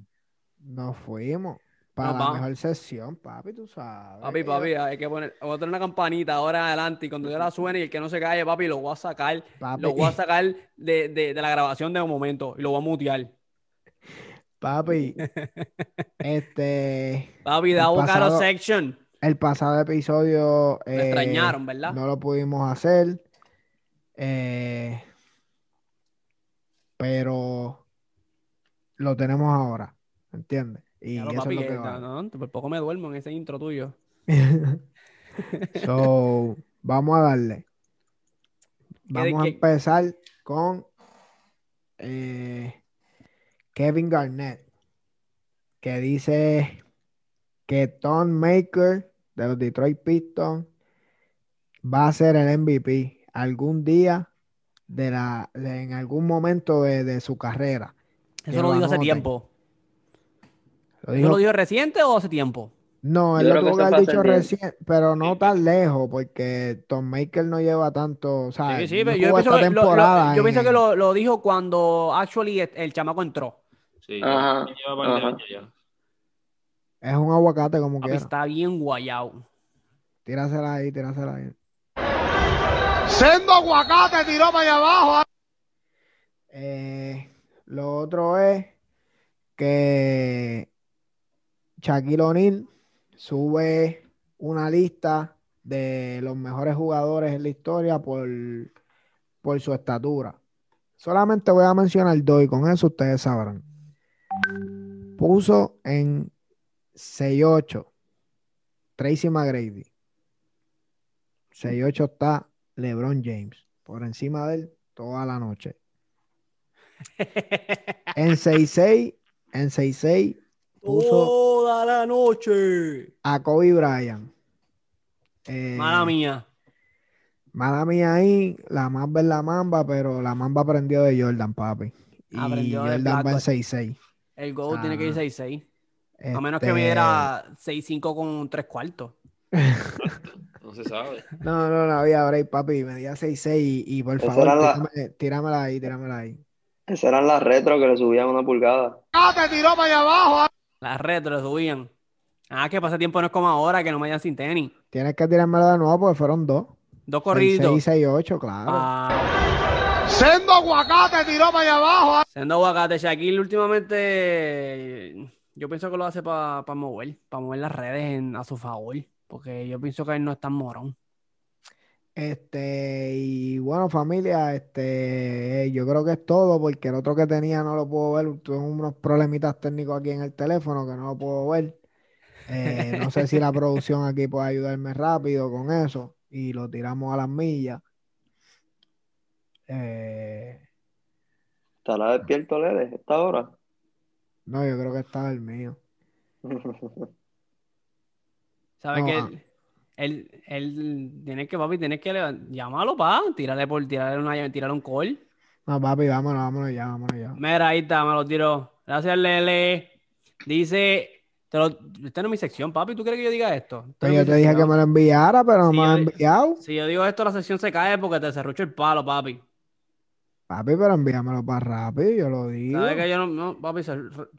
[SPEAKER 2] Nos fuimos. Para la mejor sesión, papi, tú sabes.
[SPEAKER 1] Papi, papi, hay que poner, voy a tener una campanita ahora adelante y cuando yo la suene y el que no se calle, papi, lo voy a sacar,
[SPEAKER 2] Papi,
[SPEAKER 1] lo voy a sacar de, de, de la grabación de un momento y lo voy a mutear.
[SPEAKER 2] papi, [LAUGHS] este,
[SPEAKER 1] Papi, da
[SPEAKER 2] pasado-
[SPEAKER 1] section.
[SPEAKER 2] el pasado episodio
[SPEAKER 1] Me
[SPEAKER 2] eh,
[SPEAKER 1] extrañaron, ¿verdad?
[SPEAKER 2] no lo pudimos hacer, eh, pero lo tenemos ahora, ¿entiendes? Y
[SPEAKER 1] Ya lo,
[SPEAKER 2] eso
[SPEAKER 1] papi,
[SPEAKER 2] es lo
[SPEAKER 1] que-
[SPEAKER 2] que vale.
[SPEAKER 1] no, no, por poco me duermo en ese intro tuyo.
[SPEAKER 2] So, vamos a darle. [LAUGHS] Vamos a empezar con eh, Kevin Garnett, que dice que Tom Maker de los Detroit Pistons va a ser el MVP algún día de la, de- en algún momento de, de su carrera. Que
[SPEAKER 1] Eso lo dijo hace tiempo.
[SPEAKER 2] Lo
[SPEAKER 1] ¿Eso
[SPEAKER 2] dijo-
[SPEAKER 1] lo dijo reciente o hace tiempo?
[SPEAKER 2] no, él lo
[SPEAKER 3] que
[SPEAKER 2] tuvo que haber dicho recién, pero no tan lejos, porque Tom Maker no lleva tanto, o sea,
[SPEAKER 1] Sí, sí,
[SPEAKER 2] no
[SPEAKER 1] pero yo pienso, que, lo, lo- yo
[SPEAKER 2] en-
[SPEAKER 1] pienso que lo, lo dijo cuando actually el, el chamaco entró.
[SPEAKER 4] Sí,
[SPEAKER 3] Ajá,
[SPEAKER 4] lleva
[SPEAKER 3] ajá.
[SPEAKER 4] años ya.
[SPEAKER 2] Es un aguacate como quiera.
[SPEAKER 1] está bien guayado.
[SPEAKER 2] Tírasela ahí, tírasela ahí.
[SPEAKER 5] Sendo aguacate tiró para allá abajo.
[SPEAKER 2] Eh, lo otro es que Shaquille O'Neal sube una lista de los mejores jugadores en la historia por, por su estatura. Solamente voy a mencionar dos y con eso ustedes sabrán. Puso en 6'8 Tracy McGrady. 6'8 está LeBron James. Por encima de él toda la noche. [LAUGHS] En 6'6, en 6'6 puso
[SPEAKER 1] Toda la noche.
[SPEAKER 2] a Kobe Bryant. Eh,
[SPEAKER 1] Mala mía.
[SPEAKER 2] Mala mía ahí, la mamba es la mamba, pero la mamba aprendió de Jordan, papi. Y
[SPEAKER 1] Aprendió de
[SPEAKER 2] Jordan va en
[SPEAKER 1] Blackboard.
[SPEAKER 2] 6'6.
[SPEAKER 1] El GO tiene que ir
[SPEAKER 2] Ah.
[SPEAKER 1] 6-6. A menos que
[SPEAKER 2] Este,
[SPEAKER 1] midiera 6-5 con 3 cuartos. [LAUGHS]
[SPEAKER 4] No se sabe.
[SPEAKER 2] No, no, no había break, papi. Medía 6'6 y, y por favor,
[SPEAKER 3] era la-
[SPEAKER 2] tírame- tíramela ahí, tíramela ahí.
[SPEAKER 3] Esas eran las retro que le subían una pulgada.
[SPEAKER 5] Aguacate tiró para allá abajo.
[SPEAKER 1] Las retro le subían. Ah, que pasa tiempo no es como ahora, que no me vayan sin tenis.
[SPEAKER 2] Tienes que tirármelo de nuevo porque fueron dos.
[SPEAKER 1] Dos corridos.
[SPEAKER 2] 6'6, 6'8, claro.
[SPEAKER 1] Ah,
[SPEAKER 5] Sendo aguacate tiró para allá abajo.
[SPEAKER 1] siendo aguacate, Shaquille últimamente yo pienso que lo hace para mover, para mover las redes en- a su favor. Porque yo pienso que él no es tan morón.
[SPEAKER 2] Este, y bueno, familia, este, yo creo que es todo porque el otro que tenía no lo puedo ver. Tuve unos problemitas técnicos aquí en el teléfono que no lo puedo ver. Eh, no sé si la [LAUGHS] producción aquí puede ayudarme rápido con eso y lo tiramos a las millas. Eh,
[SPEAKER 3] ¿Estará despierto Lele esta hora?
[SPEAKER 2] No, yo creo que estaba el mío.
[SPEAKER 1] ¿Sabes
[SPEAKER 2] No,
[SPEAKER 1] que
[SPEAKER 2] ah.
[SPEAKER 1] Él, él, tiene que, papi, tienes que llamarlo, pa, tirarle por, tirarle una, tirarle un call.
[SPEAKER 2] No, papi, vámonos, vámonos ya, vámonos ya.
[SPEAKER 1] Mira, ahí está, me lo tiró. Gracias, Lele. Dice, te lo, esta no es mi sección, papi, ¿tú quieres que yo diga esto? Esta
[SPEAKER 2] Pues yo te dije que me lo enviara, pero no
[SPEAKER 1] Sí,
[SPEAKER 2] me lo ha enviado.
[SPEAKER 1] Si yo digo esto, la sección se cae porque te cerrucho el palo, papi.
[SPEAKER 2] Papi, pero envíamelo para rápido, yo lo digo.
[SPEAKER 1] ¿Sabes que yo no, no, papi,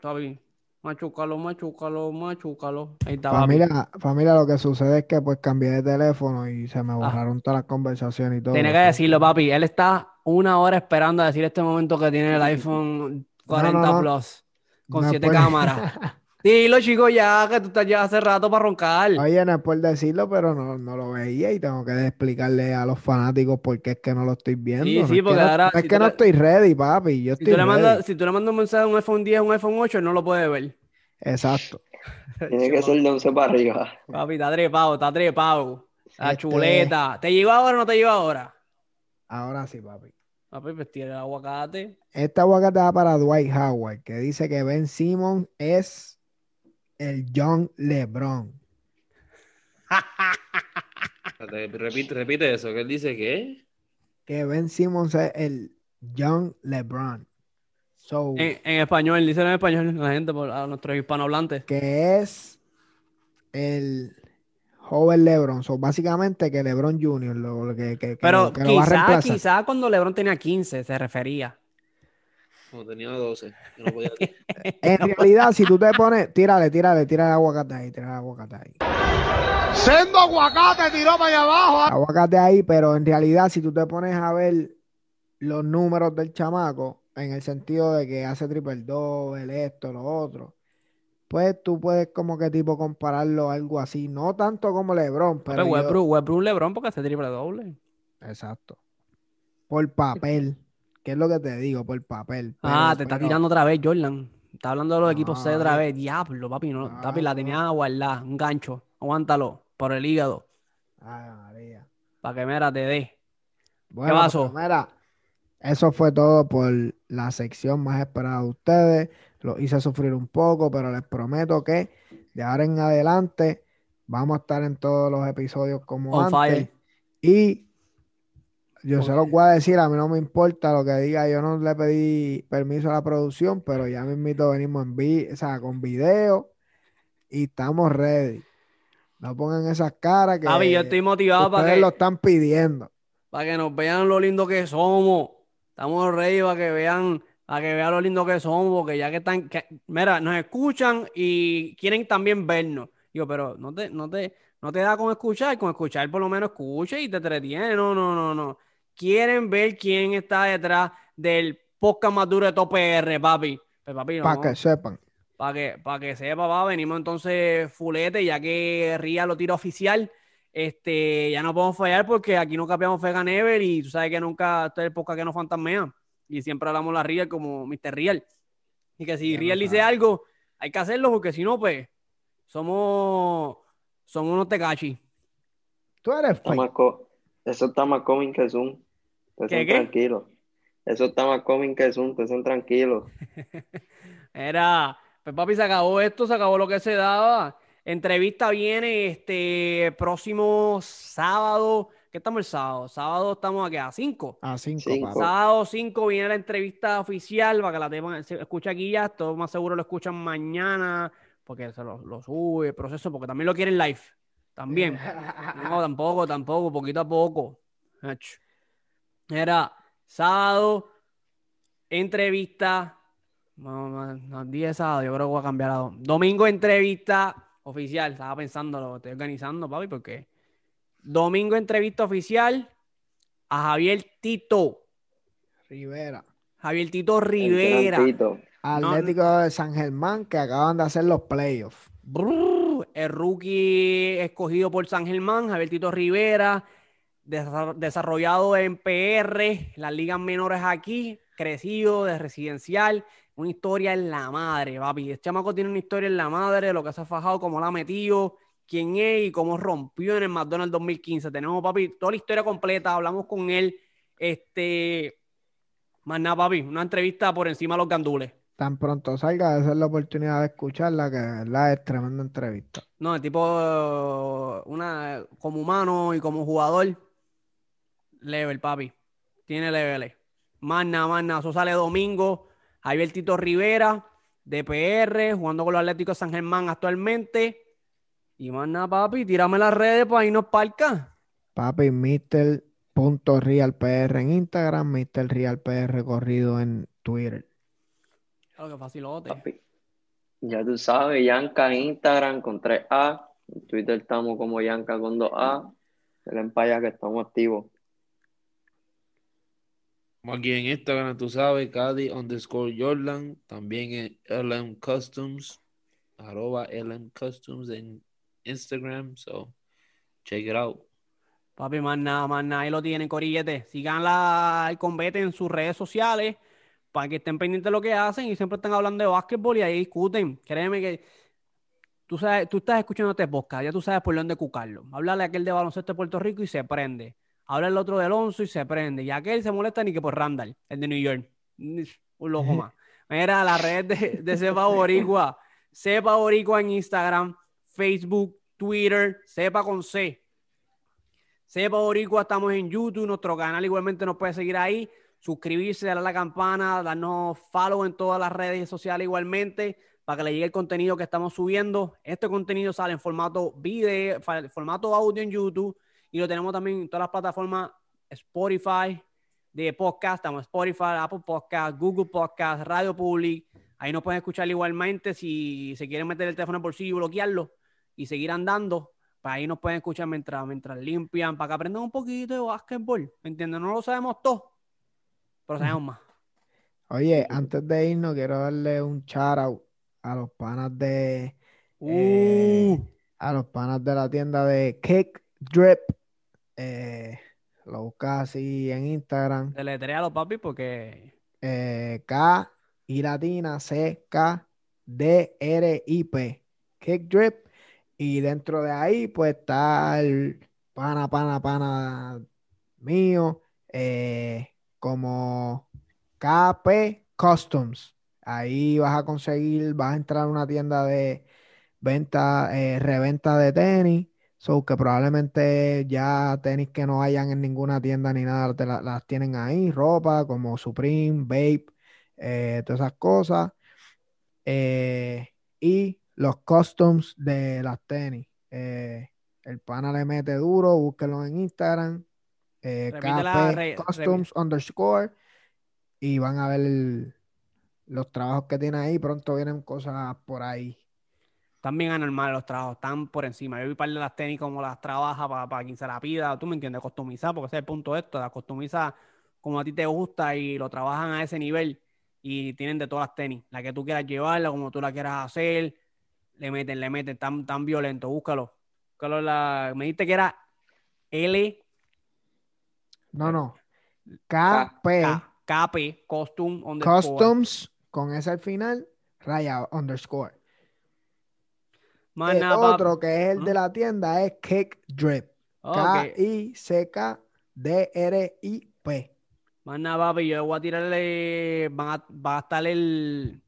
[SPEAKER 1] papi, machúcalo, machúcalo, machúcalo. Ahí está, papi.
[SPEAKER 2] Familia, familia, lo que sucede es que pues cambié de teléfono y se me borraron todas las conversaciones y todo.
[SPEAKER 1] Tiene que decirlo, papi. Él está una hora esperando a decir este momento que tiene el [LAUGHS] iPhone 40
[SPEAKER 2] no.
[SPEAKER 1] Plus con siete cámaras. [LAUGHS] Dilo, chicos, ya que tú estás ya hace rato para roncar.
[SPEAKER 2] Oye, no es por decirlo, pero no, no lo veía y tengo que explicarle a los fanáticos por qué es que no lo estoy viendo.
[SPEAKER 1] Sí,
[SPEAKER 2] No
[SPEAKER 1] sí,
[SPEAKER 2] es que
[SPEAKER 1] porque
[SPEAKER 2] no-
[SPEAKER 1] ahora,
[SPEAKER 2] no es
[SPEAKER 1] si
[SPEAKER 2] que no estoy ready, papi. Yo
[SPEAKER 1] Si
[SPEAKER 2] estoy
[SPEAKER 1] tú, le si tú le mandas un mensaje a un iPhone 10 o un iPhone 8, él no lo puede ver.
[SPEAKER 2] Exacto.
[SPEAKER 3] Tiene que ser de 11 para arriba.
[SPEAKER 1] Papi, está trepado, está trepado. La
[SPEAKER 2] Este-
[SPEAKER 1] chuleta. ¿Te llegó ahora o no te llegó ahora?
[SPEAKER 2] Ahora sí, papi.
[SPEAKER 1] Papi, pues tira el aguacate.
[SPEAKER 2] Esta aguacate va para Dwight Howard, que dice que Ben Simmons es el John LeBron.
[SPEAKER 4] Repite, repite eso, que él dice que
[SPEAKER 2] Que Ben Simmons es el John LeBron. So,
[SPEAKER 1] En, en español, dicen en español la gente, por- a nuestros hispanohablantes.
[SPEAKER 2] que es el joven LeBron. So, básicamente que LeBron Jr. lo, lo que, que- que
[SPEAKER 1] Pero
[SPEAKER 2] lo, que lo va a
[SPEAKER 1] quizá,
[SPEAKER 2] reemplazar.
[SPEAKER 1] quizá cuando LeBron tenía 15 se refería.
[SPEAKER 4] No tenía 12. que no podía- [LAUGHS]
[SPEAKER 2] En realidad, si tú te pones, tírale, tírale, tírale aguacate ahí, tírale aguacate ahí.
[SPEAKER 5] Sendo aguacate tiró para allá abajo.
[SPEAKER 2] Aguacate ahí, pero en realidad, si tú te pones a ver los números del chamaco, en el sentido de que hace triple doble, esto, lo otro, pues tú puedes como que tipo compararlo a algo así, no tanto como LeBron, pero
[SPEAKER 1] Pero
[SPEAKER 2] yo-
[SPEAKER 1] Westbrook, Westbrook LeBron porque hace triple doble.
[SPEAKER 2] exacto. Por papel, ¿qué es lo que te digo? Por papel.
[SPEAKER 1] Ah, te está
[SPEAKER 2] pero-
[SPEAKER 1] tirando otra vez, Jordan. Está hablando de los equipos C otra vez. Diablo, papi, no,
[SPEAKER 2] Ah,
[SPEAKER 1] papi, la tenía guardada. Un gancho. Aguántalo. Por el hígado.
[SPEAKER 2] Ay, María.
[SPEAKER 1] Para que mira, te dé.
[SPEAKER 2] Bueno,
[SPEAKER 1] pasó?
[SPEAKER 2] pues, mira, eso fue todo por la sección más esperada de ustedes. Los hice sufrir un poco, pero les prometo que de ahora en adelante vamos a estar en todos los episodios como
[SPEAKER 1] On
[SPEAKER 2] antes.
[SPEAKER 1] fire.
[SPEAKER 2] Y yo se los voy a decir, a mí no me importa lo que diga, yo no le pedí permiso a la producción, pero ya mismito venimos en vi, o sea, con video y estamos ready. No pongan esas caras que
[SPEAKER 1] Papi, yo estoy motivado para que,
[SPEAKER 2] lo están pidiendo.
[SPEAKER 1] para que nos vean lo lindo que somos. Estamos ready para que vean, para que vean lo lindo que somos, porque ya que están, que- mira, nos escuchan y quieren también vernos. Digo, pero no te, no te, no te da con escuchar, con escuchar por lo menos escucha y te entretiene. No, no, no, no. Quieren ver quién está detrás del podcast más duro de Top PR, papi. Pues, papi, no.
[SPEAKER 2] Para que sepan.
[SPEAKER 1] Para que, para que sepa, va, venimos entonces fulete, ya que Ría lo tira oficial. Este, ya no podemos fallar porque aquí no capeamos Fega Never y tú sabes que nunca este es el podcast que nos fantasmea. Y siempre hablamos la Real como Mr. Real. Y que si Real dice algo, hay que hacerlo porque si no, pues, somos, somos unos tecachi.
[SPEAKER 2] Tú eres
[SPEAKER 3] Está
[SPEAKER 2] fake.
[SPEAKER 3] Eso está más coming que Zoom.
[SPEAKER 1] ¿Qué,
[SPEAKER 3] Estén
[SPEAKER 1] qué?
[SPEAKER 3] tranquilos. Eso está más coming que Zoom. Estén tranquilos. [LAUGHS]
[SPEAKER 1] Era, pues papi, se acabó esto, se acabó lo que se daba. Entrevista viene este próximo sábado. ¿Qué estamos el sábado? Sábado estamos aquí a 5.
[SPEAKER 2] A cinco,
[SPEAKER 3] Cinco.
[SPEAKER 2] papi.
[SPEAKER 1] Sábado 5 viene la entrevista oficial para que la tengan, se escucha aquí ya, todo más seguro lo escuchan mañana, porque se lo, lo sube el proceso, porque también lo quieren live. También. [LAUGHS] No, tampoco, tampoco, poquito a poco. Ach. Era sábado, entrevista. No, no, no, día de sábado, yo creo que voy a cambiar a dom- domingo, entrevista oficial. Estaba pensando, lo estoy organizando, papi, porque domingo, entrevista oficial a Javier Tito.
[SPEAKER 2] Rivera.
[SPEAKER 1] Javier Tito Rivera.
[SPEAKER 3] Tito.
[SPEAKER 2] Atlético de San Germán que acaban de hacer los playoffs.
[SPEAKER 1] Brrr, el rookie escogido por San Germán, Javier Tito Rivera, desarrollado en PR, las ligas menores aquí, crecido de residencial, una historia en la madre, papi. Este chamaco tiene una historia en la madre, lo que se ha fajado, cómo la ha metido, quién es y cómo rompió en el McDonald's 2015. Tenemos, papi, toda la historia completa, hablamos con él. Este, Más nada, papi. Una entrevista por encima de los gandules.
[SPEAKER 2] Tan pronto salga, esa es la oportunidad de escucharla, que verdad es tremenda entrevista.
[SPEAKER 1] No, el tipo, una, como humano y como jugador, level, papi. Tiene leveles. Más nada, más nada. Eso sale domingo. Javier Tito Rivera, de PR, jugando con los Atléticos de San Germán actualmente. Y más nada, papi, tírame las redes para irnos parca.
[SPEAKER 2] Papi, Mr.RealPR en Instagram, Mr. Real PR corrido en Twitter.
[SPEAKER 1] Claro que facilote.
[SPEAKER 3] Papi. Ya tú sabes, Yanka en Instagram con 3A. En Twitter estamos como Yanka con 2A. El empaya que estamos activos.
[SPEAKER 4] Aquí en Instagram, tú sabes, Cadi underscore Jordan, también en LM Customs, arroba LM Customs en Instagram, so check it out.
[SPEAKER 1] Papi, más nada, más nada. Ahí lo tienen, Corillete. Sigan la, el combate en sus redes sociales para que estén pendientes de lo que hacen y siempre están hablando de básquetbol y ahí discuten. Créeme que tú sabes, tú estás escuchando este podcast, ya tú sabes por dónde cucarlo. Háblale a aquel de baloncesto de Puerto Rico y se prende. Habla el otro de Alonso y se prende. Y aquel se molesta ni que por Randall, el de New York. Un loco más. Mira, la red de, de Sepa [LAUGHS] Boricua. Sepa Boricua en Instagram, Facebook, Twitter, Sepa con C. Sepa Boricua, estamos en YouTube, nuestro canal igualmente nos puede seguir ahí, suscribirse, darle a la campana, darnos follow en todas las redes sociales igualmente, para que le llegue el contenido que estamos subiendo. Este contenido sale en formato video, formato audio en YouTube, y lo tenemos también en todas las plataformas Spotify, de podcast, estamos Spotify, Apple Podcast, Google Podcast, Radio Public, ahí nos pueden escuchar igualmente si se quieren meter el teléfono en bolsillo y bloquearlo y seguir andando, para ahí nos pueden escuchar mientras, mientras limpian, para que aprendan un poquito de básquetbol, ¿me entiendes? No lo sabemos todo, pero sabemos más.
[SPEAKER 2] Oye, antes de irnos, quiero darle un shout out a los panas de
[SPEAKER 1] Uh,
[SPEAKER 2] eh, a los panas de la tienda de Cake Drip. Eh, lo buscas así en Instagram.
[SPEAKER 1] deletréalo, papi, porque
[SPEAKER 2] eh, K y latina C K D R I P. Cake Drip. Y dentro de ahí pues está el pana pana pana mío eh, como KP Customs. Ahí vas a conseguir vas a entrar a una tienda de venta eh, reventa de tenis so que probablemente ya tenis que no hayan en ninguna tienda ni nada te la- las tienen ahí ropa como Supreme Bape eh, todas esas cosas. Eh, y los customs de las tenis. Eh, el pana le mete duro, búsquenlo en Instagram. eh, KP
[SPEAKER 1] re-
[SPEAKER 2] Customs underscore. Y van a ver el- los trabajos que tiene ahí. Pronto vienen cosas por ahí.
[SPEAKER 1] También anormal los trabajos, están por encima. Yo vi par de las tenis como las trabaja para quien se la pida, tú me entiendes, customizar, porque ese es el punto de esto, las customiza como a ti te gusta y lo trabajan a ese nivel y tienen de todas las tenis, la que tú quieras llevarla, como tú la quieras hacer, le meten, le meten, tan, tan violento, búscalo. búscalo la... Me dijiste que era L
[SPEAKER 2] No, no. KP
[SPEAKER 1] KP, Costume underscore.
[SPEAKER 2] Customs con ese al final, raya underscore. El
[SPEAKER 1] pap-
[SPEAKER 2] otro que es el de
[SPEAKER 1] ¿Mm?
[SPEAKER 2] la tienda es Cake Drip. K-I-C-K-D-R-I-P.
[SPEAKER 1] Más nada, papi, yo voy a tirarle, van a- va a estar el,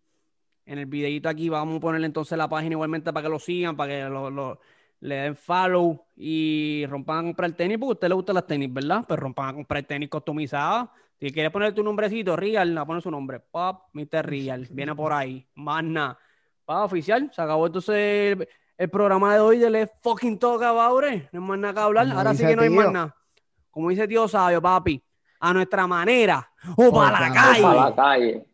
[SPEAKER 1] en el videito aquí, vamos a ponerle entonces la página igualmente para que lo sigan, para que lo, lo- le den follow y rompan a comprar tenis, porque a usted le gustan las tenis, ¿verdad? Pues rompan a comprar tenis customizadas. Si quieres poner tu nombrecito, Real, a poner su nombre, Pop, Mr. Real, viene por ahí, más nada. Oficial, se acabó entonces el, programa de hoy de Le Fucking Talk About It. No hay más nada que hablar,
[SPEAKER 2] Como
[SPEAKER 1] ahora sí que no hay más nada. Como dice tío sabio, papi, a nuestra manera o para la
[SPEAKER 2] para la
[SPEAKER 1] calle.
[SPEAKER 3] Para la calle.